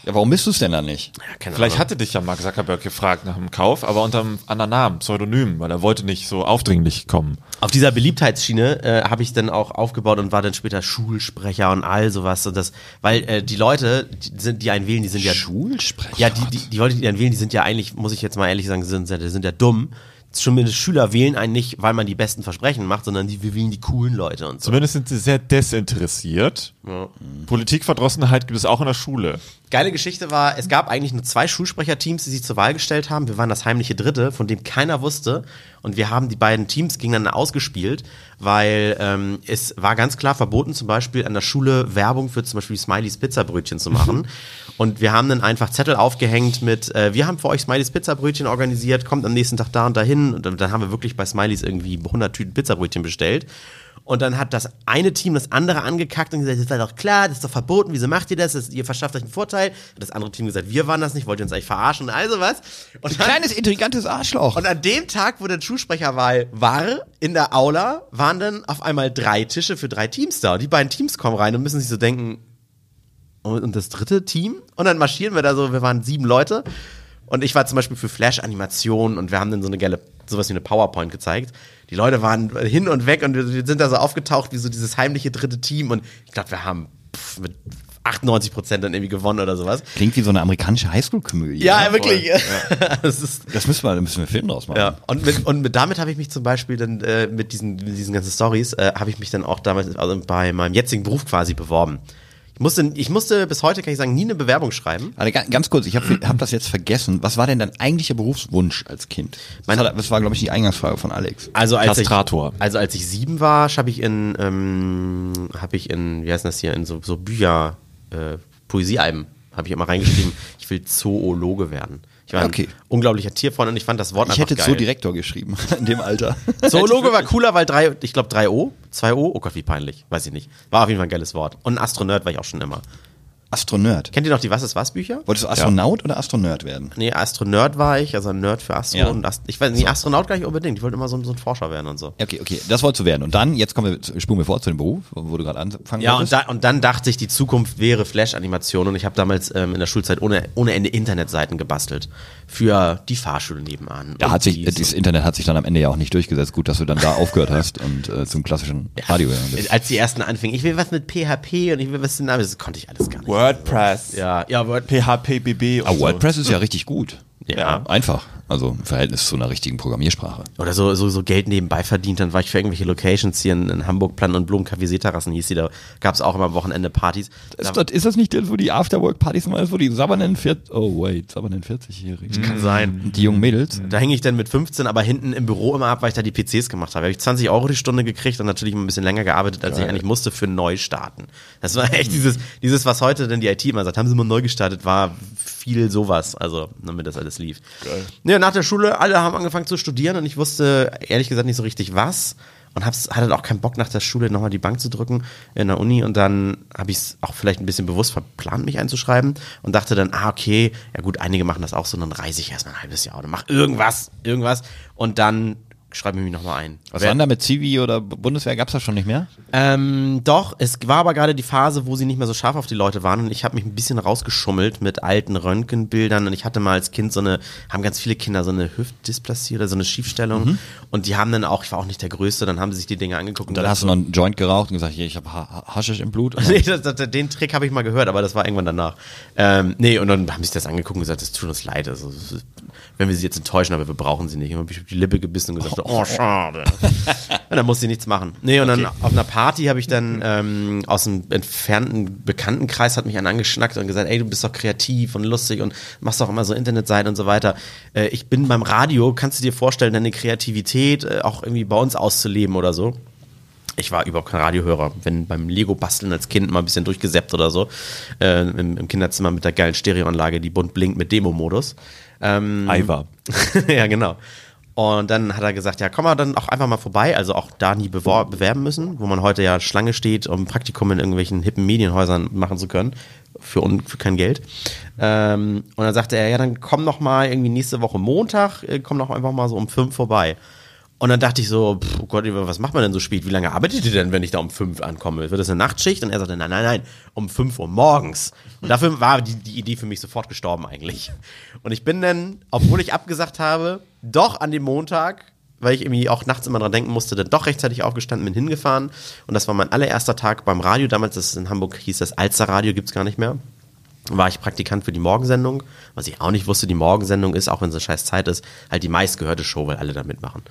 Ja, warum bist du es denn dann nicht? Ja, Vielleicht hatte dich ja Mark Zuckerberg gefragt nach dem Kauf, aber unter einem anderen Namen, Pseudonym, weil er wollte nicht so aufdringlich kommen. Auf dieser Beliebtheitsschiene äh, habe ich dann auch aufgebaut und war dann später Schulsprecher und all sowas und das, weil äh, die Leute, die, sind, die einen wählen, die sind ja Schulsprecher? Ja, die, die, die Leute, die einen wählen, die sind ja eigentlich, muss ich jetzt mal ehrlich sagen, sind, sind, sind ja dumm. Zumindest Schüler wählen einen nicht, weil man die besten Versprechen macht, sondern die wir wählen die coolen Leute und so. Zumindest sind sie sehr desinteressiert. Politikverdrossenheit gibt es auch in der Schule. Geile Geschichte war, es gab eigentlich nur zwei Schulsprecherteams, die sich zur Wahl gestellt haben. Wir waren das heimliche Dritte, von dem keiner wusste. Und wir haben die beiden Teams gegeneinander ausgespielt, weil ähm, es war ganz klar verboten, zum Beispiel an der Schule Werbung für zum Beispiel Smileys Pizzabrötchen zu machen. *laughs* und wir haben dann einfach Zettel aufgehängt mit, äh, wir haben für euch Smileys Pizzabrötchen organisiert, kommt am nächsten Tag da und dahin. Und dann, haben wir wirklich bei Smileys irgendwie 100 Tüten Pizzabrötchen bestellt. Und dann hat das eine Team das andere angekackt und gesagt, das war doch klar, das ist doch verboten, wieso macht ihr das? das ihr verschafft euch einen Vorteil. Und das andere Team gesagt, wir waren das nicht, wollt ihr uns eigentlich verarschen und also was. Und, dann, Kleines, intrigantes Arschloch. und an dem Tag, wo der Schulsprecherwahl war, in der Aula, waren dann auf einmal drei Tische für drei Teams da. Und die beiden Teams kommen rein und müssen sich so denken, und und das dritte Team? Und dann marschieren wir da so, wir waren sieben Leute. Und ich war zum Beispiel für Flash-Animationen und wir haben dann so eine geile, sowas wie eine PowerPoint gezeigt. Die Leute waren hin und weg und wir wir sind da so aufgetaucht wie so dieses heimliche dritte Team und ich glaube, wir haben pff, mit 98 Prozent dann irgendwie gewonnen oder sowas. Klingt wie so eine amerikanische Highschool-Komödie. Ja, ne? wirklich. *laughs* das ist, Das müssen wir, da müssen wir einen Film draus machen. ja, und, mit, und mit, damit habe ich mich zum Beispiel dann äh, mit, diesen, mit diesen ganzen Stories, äh, habe ich mich dann auch damals also bei meinem jetzigen Beruf quasi beworben. Ich musste, ich musste bis heute, kann ich sagen, nie eine Bewerbung schreiben. Also ga- ganz kurz, ich habe hab das jetzt vergessen. Was war denn dein eigentlicher Berufswunsch als Kind? Das, hat, das war, glaube ich, die Eingangsfrage von Alex. Also als Kastrator. ich, also als ich sieben war, habe ich in, ähm, habe ich in, wie heißt das hier, in so, so Bücher, äh, Poesiealben, habe ich immer reingeschrieben, ich will Zoologe werden. Ich war Okay. ein unglaublicher Tierfreund und ich fand das Wort Ich einfach hätte geil. Zoodirektor geschrieben *laughs* in dem Alter. *laughs* Zoologe war cooler, weil drei, ich glaube drei O, zwei O, oh Gott, wie peinlich, weiß ich nicht. War auf jeden Fall ein geiles Wort. Und ein Astronaut war ich auch schon immer. Astronerd. Kennt ihr noch die Was ist was Bücher? Wolltest du Astronaut oder Astronerd werden? Nee, Astronaut war ich, also ein Nerd für Astro Ja. und Ast ich weiß nicht, Astronaut gar nicht unbedingt. Ich wollte immer so, ein- so ein Forscher werden und so. Okay, okay, das wolltest du werden. Und dann, jetzt kommen wir, spulen wir vor zu dem Beruf, wo du gerade anfangen Ja, und, da, und dann dachte ich, die Zukunft wäre Flash-Animation und ich habe damals ähm, in der Schulzeit ohne, ohne Ende Internetseiten gebastelt. Für die Fahrschule nebenan. Da hat sich, das Internet hat sich dann am Ende ja auch nicht durchgesetzt. Gut, dass du dann da aufgehört hast und äh, zum klassischen Radio gegangen bist. Als die ersten anfingen, ich will was mit PHP und ich will was, das konnte ich alles gar nicht. WordPress. Ja, ja, Word, PHPBB und Aber so. WordPress ist ja richtig gut. Ja. Einfach. Also im Verhältnis zu einer richtigen Programmiersprache. oder so, so, so Geld nebenbei verdient. Dann war ich für irgendwelche Locations hier in, in Hamburg, Plan und Blumen, Café Seeterrassen hieß die, da gab es auch immer am Wochenende Partys. Ist Da- das, ist das nicht der, wo die Afterwork-Partys mal ist, wo die sabbernden 40, oh wait, sabbernden 40-Jährigen. Kann sein. Und die jungen Mädels. Da hing ich dann mit 15 aber hinten im Büro immer ab, weil ich da die PCs gemacht habe. Da habe ich 20 Euro die Stunde gekriegt und natürlich ein bisschen länger gearbeitet, als ich eigentlich musste für Neustarten. Das war echt dieses, dieses, was heute denn die IT immer sagt, haben sie mal neu gestartet, war viel sowas, also damit das alles lief. Ja, nach der Schule, alle haben angefangen zu studieren und ich wusste ehrlich gesagt nicht so richtig was. und hab's, hatte auch keinen Bock nach der Schule nochmal die Bank zu drücken in der Uni und dann habe ich es auch vielleicht ein bisschen bewusst verplant, mich einzuschreiben und dachte dann, ah, okay, ja gut, einige machen das auch so, dann reise ich erstmal ein halbes Jahr oder mach irgendwas, irgendwas und dann schreibe ich mich nochmal ein. Was Wer- waren da mit Zivi oder Bundeswehr? Gab's das schon nicht mehr? ähm, doch, es war aber gerade die Phase, wo sie nicht mehr so scharf auf die Leute waren und ich habe mich ein bisschen rausgeschummelt mit alten Röntgenbildern und ich hatte mal als Kind so eine, haben ganz viele Kinder so eine Hüftdysplasie oder so eine Schiefstellung und die haben dann auch, ich war auch nicht der Größte, dann haben sie sich die Dinge angeguckt und Dann hast du noch einen Joint geraucht und gesagt, hier, ich habe ha Haschisch im Blut. *laughs* Nee, das, das, den Trick habe ich mal gehört, aber das war irgendwann danach. Ähm, nee, und dann haben sie sich das angeguckt und gesagt, es tut uns leid. Also, es wenn wir sie jetzt enttäuschen, aber wir brauchen sie nicht. Und dann hab ich auf die Lippe gebissen und gesagt, oh, schade. *laughs* und dann muss sie nichts machen. Nee, und dann auf einer Party habe ich dann ähm, aus einem entfernten Bekanntenkreis hat mich einer angeschnackt und gesagt, ey, du bist doch kreativ und lustig und machst doch immer so Internetseiten und so weiter. Äh, ich bin beim Radio, kannst du dir vorstellen, deine Kreativität äh, auch irgendwie bei uns auszuleben oder so? Ich war überhaupt kein Radiohörer. Wenn beim Lego-Basteln als Kind mal ein bisschen durchgesäppt oder so, äh, im, im Kinderzimmer mit der geilen Stereoanlage, die bunt blinkt mit Demo-Modus. Ähm, Aiwa. *laughs* ja, genau. Und dann hat er gesagt, ja, komm mal dann auch einfach mal vorbei, also auch da nie bewerben müssen, wo man heute ja Schlange steht, um Praktikum in irgendwelchen hippen Medienhäusern machen zu können, für, für kein Geld. Ähm, und dann sagte er, ja, dann komm noch mal irgendwie nächste Woche Montag, äh, komm doch einfach mal so um fünf vorbei. Und dann dachte ich so, pff, oh Gott, was macht man denn so spät? Wie lange arbeitet ihr denn, wenn ich da um fünf ankomme? Wird das eine Nachtschicht? Und er sagte, nein, nein, nein, um fünf Uhr morgens. Und dafür war die, die Idee für mich sofort gestorben eigentlich. Und ich bin dann, obwohl ich abgesagt habe, doch an dem Montag, weil ich irgendwie auch nachts immer dran denken musste, dann doch rechtzeitig aufgestanden, bin hingefahren. Und das war mein allererster Tag beim Radio. Damals, das in Hamburg hieß das Alster Radio, gibt's gar nicht mehr war ich Praktikant für die Morgensendung, was ich auch nicht wusste, die Morgensendung ist, auch wenn es eine scheiß Zeit ist, halt die meistgehörte Show, weil alle da mitmachen.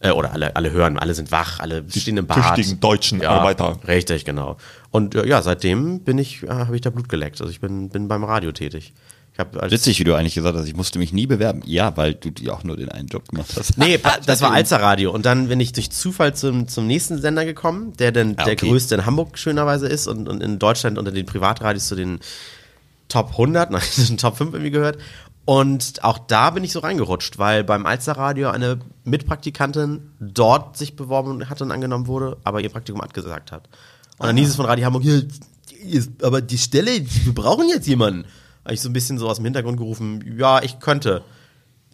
Äh, oder alle, alle hören, alle sind wach, alle stehen im Bad. tüchtigen deutschen Arbeiter. Richtig, genau. Und äh, ja, seitdem bin ich, äh, habe ich da Blut geleckt. Also ich bin, bin beim Radio tätig. Ich hab als Witzig, wie du eigentlich gesagt hast, ich musste mich nie bewerben. Ja, weil du ja auch nur den einen Job gemacht hast. Nee, *laughs* das war Alster Radio. Und dann bin ich durch Zufall zum, zum nächsten Sender gekommen, der dann Ah, der okay. größte in Hamburg schönerweise ist und, und in Deutschland unter den Privatradios zu den Top 100, *laughs* nein, Top 5 irgendwie gehört. Und auch da bin ich so reingerutscht, weil beim Alster Radio eine Mitpraktikantin dort sich beworben hat und angenommen wurde, aber ihr Praktikum abgesagt hat. Und dann hieß es von Radio Hamburg, ja, ist- aber die Stelle, wir brauchen jetzt jemanden. Habe ich so ein bisschen so aus dem Hintergrund gerufen, ja, ich könnte.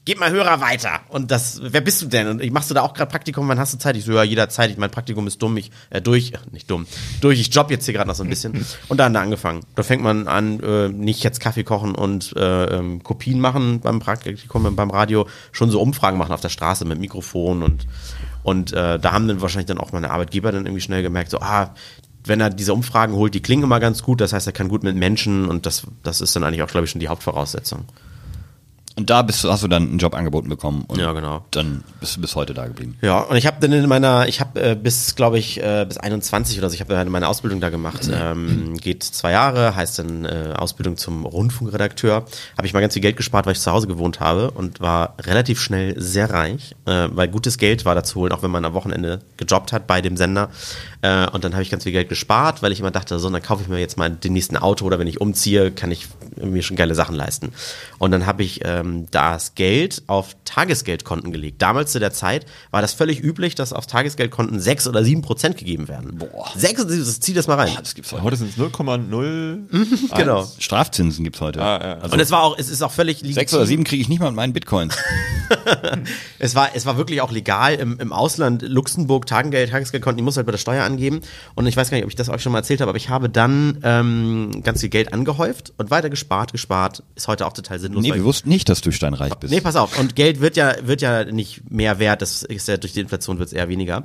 Gib mal Hörer weiter. Und das, wer bist du denn? Und ich machst du da auch gerade Praktikum, wann hast du Zeit? Ich so, ja, jederzeit. Ich, mein Praktikum ist dumm, ich, äh, durch, äh, nicht dumm, durch, ich job jetzt hier gerade noch so ein bisschen. *laughs* Und dann da angefangen. Da fängt man an, äh, nicht jetzt Kaffee kochen und äh, ähm, Kopien machen beim Praktikum, beim Radio, schon so Umfragen machen auf der Straße mit Mikrofon und, und äh, da haben dann wahrscheinlich dann auch meine Arbeitgeber dann irgendwie schnell gemerkt, so, ah, wenn er diese Umfragen holt, die klingen immer ganz gut, das heißt, er kann gut mit Menschen und das, das ist dann eigentlich auch, glaube ich, schon die Hauptvoraussetzung. Und da bist du, hast du dann einen Job angeboten bekommen und Ja, genau. dann bist du bis heute da geblieben. Ja, und ich habe dann in meiner, ich habe äh, bis, glaube ich, äh, bis 21 oder so, ich habe äh, meine Ausbildung da gemacht. Ähm, geht zwei Jahre, heißt dann äh, Ausbildung zum Rundfunkredakteur. Habe ich mal ganz viel Geld gespart, weil ich zu Hause gewohnt habe und war relativ schnell sehr reich, äh, weil gutes Geld war dazu holen, auch wenn man am Wochenende gejobbt hat bei dem Sender. Äh, und dann habe ich ganz viel Geld gespart, weil ich immer dachte, so, dann kaufe ich mir jetzt mal den nächsten Auto oder wenn ich umziehe, kann ich mir schon geile Sachen leisten. Und dann habe ich ähm, das Geld auf Tagesgeldkonten gelegt. Damals zu der Zeit war das völlig üblich, dass auf Tagesgeldkonten sechs oder sieben Prozent gegeben werden. Boah. Sechs oder sieben, zieh das mal rein. Das gibt's heute. Heute sind es 0,0. Genau. Strafzinsen gibt's heute. Ah, ja. Also Und es war auch, es ist auch völlig legitim. sechs oder sieben kriege ich nicht mal mit meinen Bitcoins. *laughs* *laughs* Es war, es war wirklich auch legal im, im Ausland, Luxemburg, Tagengeld, Tagesgeldkonten, die muss halt bei der Steuer angeben. Und ich weiß gar nicht, ob ich das euch schon mal erzählt habe, aber ich habe dann ähm, ganz viel Geld angehäuft und weiter gespart, gespart. Ist heute auch total sinnlos. nee, wir wussten nicht, dass du steinreich bist. Nee, pass auf. Und Geld wird ja, wird ja nicht mehr wert. Das ist ja durch die Inflation wird es eher weniger.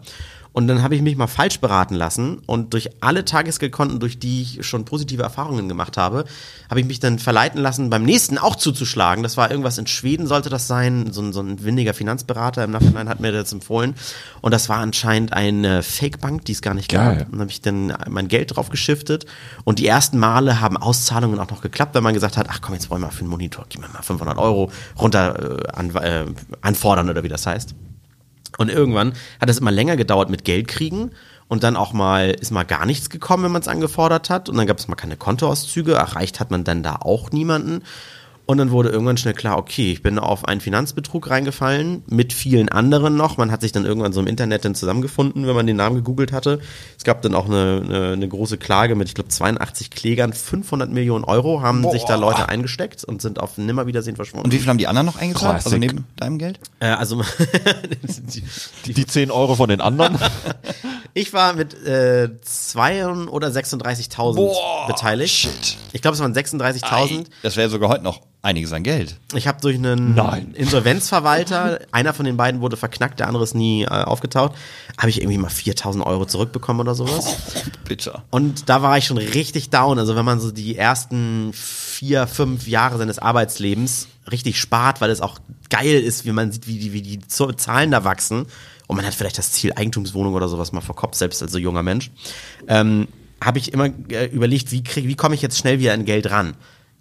Und dann habe ich mich mal falsch beraten lassen und durch alle Tagesgeldkonten, durch die ich schon positive Erfahrungen gemacht habe, habe ich mich dann verleiten lassen, beim nächsten auch zuzuschlagen. Das war irgendwas in Schweden, sollte das sein. So ein, so ein windiger Finanzberater im Nachhinein hat mir das empfohlen. Und das war anscheinend eine Fake-Bank, die es gar nicht Geil. gab. Und dann habe ich dann mein Geld drauf geschiftet. Und die ersten Male haben Auszahlungen auch noch geklappt, wenn man gesagt hat, ach komm, jetzt wollen wir für einen Monitor, gib mir mal 500 Euro runter äh, an, äh, anfordern oder wie das heißt. Und irgendwann hat es immer länger gedauert mit Geld kriegen. Und dann auch mal ist mal gar nichts gekommen, wenn man es angefordert hat. Und dann gab es mal keine Kontoauszüge, erreicht hat man dann da auch niemanden. Und dann wurde irgendwann schnell klar, okay, ich bin auf einen Finanzbetrug reingefallen, mit vielen anderen noch. Man hat sich dann irgendwann so im Internet dann zusammengefunden, wenn man den Namen gegoogelt hatte. Es gab dann auch eine, eine, eine große Klage mit, ich glaube, 82 Klägern. 500 Millionen Euro haben sich da Leute eingesteckt und sind auf Nimmerwiedersehen verschwunden. Und wie viel haben die anderen noch eingezahlt? Also Classic. neben deinem Geld? äh, also, *laughs* Die, die 10 Euro von den anderen. *laughs* ich war mit äh, 2 oder 36.000 beteiligt. shit. Ich glaube, es waren 36.000. Das wäre sogar heute noch einiges an Geld. Ich habe durch einen Nein. Insolvenzverwalter, *laughs* einer von den beiden wurde verknackt, der andere ist nie äh, aufgetaucht, habe ich irgendwie mal 4000 Euro zurückbekommen oder sowas. *laughs* Bitter. Und da war ich schon richtig down. Also wenn man so die ersten vier, fünf Jahre seines Arbeitslebens richtig spart, weil es auch geil ist, wie man sieht, wie die, wie die Zahlen da wachsen. Und man hat vielleicht das Ziel Eigentumswohnung oder sowas mal vor Kopf, selbst als so junger Mensch. Ähm, habe ich immer äh, überlegt, wie, krieg, wie komme ich jetzt schnell wieder an Geld ran?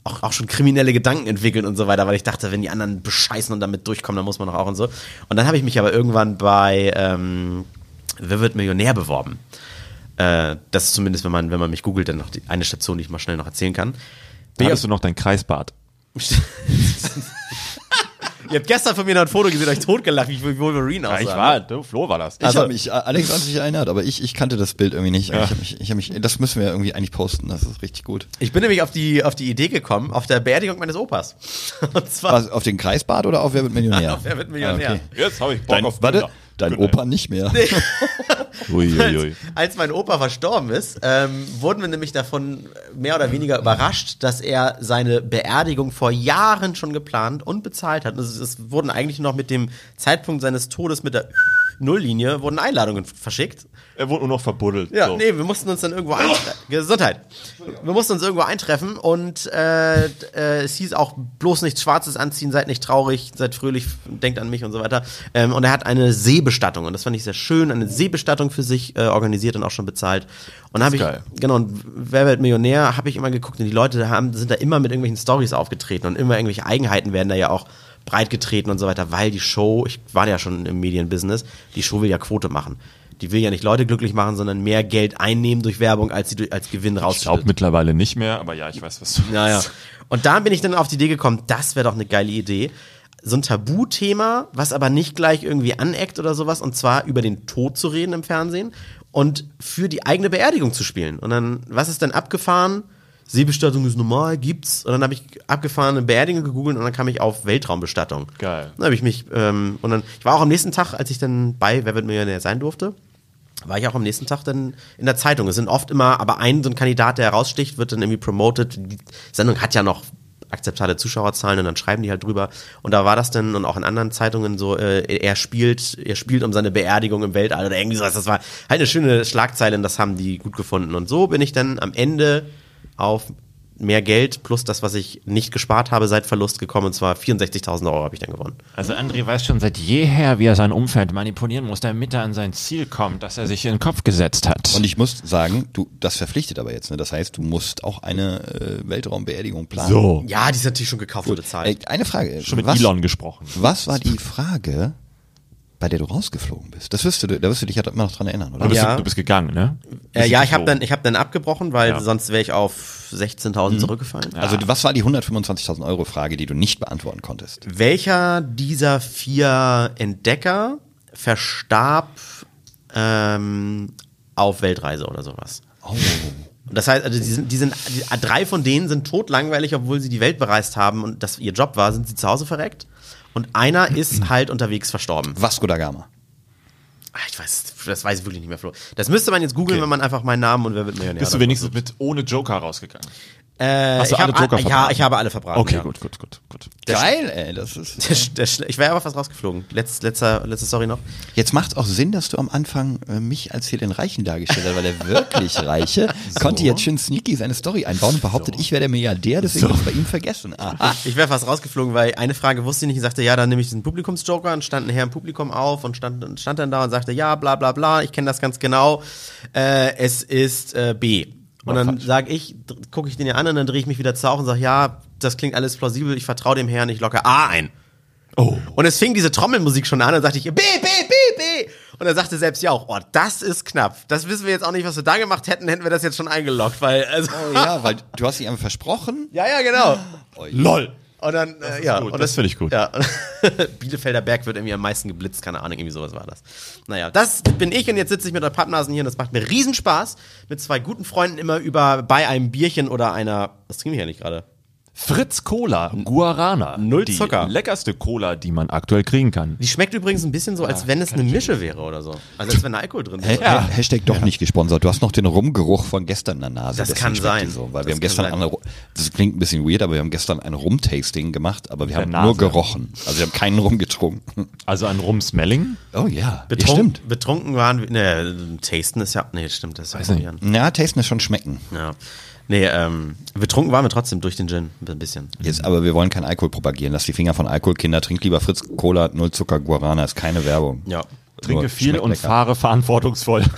Auch, auch schon kriminelle Gedanken entwickeln und so weiter, weil ich dachte, wenn die anderen bescheißen und damit durchkommen, dann muss man doch auch und so. Und dann habe ich mich aber irgendwann bei ähm, Wer wird Millionär beworben. Äh, das ist zumindest, wenn man, wenn man mich googelt, dann noch die, eine Station, die ich mal schnell noch erzählen kann. Hattest du noch dein Kreisbad. *laughs* Ihr habt gestern von mir noch ein Foto gesehen, euch totgelacht, wie ich Wolverine aussah. du, Flo war das. Ich Also- habe mich, Alex hat sich erinnert, aber ich, ich kannte das Bild irgendwie nicht. Ich hab mich, ich hab mich, das müssen wir irgendwie eigentlich posten, das ist richtig gut. Ich bin nämlich auf die, auf die Idee gekommen, auf der Beerdigung meines Opas. *laughs* Und zwar Was, auf den Kreisbad oder auf Wer wird Millionär? *laughs* auf Wer wird Millionär. Ah, okay. Jetzt habe ich Bock Dein, auf warte, Kinder. Dein Genau. Opa nicht mehr. Uiuiui. *laughs* Als mein Opa verstorben ist, ähm, wurden wir nämlich davon mehr oder weniger überrascht, dass er seine Beerdigung vor Jahren schon geplant und bezahlt hat. Es, es wurden eigentlich noch mit dem Zeitpunkt seines Todes mit der Nulllinie wurden Einladungen verschickt. Er wurde nur noch verbuddelt. Ja, so. nee, wir mussten uns dann irgendwo eintreffen. Gesundheit. Wir mussten uns irgendwo eintreffen und äh, äh, es hieß auch bloß nichts Schwarzes anziehen, seid nicht traurig, seid fröhlich, denkt an mich und so weiter. Ähm, und er hat eine Seebestattung und das fand ich sehr schön, eine Seebestattung für sich äh, organisiert und auch schon bezahlt. Und habe ich, geil. genau, und Wer wird Millionär, habe ich immer geguckt und die Leute haben, sind da immer mit irgendwelchen Stories aufgetreten und immer irgendwelche Eigenheiten werden da ja auch breit getreten und so weiter, weil die Show, ich war ja schon im Medienbusiness, die Show will ja Quote machen. Die will ja nicht Leute glücklich machen, sondern mehr Geld einnehmen durch Werbung, als sie als Gewinn Ich glaube rausschüttet. mittlerweile nicht mehr, aber ja, ich weiß, was du Naja. Und da bin ich dann auf die Idee gekommen, das wäre doch eine geile Idee. So ein Tabuthema, was aber nicht gleich irgendwie aneckt oder sowas, und zwar über den Tod zu reden im Fernsehen und für die eigene Beerdigung zu spielen. Und dann, was ist denn abgefahren? Seebestattung ist normal, gibt's. Und dann habe ich abgefahrene Beerdigung gegoogelt und dann kam ich auf Weltraumbestattung. Geil. Dann habe ich mich, ähm, und dann, ich war auch am nächsten Tag, als ich dann bei Wer wird Millionär sein durfte, war ich auch am nächsten Tag dann in der Zeitung. Es sind oft immer, aber ein so ein Kandidat, der heraussticht, wird dann irgendwie promoted. Die Sendung hat ja noch akzeptable Zuschauerzahlen und dann schreiben die halt drüber. Und da war das dann und auch in anderen Zeitungen so, äh, er spielt, er spielt um seine Beerdigung im Weltall oder irgendwie sowas. Das war halt eine schöne Schlagzeile und das haben die gut gefunden. Und so bin ich dann am Ende auf mehr Geld plus das, was ich nicht gespart habe, seit Verlust gekommen. Und zwar 64.000 Euro habe ich dann gewonnen. Also André weiß schon seit jeher, wie er sein Umfeld manipulieren muss, damit er an sein Ziel kommt, das er sich in den Kopf gesetzt hat. Und ich muss sagen, du, das verpflichtet aber jetzt, ne? Das heißt, du musst auch eine äh, Weltraumbeerdigung planen. So. Ja, die ist natürlich schon gekauft und bezahlt. Äh, eine Frage. Schon mit was, Elon gesprochen. Was war die Frage, bei der du rausgeflogen bist? Das wirst du, da wirst du dich ja immer noch dran erinnern, oder? Du bist, Ja. du bist gegangen, ne? Äh, ja, ich habe dann, ich hab dann abgebrochen, weil Ja. sonst wäre ich auf 16.000 zurückgefallen. Also was war die 125.000 Euro Frage, die du nicht beantworten konntest? Welcher dieser vier Entdecker verstarb ähm, auf Weltreise oder sowas? Oh. Das heißt, also die sind, die sind, die, drei von denen sind totlangweilig, obwohl sie die Welt bereist haben und das ihr Job war, sind sie zu Hause verreckt. Und einer ist halt unterwegs verstorben. Vasco da Gama. Ah, Ich weiß, das weiß ich wirklich nicht mehr, Flo. Das müsste man jetzt googeln, Okay. wenn man einfach meinen Namen und wer wird Millionär. Bist du wenigstens mit ohne Joker rausgegangen? Äh, Hast du ich alle hab, Joker Ja, ich habe alle verbraten. Okay, ja. gut, gut, gut, gut. Geil, ey, das ist. *laughs* Der, der, ich wäre aber fast rausgeflogen. Letz, letzter, letzte Story noch. Jetzt macht es auch Sinn, dass du am Anfang äh, mich als hier den Reichen dargestellt hast, weil der wirklich *laughs* Reiche konnte jetzt schön sneaky seine Story einbauen und behauptet, ich wäre der Milliardär, deswegen ist bei ihm vergessen. Aha. *laughs* Ich wäre fast rausgeflogen, weil eine Frage wusste ich nicht. Ich sagte, ja, dann nehme ich diesen Publikumsjoker und stand ein Herr im Publikum auf und stand, stand dann da und sagte, ja, bla bla bla, ich kenne das ganz genau. Äh, es ist äh, B. Und dann sage ich, gucke ich den ja an und dann drehe ich mich wieder zu auf und sage, ja, das klingt alles plausibel, ich vertraue dem Herrn, ich locke A ein. Oh. Und es fing diese Trommelmusik schon an und sagte ich, B, B, B, B. Und er sagte selbst ja auch, oh, das ist knapp. Das wissen wir jetzt auch nicht, was wir da gemacht hätten, hätten wir das jetzt schon eingeloggt, weil, also. Oh ja, weil du hast dich einfach versprochen. *laughs* Ja, ja, genau. LOL. Und dann, äh, ja, gut, und das finde ich gut. Ja. *laughs* Bielefelder Berg wird irgendwie am meisten geblitzt, keine Ahnung, irgendwie sowas war das. Naja, das bin ich und jetzt sitze ich mit der Pappnasen hier und das macht mir Riesenspaß, mit zwei guten Freunden immer über bei einem Bierchen oder einer, was trinke ich eigentlich gerade? Fritz Cola, Guarana. Null die Zucker. leckerste Cola, die man aktuell kriegen kann. Die schmeckt übrigens ein bisschen so, als wenn es eine Mische wäre oder so. Also als wenn da Alkohol drin ist. ja. Hashtag doch nicht gesponsert. Du hast noch den Rumgeruch von gestern in der Nase. Das Deswegen kann sein. So, weil Das wir haben gestern sein. eine, das klingt ein bisschen weird, aber wir haben gestern ein Rum-Tasting gemacht, aber wir haben Nase. nur gerochen. Also wir haben keinen Rum getrunken. Also ein Rum-Smelling. Oh ja, ja Betrunken, stimmt. betrunken waren wir, ne, tasten ist ja, nee, stimmt, das ist ja probieren. Ja, Tasten ist schon schmecken. Ja. Nee, ähm, betrunken waren wir trotzdem durch den Gin, ein bisschen. Jetzt, aber wir wollen keinen Alkohol propagieren. Lass die Finger von Alkohol, Kinder. Trinkt lieber Fritz Cola, Null Zucker, Guarana. Ist keine Werbung. Ja. Trinke Nur viel und lecker. fahre verantwortungsvoll. *laughs*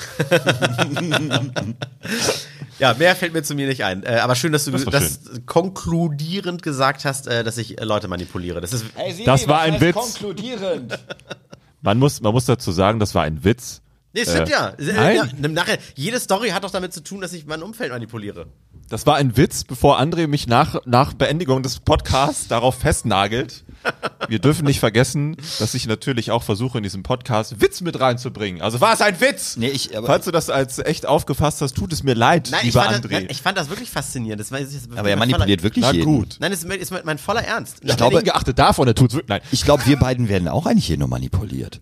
Ja, mehr fällt mir zu mir nicht ein. Äh, aber schön, dass du Das das, konkludierend gesagt hast, äh, dass ich äh, Leute manipuliere. Das ist Das war ein Witz. Konkludierend. *laughs* Man muss, man muss dazu sagen, das war ein Witz. Nee, stimmt Äh, ja. nein. ja. Nachher, jede Story hat doch damit zu tun, dass ich mein Umfeld manipuliere. Das war ein Witz, bevor André mich nach, nach Beendigung des Podcasts darauf festnagelt. Wir dürfen nicht vergessen, dass ich natürlich auch versuche, in diesem Podcast Witz mit reinzubringen. Also war es ein Witz? Nee, ich- aber- Falls du das als echt aufgefasst hast, tut es mir leid, Nein, ich lieber fand, André. das, ich fand das wirklich faszinierend. Das war, das ist Aber er manipuliert voller, wirklich Na jeden. gut. Nein, das ist, ist mein voller Ernst. Ich glaube- Ungeachtet davon, er tut's wirklich. Nein. Ich glaube, wir beiden werden auch eigentlich hier nur manipuliert.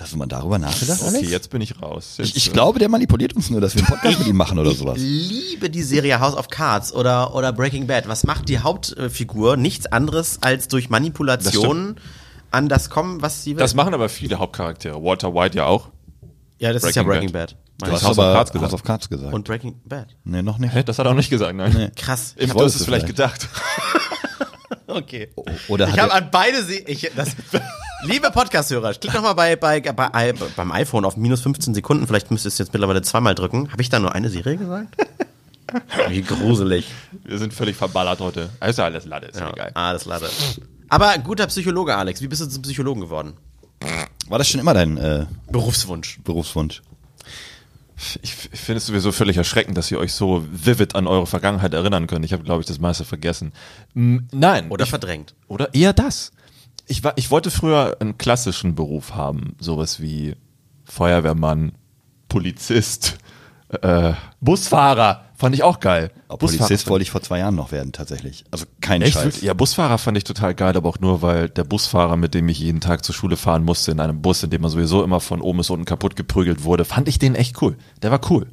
Hast du mal darüber nachgedacht, Okay, Alex? jetzt bin ich raus. Jetzt, Ich, ich glaube, der manipuliert uns nur, dass wir einen Podcast mit ihm machen oder sowas. liebe die Serie House of Cards oder, oder Breaking Bad. Was macht die Hauptfigur? Nichts anderes als durch Manipulation an das kommen, was sie will. das machen aber viele Hauptcharaktere. Walter White ja auch. ja, das ist ja Breaking Breaking Bad. Du hast ich. House of aber Cards gesagt. House of Cards gesagt. Und Breaking Bad. nee, noch nicht. Hä, Das hat er auch nicht gesagt, nein. Krass. Ich Ich habe wolltest es vielleicht vielleicht. gedacht. *laughs* Okay. Oder Ich hat habe er, an beide Se ich, das, *laughs* Liebe Podcast-Hörer, klick doch mal bei, bei, bei, beim iPhone auf minus 15 Sekunden. Vielleicht müsst ihr es jetzt mittlerweile zweimal drücken. Habe ich da nur eine Serie gesagt? *laughs* Wie gruselig. Wir sind völlig verballert heute. Ist ja alles Lade, ist ja, egal. alles lade. Aber guter Psychologe, Alex. Wie bist du zum Psychologen geworden? war das schon immer dein äh, Berufswunsch. Berufswunsch? Ich, ich finde es sowieso völlig erschreckend, dass ihr euch so vivid an eure Vergangenheit erinnern könnt. Ich habe, glaube ich, das meiste vergessen. Mm, nein. Oder ich, verdrängt. Oder eher das. Ich, war, ich wollte früher einen klassischen Beruf haben. Sowas wie Feuerwehrmann, Polizist, äh, Busfahrer. Fand ich auch geil. Auch Busfahrer Polizist wollte ich vor zwei Jahren noch werden, tatsächlich. Also kein Echt? Scheiß. Ja, Busfahrer fand ich total geil, aber auch nur, weil der Busfahrer, mit dem ich jeden Tag zur Schule fahren musste, in einem Bus, in dem man sowieso immer von oben bis unten kaputt geprügelt wurde, fand ich den echt cool. Der war cool.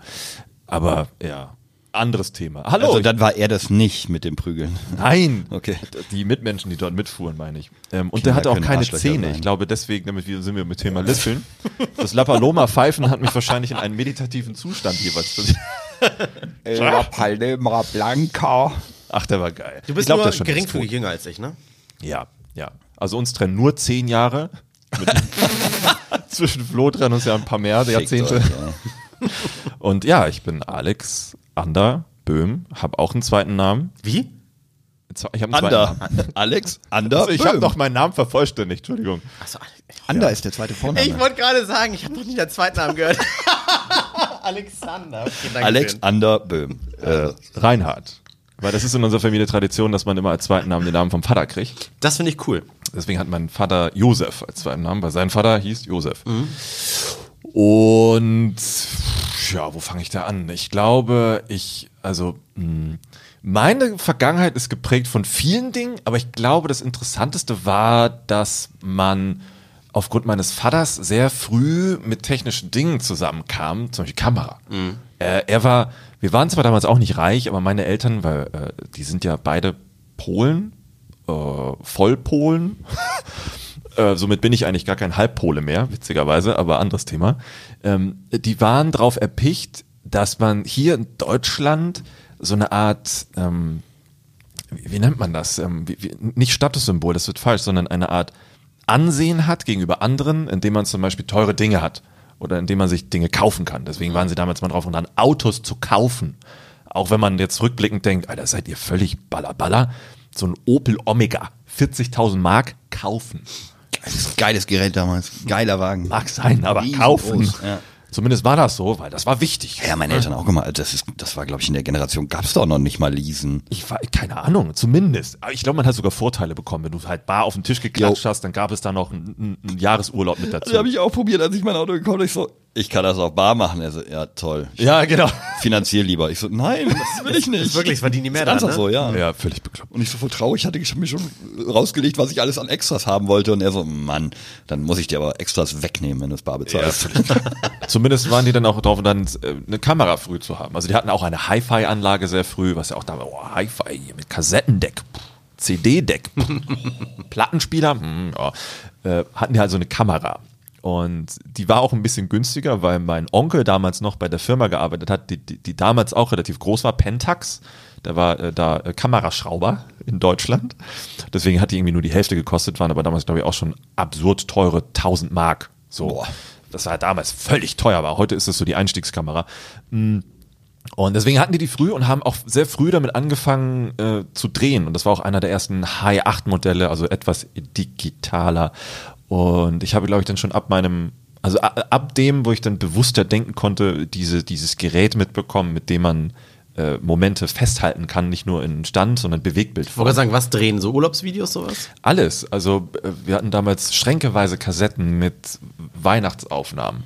Aber ja, anderes Thema. Hallo. Also dann war er das nicht mit dem Prügeln. Nein. *laughs* Okay. Die Mitmenschen, die dort mitfuhren, meine ich. Ähm, und Kinder der hatte auch keine Zähne. sein. Ich glaube, deswegen, damit wir, sind wir mit Thema Lispeln. Das Lapaloma-Pfeifen hat mich wahrscheinlich in einen meditativen Zustand jeweils. La *laughs* Palma Blanca. Ach, der war geil. Du bist ich glaub, nur geringfügig jünger als ich, ne? Ja, ja. Also uns trennen nur zehn Jahre. *laughs* Zwischen Flo trennen uns ja ein paar mehr Jahrzehnte. Euch, Und ja, ich bin Alex Ander Böhm, habe auch einen zweiten Namen. Wie? Ich habe einen zweiten Ander. Namen. *laughs* Alex Ander. Also ich habe noch meinen Namen vervollständigt, Entschuldigung. Achso, Ander ist der zweite Vorname. ich wollte gerade sagen, ich habe noch nie den zweiten Namen gehört. *laughs* Alexander. Okay, Alex. Ander Böhm. Äh, Reinhard. Weil das ist in unserer Familie Tradition, dass man immer als zweiten Namen den Namen vom Vater kriegt. Das finde ich cool. Deswegen hat mein Vater Josef als zweiten Namen, weil sein Vater hieß Josef. Und ja, wo fange ich da an? Ich glaube, ich, also mh, meine Vergangenheit ist geprägt von vielen Dingen, aber ich glaube, das Interessanteste war, dass man aufgrund meines Vaters sehr früh mit technischen Dingen zusammenkam, zum Beispiel Kamera. Äh, er war, wir waren zwar damals auch nicht reich, aber meine Eltern, weil äh, die sind ja beide Polen, äh, Vollpolen. *laughs* Äh, somit bin ich eigentlich gar kein Halbpole mehr, witzigerweise, aber anderes Thema. Ähm, die waren darauf erpicht, dass man hier in Deutschland so eine Art, ähm, wie, wie nennt man das? Ähm, wie, wie, nicht Statussymbol, das wird falsch, sondern eine Art Ansehen hat gegenüber anderen, indem man zum Beispiel teure Dinge hat oder indem man sich Dinge kaufen kann. Deswegen waren sie damals mal drauf und dran, Autos zu kaufen. Auch wenn man jetzt rückblickend denkt, Alter, seid ihr völlig ballerballer. So ein Opel Omega, 40.000 Mark, kaufen. Geiles, Gerät damals. Geiler Wagen. Mag sein, aber Riesengroß, kaufen. ja. Zumindest war das so, weil das war wichtig. Ja, meine Eltern auch gemacht. Das ist, das war, glaube ich, in der Generation gab's doch noch nicht mal Leasen. Ich war, keine Ahnung, zumindest. Aber ich glaube, man hat sogar Vorteile bekommen. Wenn du halt bar auf den Tisch geklatscht hast, dann gab es da noch einen, einen Jahresurlaub mit dazu. Das habe ich auch probiert, als ich mein Auto gekauft habe. Ich so, ich kann das auch bar machen. Er so, ja, toll. Ich ja, genau. finanziell lieber. Ich so, nein, das will ich nicht. Wirklich, verdienen die mehr Ist dran, ne? so, ja. Ja, völlig bekloppt. Und ich so voll traurig, hatte ich mir schon rausgelegt, was ich alles an Extras haben wollte. Und er so, Mann, dann muss ich dir aber Extras wegnehmen, wenn du es bar bezahlst. *laughs* Zumindest waren die dann auch drauf, dann äh, eine Kamera früh zu haben. Also die hatten auch eine Hi-Fi-Anlage sehr früh, was ja auch da war, oh, Hi-Fi hier mit Kassettendeck, CD-Deck, *laughs* Plattenspieler, hm, ja, äh, hatten die halt so eine Kamera. Und die war auch ein bisschen günstiger, weil mein Onkel damals noch bei der Firma gearbeitet hat, die, die, die damals auch relativ groß war, Pentax. Der war äh, da äh, Kameraschrauber in Deutschland. Deswegen hat die irgendwie nur die Hälfte gekostet, waren aber damals, glaube ich, auch schon absurd teure 1000 Mark. So. Das war damals völlig teuer, aber heute ist es so die Einstiegskamera. Mm. Und deswegen hatten die die früh und haben auch sehr früh damit angefangen äh, zu drehen. Und das war auch einer der ersten High 8 Modelle, also etwas digitaler. Und ich habe, glaube ich, dann schon ab meinem, also ab dem, wo ich dann bewusster denken konnte, diese, dieses Gerät mitbekommen, mit dem man äh, Momente festhalten kann, nicht nur in Stand, sondern Bewegtbild. Ich wollte gerade sagen, was drehen? So Urlaubsvideos, sowas? Alles. Also äh, wir hatten damals schränkeweise Kassetten mit Weihnachtsaufnahmen,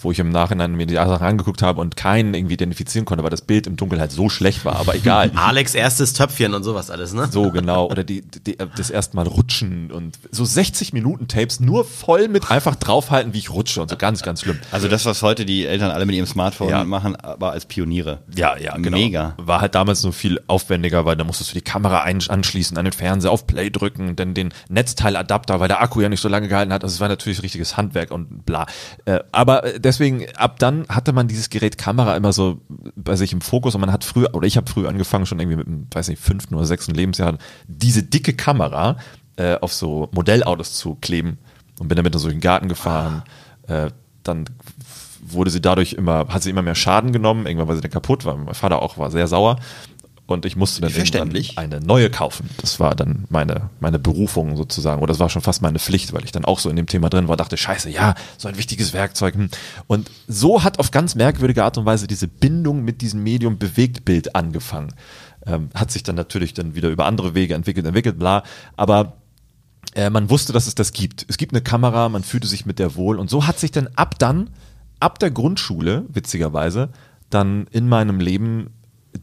wo ich im Nachhinein mir die Sachen angeguckt habe und keinen irgendwie identifizieren konnte, weil das Bild im Dunkeln halt so schlecht war, aber egal. *laughs* Alex erstes Töpfchen und sowas alles, ne? So genau. Oder die, die, das erste Mal rutschen und so 60 Minuten Tapes nur voll mit einfach draufhalten, wie ich rutsche und so ganz, ganz schlimm. Also das, was heute die Eltern alle mit ihrem Smartphone Ja. machen, aber als Pioniere. Ja, ja, genau. Mega. War halt damals nur viel aufwendiger, weil da musstest du die Kamera anschließen, an den Fernseher auf Play drücken, dann den Netzteiladapter, weil der Akku ja nicht so lange gehalten hat. Also es war natürlich richtiges Handwerk und bla. Äh, aber deswegen, ab dann hatte man dieses Gerät Kamera immer so bei sich im Fokus und man hat früher, oder ich habe früh angefangen, schon irgendwie mit dem, weiß nicht, fünften oder sechsten Lebensjahr, diese dicke Kamera äh, auf so Modellautos zu kleben und bin damit in so den Garten gefahren. Äh, dann wurde sie dadurch immer, hat sie immer mehr Schaden genommen, irgendwann war sie dann kaputt, weil mein Vater auch war sehr sauer. Und ich musste dann Verständlich. eine neue kaufen. Das war dann meine, meine Berufung sozusagen. Oder das war schon fast meine Pflicht, weil ich dann auch so in dem Thema drin war, dachte, scheiße, ja, so ein wichtiges Werkzeug. hm. Und so hat auf ganz merkwürdige Art und Weise diese Bindung mit diesem Medium Bewegtbild angefangen. Ähm, hat sich dann natürlich dann wieder über andere Wege entwickelt, entwickelt, bla. Aber äh, man wusste, dass es das gibt. Es gibt eine Kamera, man fühlte sich mit der wohl. Und so hat sich dann ab dann, ab der Grundschule, witzigerweise, dann in meinem Leben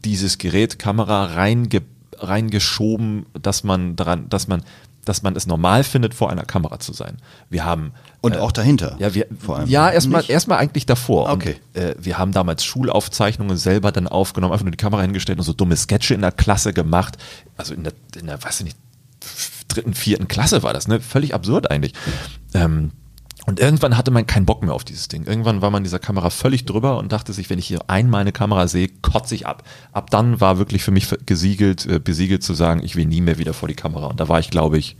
dieses Gerät Kamera reinge reingeschoben, dass man dran, dass man, dass man es normal findet, vor einer Kamera zu sein. Wir haben Und auch dahinter. ja, wir, vor allem. ja erstmal erstmal eigentlich davor. Okay. Und, äh, wir haben damals Schulaufzeichnungen selber dann aufgenommen, einfach nur die Kamera hingestellt und so dumme Sketche in der Klasse gemacht. Also in der, in der weiß ich nicht, dritten, vierten Klasse war das, ne? Völlig absurd eigentlich. Ähm, und irgendwann hatte man keinen Bock mehr auf dieses Ding. Irgendwann war man dieser Kamera völlig drüber und dachte sich, wenn ich hier einmal eine Kamera sehe, kotze ich ab. Ab dann war wirklich für mich gesiegelt, äh, besiegelt zu sagen, ich will nie mehr wieder vor die Kamera. Und da war ich, glaube ich,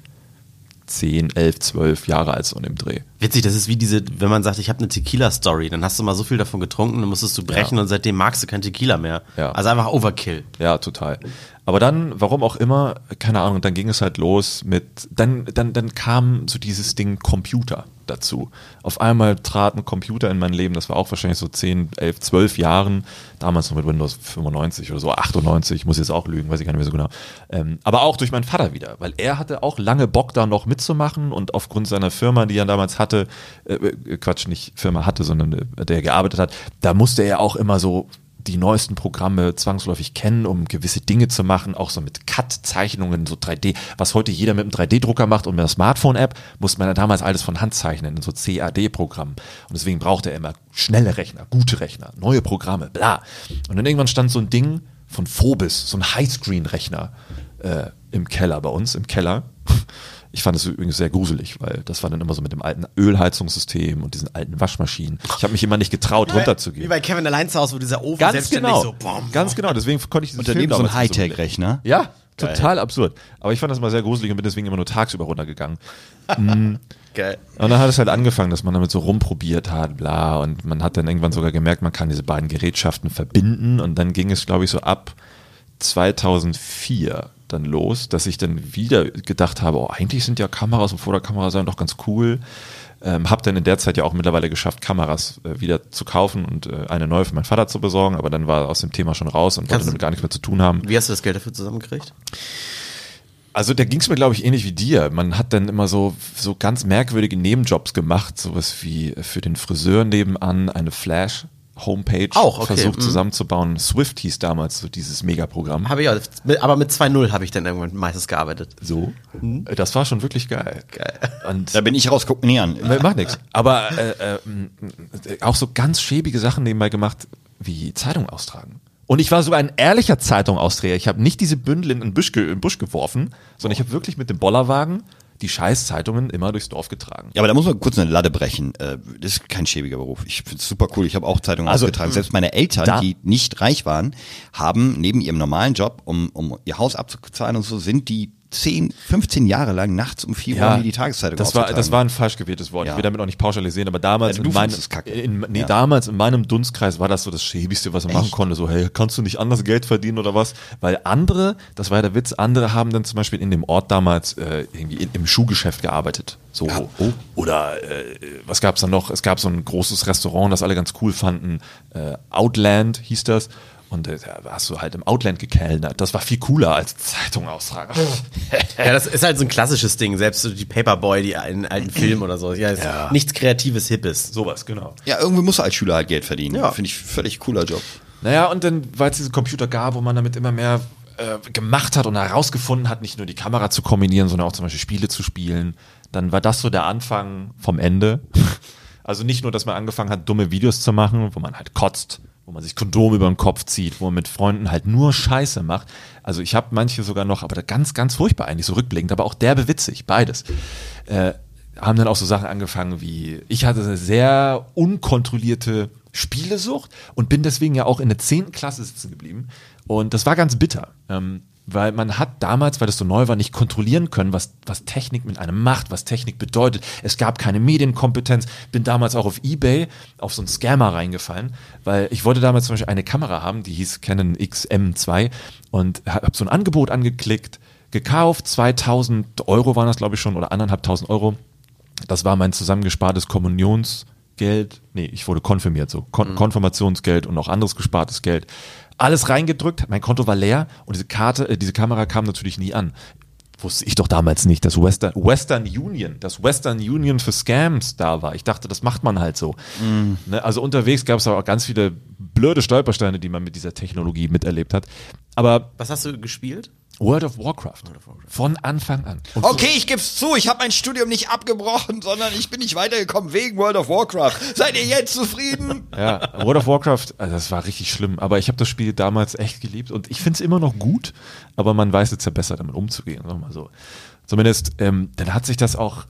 10, 11, 12 Jahre alt so in dem Dreh. Witzig, das ist wie diese, wenn man sagt, ich habe eine Tequila-Story, dann hast du mal so viel davon getrunken, dann musstest du brechen Ja. und seitdem magst du kein Tequila mehr. Ja. Also einfach Overkill. Ja, total. Aber dann, warum auch immer, keine Ahnung, dann ging es halt los mit, dann, dann, dann kam so dieses Ding Computer dazu. Auf einmal trat ein Computer in mein Leben, das war auch wahrscheinlich so 10, 11, 12 Jahren, damals noch mit Windows 95 oder so, 98, ich muss jetzt auch lügen, weiß ich gar nicht mehr so genau. Ähm, aber auch durch meinen Vater wieder, weil er hatte auch lange Bock da noch mitzumachen und aufgrund seiner Firma, die er damals hatte, äh, äh, Quatsch, nicht Firma hatte, sondern äh, der gearbeitet hat, da musste er auch immer so die neuesten Programme zwangsläufig kennen, um gewisse Dinge zu machen, auch so mit Cut-Zeichnungen, so 3D, was heute jeder mit einem 3D-Drucker macht und mit einer Smartphone-App, musste man ja damals alles von Hand zeichnen, in so CAD-Programmen. Und deswegen brauchte er immer schnelle Rechner, gute Rechner, neue Programme, bla. Und dann irgendwann stand so ein Ding von Phobis, so ein Highscreen-Rechner äh, im Keller bei uns, im Keller. Ich fand es übrigens sehr gruselig, weil das war dann immer so mit dem alten Ölheizungssystem und diesen alten Waschmaschinen. Ich habe mich immer nicht getraut, Wie runterzugehen. bei Kevin allein zu Hause, wo dieser Ofen Ganz selbstständig genau. so bom, Ganz genau. Deswegen konnte ich daneben Film so ein Hightech-Rechner. Ja, total absurd. Aber ich fand das mal sehr gruselig und bin deswegen immer nur tagsüber runtergegangen. *laughs* Geil. Und dann hat es halt angefangen, dass man damit so rumprobiert hat, bla. Und man hat dann irgendwann sogar gemerkt, man kann diese beiden Gerätschaften verbinden. Und dann ging es, glaube ich, so ab 2004 dann los, dass ich dann wieder gedacht habe, oh, eigentlich sind ja Kameras und Fotokamera sein doch ganz cool. Ähm, hab dann in der Zeit ja auch mittlerweile geschafft, Kameras äh, wieder zu kaufen und äh, eine neue für meinen Vater zu besorgen, aber dann war er aus dem Thema schon raus und wollte Kannst du- damit gar nichts mehr zu tun haben. Wie hast du das Geld dafür zusammengekriegt? Also da ging es mir, glaube ich, ähnlich wie dir. Man hat dann immer so, so ganz merkwürdige Nebenjobs gemacht, sowas wie für den Friseur nebenan eine Flash. Homepage Auch, okay, versucht mhm. zusammenzubauen. Swift hieß damals so dieses Megaprogramm. Habe ich auch. Mit- Aber mit 2.0 habe ich dann irgendwann meistens gearbeitet. So. Das war schon wirklich geil. Geil. Und Da bin ich raus, guck mir an. macht nichts. Aber äh, äh, auch so ganz schäbige Sachen nebenbei gemacht, wie Zeitung austragen. Und ich war sogar ein ehrlicher Zeitungausträger. Ich habe nicht diese Bündel in den Busch, ge in den Busch geworfen, sondern ich habe wirklich mit dem Bollerwagen die scheiß Zeitungen immer durchs Dorf getragen. Ja, aber da muss man kurz eine Ladde brechen. Äh, Das ist kein schäbiger Beruf. Ich finde es super cool. Ich habe auch Zeitungen Also, ausgetragen. Selbst meine Eltern, die nicht reich waren, haben neben ihrem normalen Job, um, um ihr Haus abzuzahlen und so, sind die 10, 15 Jahre lang nachts um 4 Uhr haben die die Tageszeitung das war, das war ein falsch gewähltes Wort. Ja. Ich will damit auch nicht pauschalisieren, aber damals Ja, du in, es kacke. in, nee, Ja. damals in meinem Dunstkreis war das so das Schäbigste, was man machen konnte. So, hey, kannst du nicht anders Geld verdienen oder was? Weil andere, das war ja der Witz, andere haben dann zum Beispiel in dem Ort damals äh, irgendwie in, im Schuhgeschäft gearbeitet. So. oh. Oder äh, was gab's dann noch? Es gab so ein großes Restaurant, das alle ganz cool fanden. Äh, Outland hieß das. Und äh, da hast du halt im Outland gekellnert. Das war viel cooler als Zeitung austragen. Ja, *laughs* das ist halt so ein klassisches Ding. Selbst so die Paperboy, die in alten Filmen oder so. Ja, ist nichts Kreatives, Hippes. Sowas, genau. ja, irgendwie muss als Schüler halt Geld verdienen. Ja. Finde ich völlig cooler Job. Naja, und dann, weil es diese Computer gab, wo man damit immer mehr äh, gemacht hat und herausgefunden hat, nicht nur die Kamera zu kombinieren, sondern auch zum Beispiel Spiele zu spielen, dann war das so der Anfang vom Ende. *laughs* Also nicht nur, dass man angefangen hat, dumme Videos zu machen, wo man halt kotzt, wo man sich Kondom über den Kopf zieht, wo man mit Freunden halt nur Scheiße macht. Also ich habe manche sogar noch, aber ganz, ganz furchtbar eigentlich, so rückblickend, aber auch derbe witzig, beides. Äh, haben dann auch so Sachen angefangen wie, ich hatte eine sehr unkontrollierte Spielesucht und bin deswegen ja auch in der 10. Klasse sitzen geblieben. Und das war ganz bitter. Ähm, weil man hat damals, weil das so neu war, nicht kontrollieren können, was, was Technik mit einem macht, was Technik bedeutet. Es gab keine Medienkompetenz. Bin damals auch auf Ebay auf so einen Scammer reingefallen, weil ich wollte damals zum Beispiel eine Kamera haben, die hieß Canon XM2 und habe so ein Angebot angeklickt, gekauft, 2000 Euro waren das glaube ich schon oder anderthalbtausend Euro. Das war mein zusammengespartes Kommunionsgeld. Nee, ich wurde konfirmiert, so Kon Konfirmationsgeld und auch anderes gespartes Geld. Alles reingedrückt, mein Konto war leer und diese Karte, äh, diese Kamera kam natürlich nie an. Wusste ich doch damals nicht, dass Western, Western Union, dass Western Union für Scams da war. Ich dachte, das macht man halt so. Ne, also unterwegs gab es aber auch ganz viele blöde Stolpersteine, die man mit dieser Technologie miterlebt hat. Aber Was hast du gespielt? World of Warcraft. Von Anfang an. Und Okay, ich geb's zu, ich habe mein Studium nicht abgebrochen, sondern ich bin nicht weitergekommen wegen World of Warcraft. Seid ihr jetzt zufrieden? *laughs* Ja, World of Warcraft, also das war richtig schlimm. Aber ich habe das Spiel damals echt geliebt und ich finde es immer noch gut, aber man weiß jetzt ja besser, damit umzugehen, sagen wir mal so. Zumindest, ähm, dann hat sich das auch,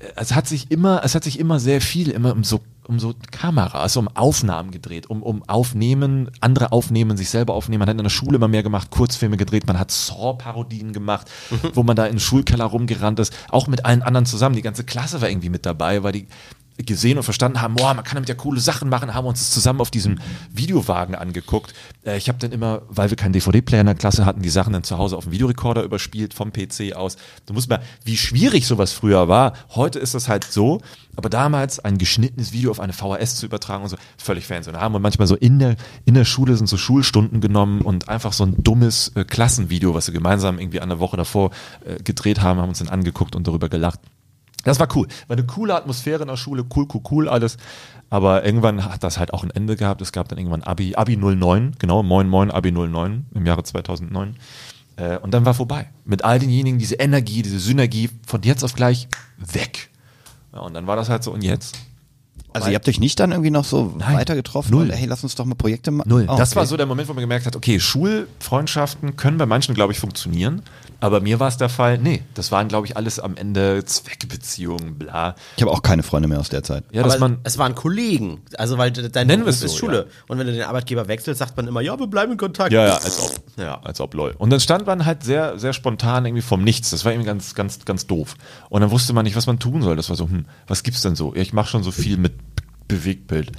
äh, es hat sich immer, es hat sich immer sehr viel immer um so, um so Kameras, um Aufnahmen gedreht, um, um Aufnehmen, andere aufnehmen, sich selber aufnehmen. Man hat in der Schule immer mehr gemacht, Kurzfilme gedreht, man hat Saw-Parodien gemacht, wo man da in den Schulkeller rumgerannt ist, auch mit allen anderen zusammen. Die ganze Klasse war irgendwie mit dabei, weil die gesehen und verstanden haben, boah, man kann damit ja coole Sachen machen, haben uns das zusammen auf diesem Videowagen angeguckt. Äh, ich habe dann immer, weil wir keinen DVD-Player in der Klasse hatten, die Sachen dann zu Hause auf dem Videorekorder überspielt vom PC aus. Du musst mal, wie schwierig sowas früher war. Heute ist das halt so, aber damals ein geschnittenes Video auf eine VHS zu übertragen und so, völlig Fancy. Und da haben wir manchmal so in der, in der Schule sind so Schulstunden genommen und einfach so ein dummes äh, Klassenvideo, was wir gemeinsam irgendwie an der Woche davor äh, gedreht haben, haben uns dann angeguckt und darüber gelacht. Das war cool. War eine coole Atmosphäre in der Schule, cool, cool, cool alles. Aber irgendwann hat das halt auch ein Ende gehabt. Es gab dann irgendwann Abi, Abi 09, genau, Moin Moin, Abi 09 im Jahre 2009. Äh, und dann war vorbei. Mit all denjenigen, diese Energie, diese Synergie von jetzt auf gleich weg. Ja, und dann war das halt so, und jetzt? Also ihr habt euch nicht dann irgendwie noch so Nein. weiter getroffen? Null. Und, hey, lass uns doch mal Projekte machen. Null. Oh, Das okay. war so der Moment, wo man gemerkt hat, okay, Schulfreundschaften können bei manchen, glaube ich, funktionieren. Aber mir war es der Fall, nee, das waren, glaube ich, alles am Ende Zweckbeziehungen, bla. Ich habe auch keine Freunde mehr aus der Zeit. Ja, dass Aber man, es waren Kollegen. Also, weil de- dein Nennen Beruf es ist so, Schule. Und wenn du den Arbeitgeber wechselst, sagt man immer, ja, wir bleiben in Kontakt. Ja, ja, als ob. Ja. Als ob, lol. Und dann stand man halt sehr, sehr spontan irgendwie vom Nichts. Das war irgendwie ganz, ganz, ganz doof. Und dann wusste man nicht, was man tun soll. Das war so, hm, was gibt's denn so? Ja, ich mache schon so viel mit Bewegtbild.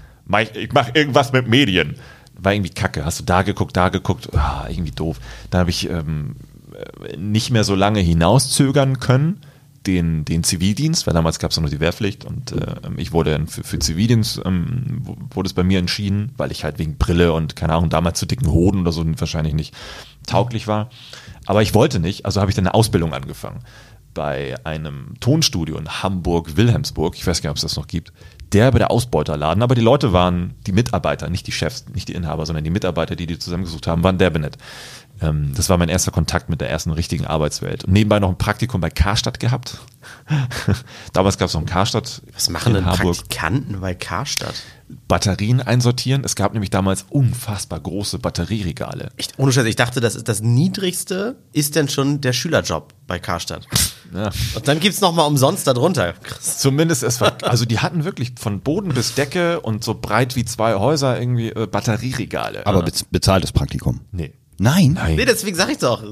Ich, mache irgendwas mit Medien. War irgendwie kacke. Hast du da geguckt, da geguckt, ah, irgendwie doof. Dann habe ich ähm, äh, nicht mehr so lange hinauszögern können, den, den Zivildienst, weil damals gab es noch die Wehrpflicht und äh, ich wurde für, für Zivildienst, ähm, wurde es bei mir entschieden, weil ich halt wegen Brille und keine Ahnung, damals zu dicken Hoden oder so wahrscheinlich nicht tauglich war. Aber ich wollte nicht, also habe ich dann eine Ausbildung angefangen bei einem Tonstudio in Hamburg-Wilhelmsburg, ich weiß gar nicht, ob es das noch gibt, der bei der Ausbeuterladen, aber die Leute waren die Mitarbeiter, nicht die Chefs, nicht die Inhaber, sondern die Mitarbeiter, die die zusammengesucht haben, waren derbe nett. Ähm, das war mein erster Kontakt mit der ersten richtigen Arbeitswelt. Und nebenbei noch ein Praktikum bei Karstadt gehabt. *laughs* Damals gab es noch ein Karstadt Was machen in denn Hamburg. Praktikanten bei Karstadt? Batterien einsortieren. Es gab nämlich damals unfassbar große Batterieregale. Echt, ohne Scheiß, ich dachte, das ist das Niedrigste, ist denn schon der Schülerjob bei Karstadt. *laughs* Ja. Und dann gibt's noch mal umsonst darunter. Krass. Zumindest es war, also die hatten wirklich von Boden bis Decke und so breit wie zwei Häuser irgendwie äh, Batterieregale. Aber bez bezahltes Praktikum. nee. Nein? Nein. Nee, deswegen sag ich doch.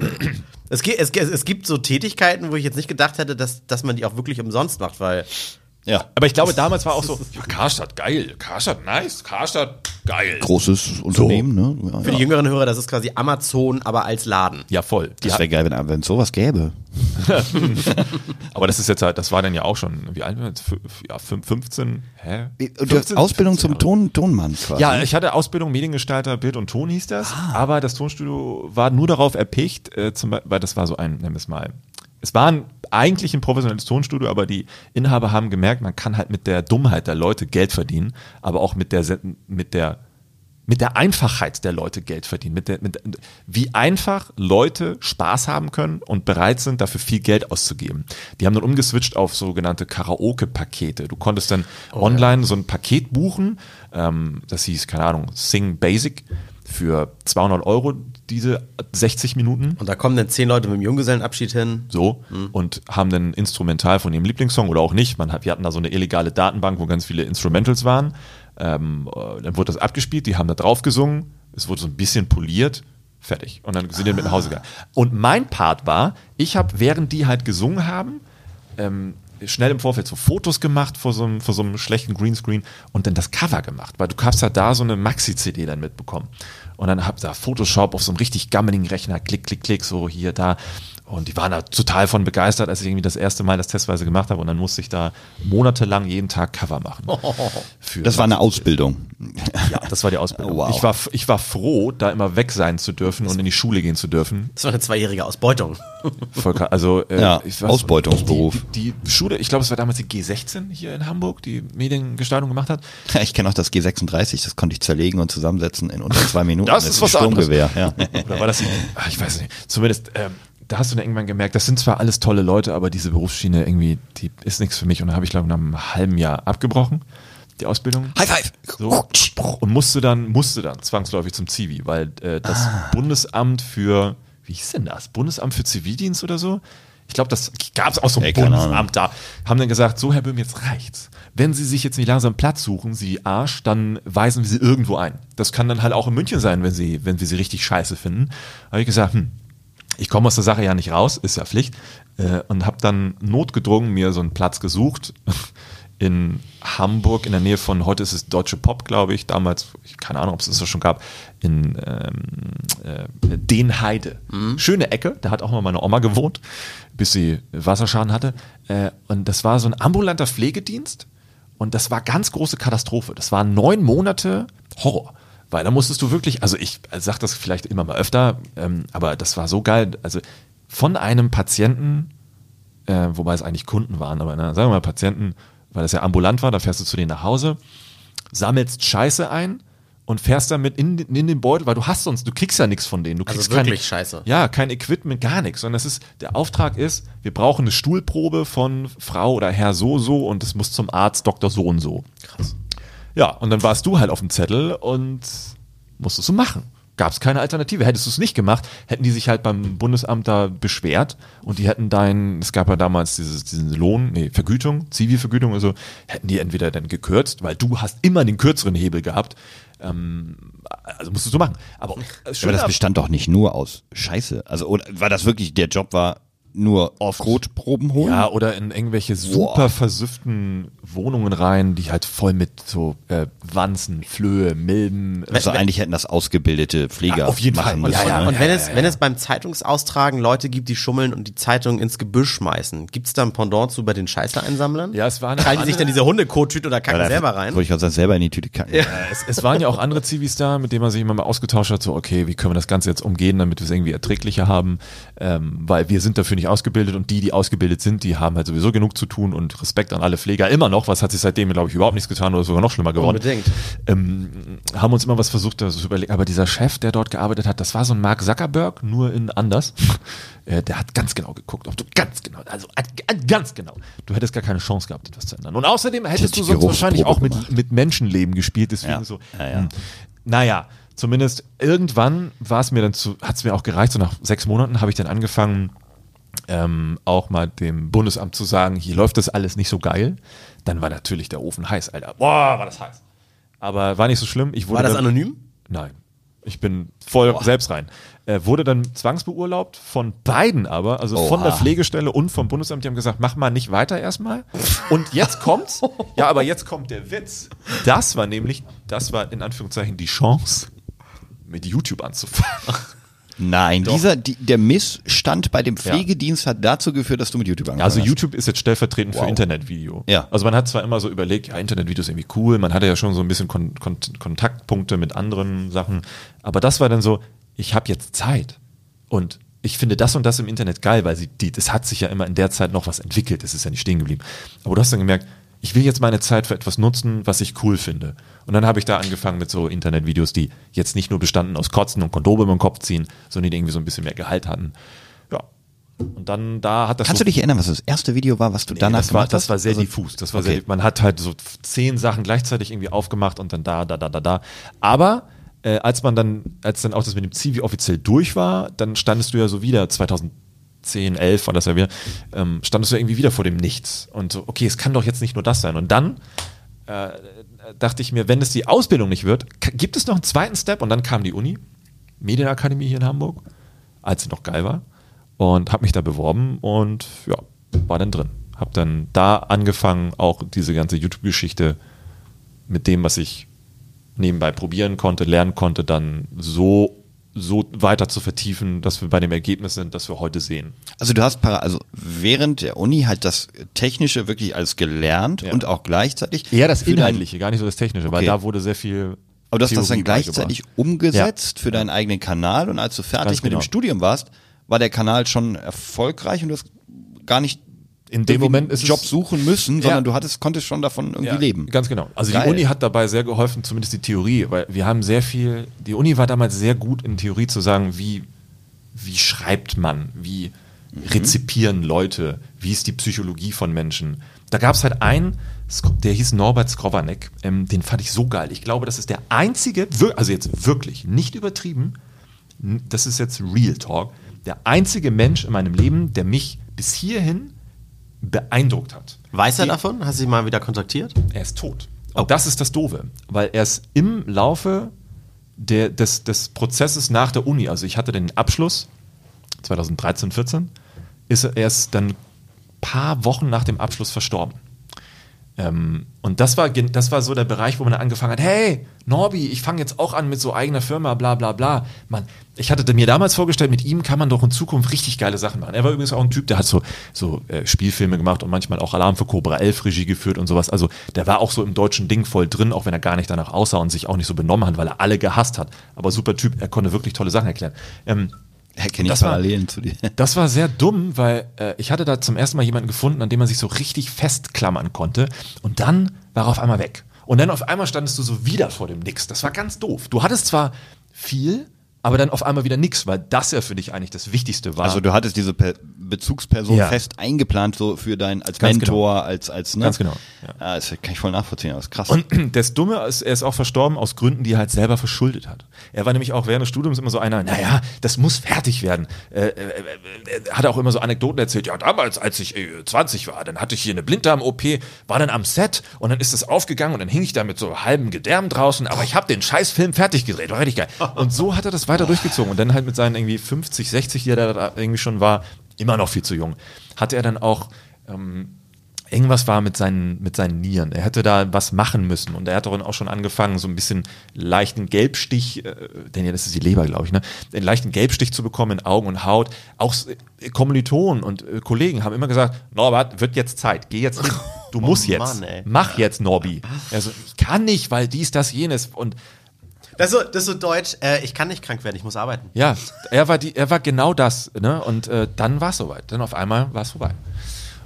Es, gibt- es, es gibt so Tätigkeiten, wo ich jetzt nicht gedacht hätte, dass, dass man die auch wirklich umsonst macht, weil Ja. Aber ich glaube, damals war auch so, *laughs* ja, Karstadt, geil, Karstadt, nice, Karstadt, geil. Großes Unternehmen, ne? Ja, für die jüngeren Hörer, das ist quasi Amazon, aber als Laden. Ja, voll. Die Das wäre geil, wenn wenn es sowas gäbe. *laughs* aber das ist jetzt halt, das war dann ja auch schon, wie alt war das? Fü- Ja, fünf- 15, hä? Und du hast 15, Ausbildung 15 zum Ton, Tonmann quasi. Ja, ich hatte Ausbildung Mediengestalter, Bild und Ton hieß das, aber das Tonstudio war nur darauf erpicht, äh, zum, weil das war so ein, nennen wir es mal, es war ein, eigentlich ein professionelles Tonstudio, aber die Inhaber haben gemerkt, man kann halt mit der Dummheit der Leute Geld verdienen, aber auch mit der, mit der, mit der Einfachheit der Leute Geld verdienen, mit der, mit, wie einfach Leute Spaß haben können und bereit sind, dafür viel Geld auszugeben. Die haben dann umgeswitcht auf sogenannte Karaoke-Pakete. Du konntest dann online so ein Paket buchen, ähm, das hieß, keine Ahnung, Sing Basic für 200 Euro diese 60 Minuten. Und da kommen dann zehn Leute mit dem Junggesellenabschied hin. So, und haben dann Instrumental von ihrem Lieblingssong oder auch nicht. Man hat, wir hatten da so eine illegale Datenbank, wo ganz viele Instrumentals waren. Ähm, äh, dann wurde das abgespielt, die haben da drauf gesungen, es wurde so ein bisschen poliert, fertig. Und dann sind die mit nach Hause gegangen. Und mein Part war, ich habe, während die halt gesungen haben, ähm, schnell im Vorfeld so Fotos gemacht vor so, einem, vor so einem schlechten Greenscreen und dann das Cover gemacht, weil du hast ja da so eine Maxi-CD dann mitbekommen. Und dann hab da Photoshop auf so einem richtig gammeligen Rechner, klick, klick, klick, so hier, da. Und die waren da total von begeistert, als ich irgendwie das erste Mal das testweise gemacht habe. Und dann musste ich da monatelang jeden Tag Cover machen. Für Das war eine Ausbildung. ja, das war die Ausbildung. Wow. Ich, war, ich war froh, da immer weg sein zu dürfen und in die Schule gehen zu dürfen. Das war eine zweijährige Ausbeutung. Voll. Also, äh, Ja, ich weiß- Ausbeutungsberuf. Die, die Schule, ich glaube, es war damals die G16 hier in Hamburg, die Mediengestaltung gemacht hat. Ich kenne auch das G36, das konnte ich zerlegen und zusammensetzen in unter zwei *laughs* Minuten. Das ist ein was anderes. Ja. Oder war das? *laughs* Ah, Ich weiß nicht. Zumindest, ähm, da hast du dann irgendwann gemerkt, das sind zwar alles tolle Leute, aber diese Berufsschiene irgendwie, die ist nichts für mich. Und dann habe ich, glaube ich, nach einem halben Jahr abgebrochen, die Ausbildung. High five! So, und musste dann, musste dann zwangsläufig zum Zivi, weil äh, das Bundesamt für, wie hieß denn das? Bundesamt für Zivildienst oder so? Ich glaube, das gab es auch so ein Ey, keine Bundesamt da. Haben dann gesagt, so Herr Böhm, jetzt reicht's. Wenn Sie sich jetzt nicht langsam Platz suchen, Sie Arsch, dann weisen wir Sie irgendwo ein. Das kann dann halt auch in München sein, wenn Sie, wenn wir Sie richtig scheiße finden. Habe ich gesagt, hm, ich komme aus der Sache ja nicht raus, ist ja Pflicht. Äh, und habe dann notgedrungen mir so einen Platz gesucht *laughs* in Hamburg, in der Nähe von, heute ist es Deutsche Pop, glaube ich, damals, ich, keine Ahnung, ob es das schon gab, in ähm, äh, Denheide. Schöne Ecke, da hat auch mal meine Oma gewohnt, bis sie Wasserschaden hatte. Äh, und das war so ein ambulanter Pflegedienst und das war ganz große Katastrophe. Das waren neun Monate Horror. Weil da musstest du wirklich, also ich sag das vielleicht immer mal öfter, ähm, aber das war so geil. Also von einem Patienten, äh, wobei es eigentlich Kunden waren, aber na, sagen wir mal Patienten, weil das ja ambulant war, da fährst du zu denen nach Hause, sammelst Scheiße ein und fährst damit in, in den Beutel, weil du hast sonst, du kriegst ja nichts von denen. Du Also kriegst wirklich keine, Scheiße. Ja, kein Equipment, gar nichts. Sondern es ist, der Auftrag ist, wir brauchen eine Stuhlprobe von Frau oder Herr so so und es muss zum Arzt Doktor so und so. Krass. Ja, und dann warst du halt auf dem Zettel und musstest du machen. Gab es keine Alternative. Hättest du es nicht gemacht, hätten die sich halt beim Bundesamt da beschwert und die hätten dein, es gab ja damals dieses, diesen Lohn, nee, Vergütung, Zivilvergütung oder so, hätten die entweder dann gekürzt, weil du hast immer den kürzeren Hebel gehabt. Ähm, also musstest du machen. Aber, Aber das bestand doch nicht nur aus Scheiße. Also oder war das wirklich, der Job war nur Kotproben holen? Ja, oder in irgendwelche super versüfften Wohnungen rein, die halt voll mit so äh, Wanzen, Flöhe, Milben. Also eigentlich hätten das ausgebildete Pfleger Ja, auf jeden machen Fall. müssen. Ja, ja. ne? Und wenn, es, wenn es beim Zeitungsaustragen Leute gibt, die schummeln und die Zeitung ins Gebüsch schmeißen, gibt es da ein Pendant zu bei den Scheiße-Einsammlern? Ja, es waren Krallen die sich dann diese Hundekotüte oder kacken selber rein? Wollte ich gerade sagen, selber in die Tüte kacken. Es, es waren ja auch andere Zivis da, mit denen man sich immer mal ausgetauscht hat, so, okay, wie können wir das Ganze jetzt umgehen, damit wir es irgendwie erträglicher haben, ähm, weil wir sind dafür nicht ausgebildet und die, die ausgebildet sind, die haben halt sowieso genug zu tun und Respekt an alle Pfleger immer noch, was hat sich seitdem, glaube ich, überhaupt nichts getan oder sogar noch schlimmer geworden. Unbedingt. Ähm, haben uns immer was versucht, da so zu überlegen, aber dieser Chef, der dort gearbeitet hat, das war so ein Mark Zuckerberg, nur in anders. *laughs* Äh, der hat ganz genau geguckt, ob du ganz genau, also äh, ganz genau, du hättest gar keine Chance gehabt, etwas zu ändern. Und außerdem hättest du sonst wahrscheinlich auch mit, mit Menschenleben gespielt, deswegen Ja. so. Ja, ja. hm. Naja, zumindest irgendwann war es mir dann zu, hat es mir auch gereicht, so nach sechs Monaten habe ich dann angefangen, ähm, auch mal dem Bundesamt zu sagen, hier läuft das alles nicht so geil. Dann war natürlich der Ofen heiß, Alter. Boah, war das heiß. Aber war nicht so schlimm. Ich wurde War das dann, anonym? Nein. Ich bin voll selbst rein. Äh, wurde dann zwangsbeurlaubt von beiden aber, also von Oha. der Pflegestelle und vom Bundesamt. Die haben gesagt, mach mal nicht weiter erstmal. Und jetzt kommt's. *laughs* Ja, aber jetzt kommt der Witz. Das war nämlich, das war in Anführungszeichen die Chance, mit YouTube anzufangen. Nein, dieser, die, der Missstand bei dem Pflegedienst hat dazu geführt, dass du mit YouTube angefangen Also hast. YouTube ist jetzt stellvertretend für Wow. Internetvideo. Ja. Also man hat zwar immer so überlegt, ja, Internetvideo ist irgendwie cool, man hatte ja schon so ein bisschen Kon Kon Kontaktpunkte mit anderen Sachen, aber das war dann so, ich habe jetzt Zeit und ich finde das und das im Internet geil, weil sie, die, das hat sich ja immer in der Zeit noch was entwickelt, es ist ja nicht stehen geblieben. Aber du hast dann gemerkt, ich will jetzt meine Zeit für etwas nutzen, was ich cool finde. Und dann habe ich da angefangen mit so Internetvideos, die jetzt nicht nur bestanden aus Kotzen und Kondome im Kopf ziehen, sondern die irgendwie so ein bisschen mehr Gehalt hatten. Ja. Und dann da hat das Kannst so du dich erinnern, was das erste Video war, was du danach das war, gemacht das hast? war sehr Also- diffus. Das war Okay. sehr, man hat halt so zehn Sachen gleichzeitig irgendwie aufgemacht und dann da, da, da, da, da. Aber äh, als man dann, als dann auch das mit dem Zivi offiziell durch war, dann standest du ja so wieder 2010, 11 war das ja wieder, ähm, standest du irgendwie wieder vor dem Nichts und so, okay, es kann doch jetzt nicht nur das sein. Und dann äh, dachte ich mir, wenn es die Ausbildung nicht wird, gibt es noch einen zweiten Step und dann kam die Uni, Medienakademie hier in Hamburg, als sie noch geil war und habe mich da beworben und ja, war dann drin. Habe dann da angefangen, auch diese ganze YouTube-Geschichte mit dem, was ich nebenbei probieren konnte, lernen konnte, dann so so weiter zu vertiefen, dass wir bei dem Ergebnis sind, das wir heute sehen. Also du hast para, also während der Uni halt das Technische wirklich alles gelernt Ja. und auch gleichzeitig Eher das Inhaltliche, gar nicht so das Technische, weil Okay. da wurde sehr viel. Aber du hast das dann gleichzeitig umgesetzt für deinen eigenen Kanal und als du fertig Ganz mit dem genau. Studium warst, war der Kanal schon erfolgreich und du hast gar nicht In dem Moment ist es- Job suchen müssen, Ja. sondern du hattest, konntest schon davon irgendwie Ja, leben. Ganz genau. Also Geil. die Uni hat dabei sehr geholfen, zumindest die Theorie, weil wir haben sehr viel, die Uni war damals sehr gut in Theorie zu sagen, wie, wie schreibt man, wie rezipieren Leute, wie ist die Psychologie von Menschen. Da gab es halt einen, der hieß Norbert Skrowanek, ähm, den fand ich so geil. Ich glaube, das ist der einzige, also jetzt wirklich, nicht übertrieben, das ist jetzt Real Talk, der einzige Mensch in meinem Leben, der mich bis hierhin beeindruckt hat. Weiß er Die- davon? Hast du ihn mal wieder kontaktiert? er ist tot. Und das ist das Doofe, weil er ist im Laufe der, des, des Prozesses nach der Uni, also ich hatte den Abschluss 2013, 14, ist er erst dann paar Wochen nach dem Abschluss verstorben. Ähm, und das war, das war so der Bereich, wo man dann angefangen hat, hey, Norbi, ich fange jetzt auch an mit so eigener Firma, bla bla bla. Man, ich hatte mir damals vorgestellt, mit ihm kann man doch in Zukunft richtig geile Sachen machen. Er war übrigens auch ein Typ, der hat so, so äh, Spielfilme gemacht und manchmal auch Alarm für Cobra 11 Regie geführt und sowas. Also der war auch so im deutschen Ding voll drin, auch wenn er gar nicht danach aussah und sich auch nicht so benommen hat, weil er alle gehasst hat. Aber super Typ, er konnte wirklich tolle Sachen erklären. Ähm, Erkenne ich das war- Parallelen zu dir. *laughs* das war sehr dumm, weil äh, ich hatte da zum ersten Mal jemanden gefunden, an dem man sich so richtig festklammern konnte. Und dann war er auf einmal weg. Und dann auf einmal standest du so wieder vor dem Nix. Das war ganz doof. Du hattest zwar viel, aber dann auf einmal wieder nix, weil das ja für dich eigentlich das Wichtigste war. Also du hattest diese per Bezugsperson Ja. fest eingeplant, so für dein, als Ganz Mentor, als, als, ne? Ganz genau, Ja. das kann ich voll nachvollziehen, das ist krass. Und *clears throat* das Dumme ist, er ist auch verstorben aus Gründen, die er halt selber verschuldet hat. Er war nämlich auch während des Studiums immer so einer, naja, das muss fertig werden. Äh, äh, äh, äh, hat auch immer so Anekdoten erzählt. Ja, damals, als ich äh, 20 war, dann hatte ich hier eine Blinddarm-OP, war dann am Set und dann ist das aufgegangen und dann hing ich da mit so halbem Gedärm draußen, aber ich habe den scheiß Film fertig gedreht, war richtig geil. *laughs* Und so hat er das weiter durchgezogen und dann halt mit seinen irgendwie 50, 60, die er da irgendwie schon war, immer noch viel zu jung, hatte er dann auch ähm, irgendwas war mit seinen, mit seinen Nieren. Er hätte da was machen müssen und er hat dann auch schon angefangen, so ein bisschen leichten Gelbstich, äh, denn ja, das ist die Leber, glaube ich, ne? Den leichten Gelbstich zu bekommen in Augen und Haut. Auch äh, Kommilitonen und äh, Kollegen haben immer gesagt, Norbert, wird jetzt Zeit, geh jetzt hin. *laughs* Du musst jetzt. Mann, ey. Mach jetzt, Norbi. Also, ich kann nicht, weil dies, das, jenes. Und Das ist so, das ist so deutsch, äh, ich kann nicht krank werden, ich muss arbeiten. ja, er war, die, er war genau das. Ne? Und äh, dann war es soweit. Dann auf einmal war es vorbei.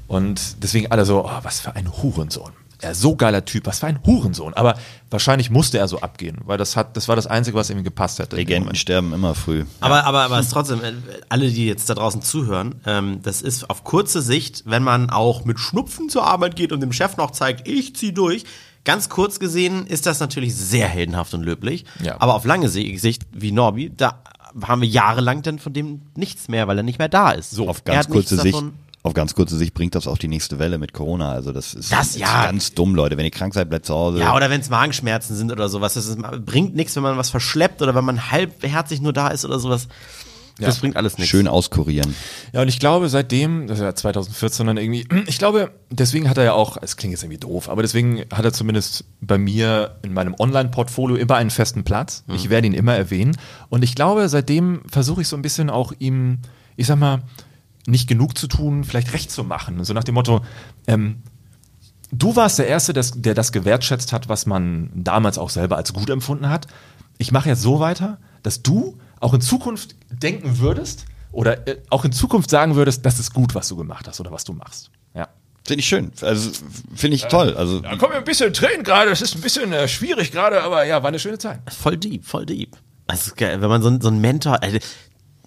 Und deswegen alle so, oh, was für ein Hurensohn. Er so geiler Typ, was für ein Hurensohn. Aber wahrscheinlich musste er so abgehen, weil das hat, das war das Einzige, was ihm gepasst hätte. Legenden sterben immer früh. Aber, aber, aber es ist trotzdem, äh, alle, die jetzt da draußen zuhören, ähm, das ist auf kurze Sicht, wenn man auch mit Schnupfen zur Arbeit geht und dem Chef noch zeigt, ich zieh durch. Ganz kurz gesehen ist das natürlich sehr heldenhaft und löblich. Ja. Aber auf lange Si- Sicht, wie Norbi, da haben wir jahrelang dann von dem nichts mehr, weil er nicht mehr da ist. So, Auf ganz kurze Sicht. davon- Auf ganz kurze Sicht bringt das auch die nächste Welle mit Corona. Also das ist, Das ist ja. ganz dumm, Leute. Wenn ihr krank seid, bleibt zu Hause. Ja, oder wenn es Magenschmerzen sind oder sowas. Das ist, bringt nichts, wenn man was verschleppt oder wenn man halbherzig nur da ist oder sowas. Das bringt alles nichts. Schön auskurieren. Ja, und ich glaube, seitdem, das ist ja 2014 dann irgendwie, *clears throat* ich glaube, deswegen hat er ja auch, es klingt jetzt irgendwie doof, aber deswegen hat er zumindest bei mir in meinem Online-Portfolio immer einen festen Platz. Ich werde ihn immer erwähnen. Und ich glaube, seitdem versuche ich so ein bisschen auch ihm, ich sag mal, nicht genug zu tun, vielleicht recht zu machen. So nach dem Motto, ähm, du warst der Erste, das, der das gewertschätzt hat, was man damals auch selber als gut empfunden hat. Ich mache jetzt so weiter, dass du auch in Zukunft denken würdest oder äh, auch in Zukunft sagen würdest, das ist gut, was du gemacht hast oder was du machst. Ja. Finde ich schön. Also finde ich toll. Also Da kommen mir ein bisschen Tränen gerade, das ist ein bisschen äh, schwierig gerade, aber ja, war eine schöne Zeit. Voll deep, voll deep. Das ist geil, wenn man so, ein- so einen Mentor, also,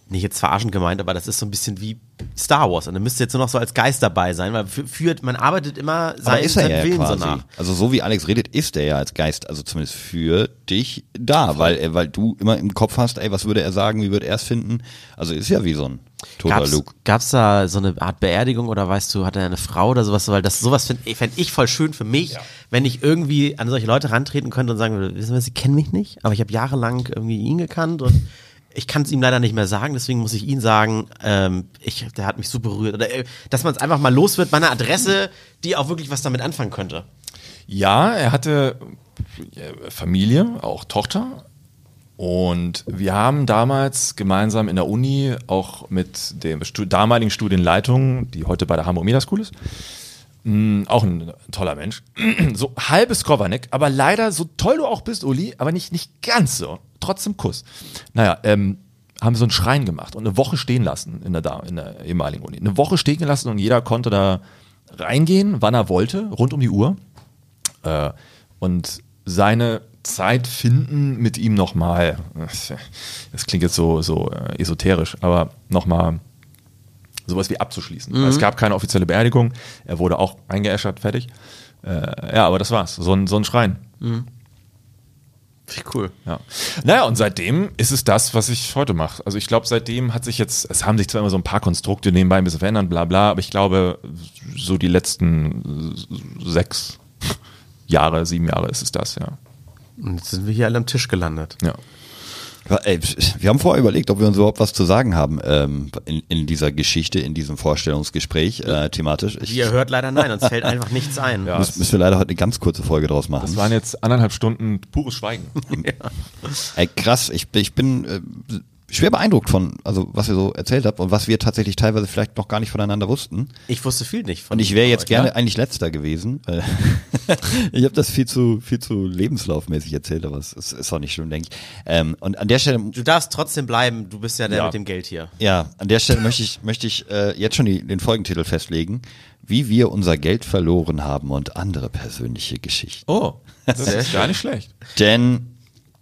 nicht jetzt verarschend gemeint, aber das ist so ein bisschen wie Star Wars. Und dann müsste jetzt nur noch so als Geist dabei sein, weil führt, man arbeitet immer aber sein, ist er seinen ja Willen quasi. so nach. Also so wie Alex redet, ist er ja als Geist, also zumindest für dich da, weil weil du immer im Kopf hast, ey, was würde er sagen, wie würde er es finden? Also ist ja wie so ein toter Gab's, Luke. gab's da so eine Art Beerdigung oder weißt du, hat er eine Frau oder sowas? Weil das sowas fände fänd ich voll schön für mich, wenn ich irgendwie an solche Leute rantreten könnte und sagen würde, wissen wir, sie kennen mich nicht, aber ich habe jahrelang irgendwie ihn gekannt und ich kann es ihm leider nicht mehr sagen, deswegen muss ich ihn sagen, ähm, ich, der hat mich so berührt. Oder äh, dass man es einfach mal los wird bei einer Adresse, die auch wirklich was damit anfangen könnte. Ja, er hatte äh, Familie, auch Tochter. Und wir haben damals gemeinsam in der Uni auch mit der damaligen Studienleitung, die heute bei der Hamburg Media School ist, mh, auch ein toller Mensch, *clears throat* so halbes Kovanek, aber leider so toll du auch bist, Uli, aber nicht, nicht ganz so. Trotzdem Kuss. Naja, ähm, haben so einen Schrein gemacht und eine Woche stehen lassen in der, in der ehemaligen Uni. Eine Woche stehen gelassen und jeder konnte da reingehen, wann er wollte, rund um die Uhr äh, und seine Zeit finden mit ihm nochmal, *laughs* das klingt jetzt so, so äh, esoterisch, aber nochmal sowas wie abzuschließen. Es gab keine offizielle Beerdigung, er wurde auch eingeäschert, fertig. Äh, ja, aber das war's, so ein, so ein Schrein. Wie cool. Ja. Naja, und seitdem ist es das, was ich heute mache. Also ich glaube, seitdem hat sich jetzt, es haben sich zwar immer so ein paar Konstrukte nebenbei ein bisschen verändert, bla bla, aber ich glaube, so die letzten sechs Jahre, sieben Jahre ist es das, ja. Und jetzt sind wir hier alle am Tisch gelandet. Ja. Ja, ey, wir haben vorher überlegt, ob wir uns überhaupt was zu sagen haben ähm, in, in dieser Geschichte, in diesem Vorstellungsgespräch äh, thematisch. Ich, Wie ihr hört, leider nein, uns fällt einfach nichts ein. Ja. muss, müssen wir leider heute eine ganz kurze Folge draus machen. Das waren jetzt anderthalb Stunden pures Schweigen. *laughs* Ey, krass, ich, ich bin äh, schwer beeindruckt von, also was ihr so erzählt habt und was wir tatsächlich teilweise vielleicht noch gar nicht voneinander wussten. Ich wusste viel nicht von Und ich wäre jetzt euch. gerne eigentlich letzter gewesen. weil *laughs* ich habe das viel zu viel zu lebenslaufmäßig erzählt, aber es ist, ist auch nicht schlimm, denke ich. Ähm, und an der Stelle Du darfst trotzdem bleiben, du bist ja der Ja. mit dem Geld hier. Ja, an der Stelle möchte ich, möchte ich äh, jetzt schon die, den Folgentitel festlegen, wie wir unser Geld verloren haben und andere persönliche Geschichten. Oh, das ist gar nicht schlecht. Denn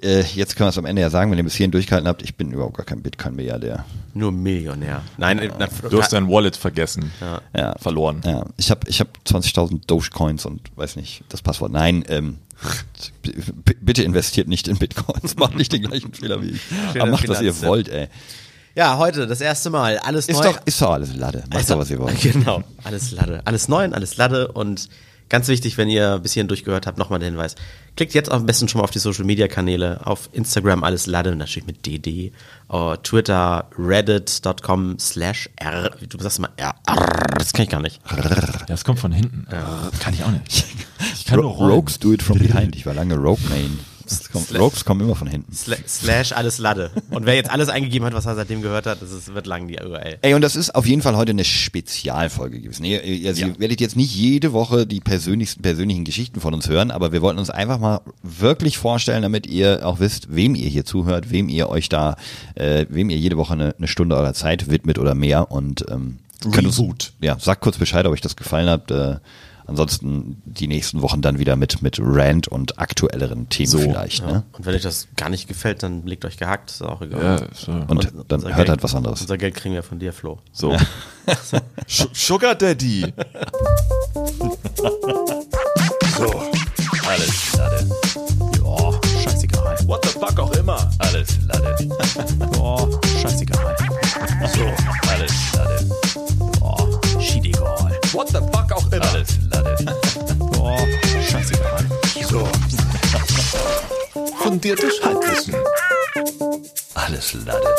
äh, jetzt können wir es am Ende ja sagen, wenn ihr bis hierhin durchgehalten habt, ich bin überhaupt gar kein Bitcoin-Milliardär. Nur Millionär. Nein, äh, na, Du hast dein Wallet vergessen. Ja. Verloren. Ja, ich habe ich hab 20.000 Dogecoins und weiß nicht das Passwort. Nein, ähm, bitte investiert nicht in Bitcoins, *laughs* macht nicht den gleichen Fehler wie ich. Schöner Aber macht, was ihr Finanztipp. wollt, ey. ja, heute das erste Mal. Alles Ist neu. doch, ist doch alles Lade. Macht doch, was ihr wollt. *laughs* Genau, alles Lade. Alles neu und alles Lade und Ganz wichtig, wenn ihr bis hierhin durchgehört habt, nochmal der Hinweis. Klickt jetzt am besten schon mal auf die Social Media Kanäle, auf Instagram alles Lade, natürlich mit DD, uh, Twitter, reddit.com slash r, du sagst immer r, r, das kann ich gar nicht. Ja, das kommt von hinten. Kann ich auch nicht. Ich kann nur Ro rollen. Rogues do it from behind. Ich war lange Rogue Main. *laughs* Kommt, Rogues kommen immer von hinten. Sla slash alles Lade. Und wer jetzt alles eingegeben hat, was er seitdem gehört hat, das ist, wird lang die URL. Ey, und das ist auf jeden Fall heute eine Spezialfolge gewesen. Ihr, ihr, also Ja. ihr werdet jetzt nicht jede Woche die persönlichsten persönlichen Geschichten von uns hören, aber wir wollten uns einfach mal wirklich vorstellen, damit ihr auch wisst, wem ihr hier zuhört, wem ihr euch da, äh, wem ihr jede Woche eine, eine Stunde eurer Zeit widmet oder mehr und ähm, könnt uns, Reboot. ja, sagt kurz Bescheid, ob euch das gefallen hat. Äh, ansonsten die nächsten Wochen dann wieder mit mit Rant und aktuelleren Themen vielleicht. Ne? Und wenn euch das gar nicht gefällt, dann legt euch gehackt, ist auch egal. Ja, so. Und, dann unser hört Geld- halt was anderes. Unser Geld kriegen wir von dir, Flo. So. *laughs* Sch- Sugar Daddy. *laughs* So, alles Lade. Oh, scheißegal. What the fuck auch immer. Alles Lade. *laughs* Oh, scheißegal. So, alles Lade what the fuck auch immer. Alles, Lade. Boah, scheißegal. So. Fundiertes Halbwissen. Alles Lade.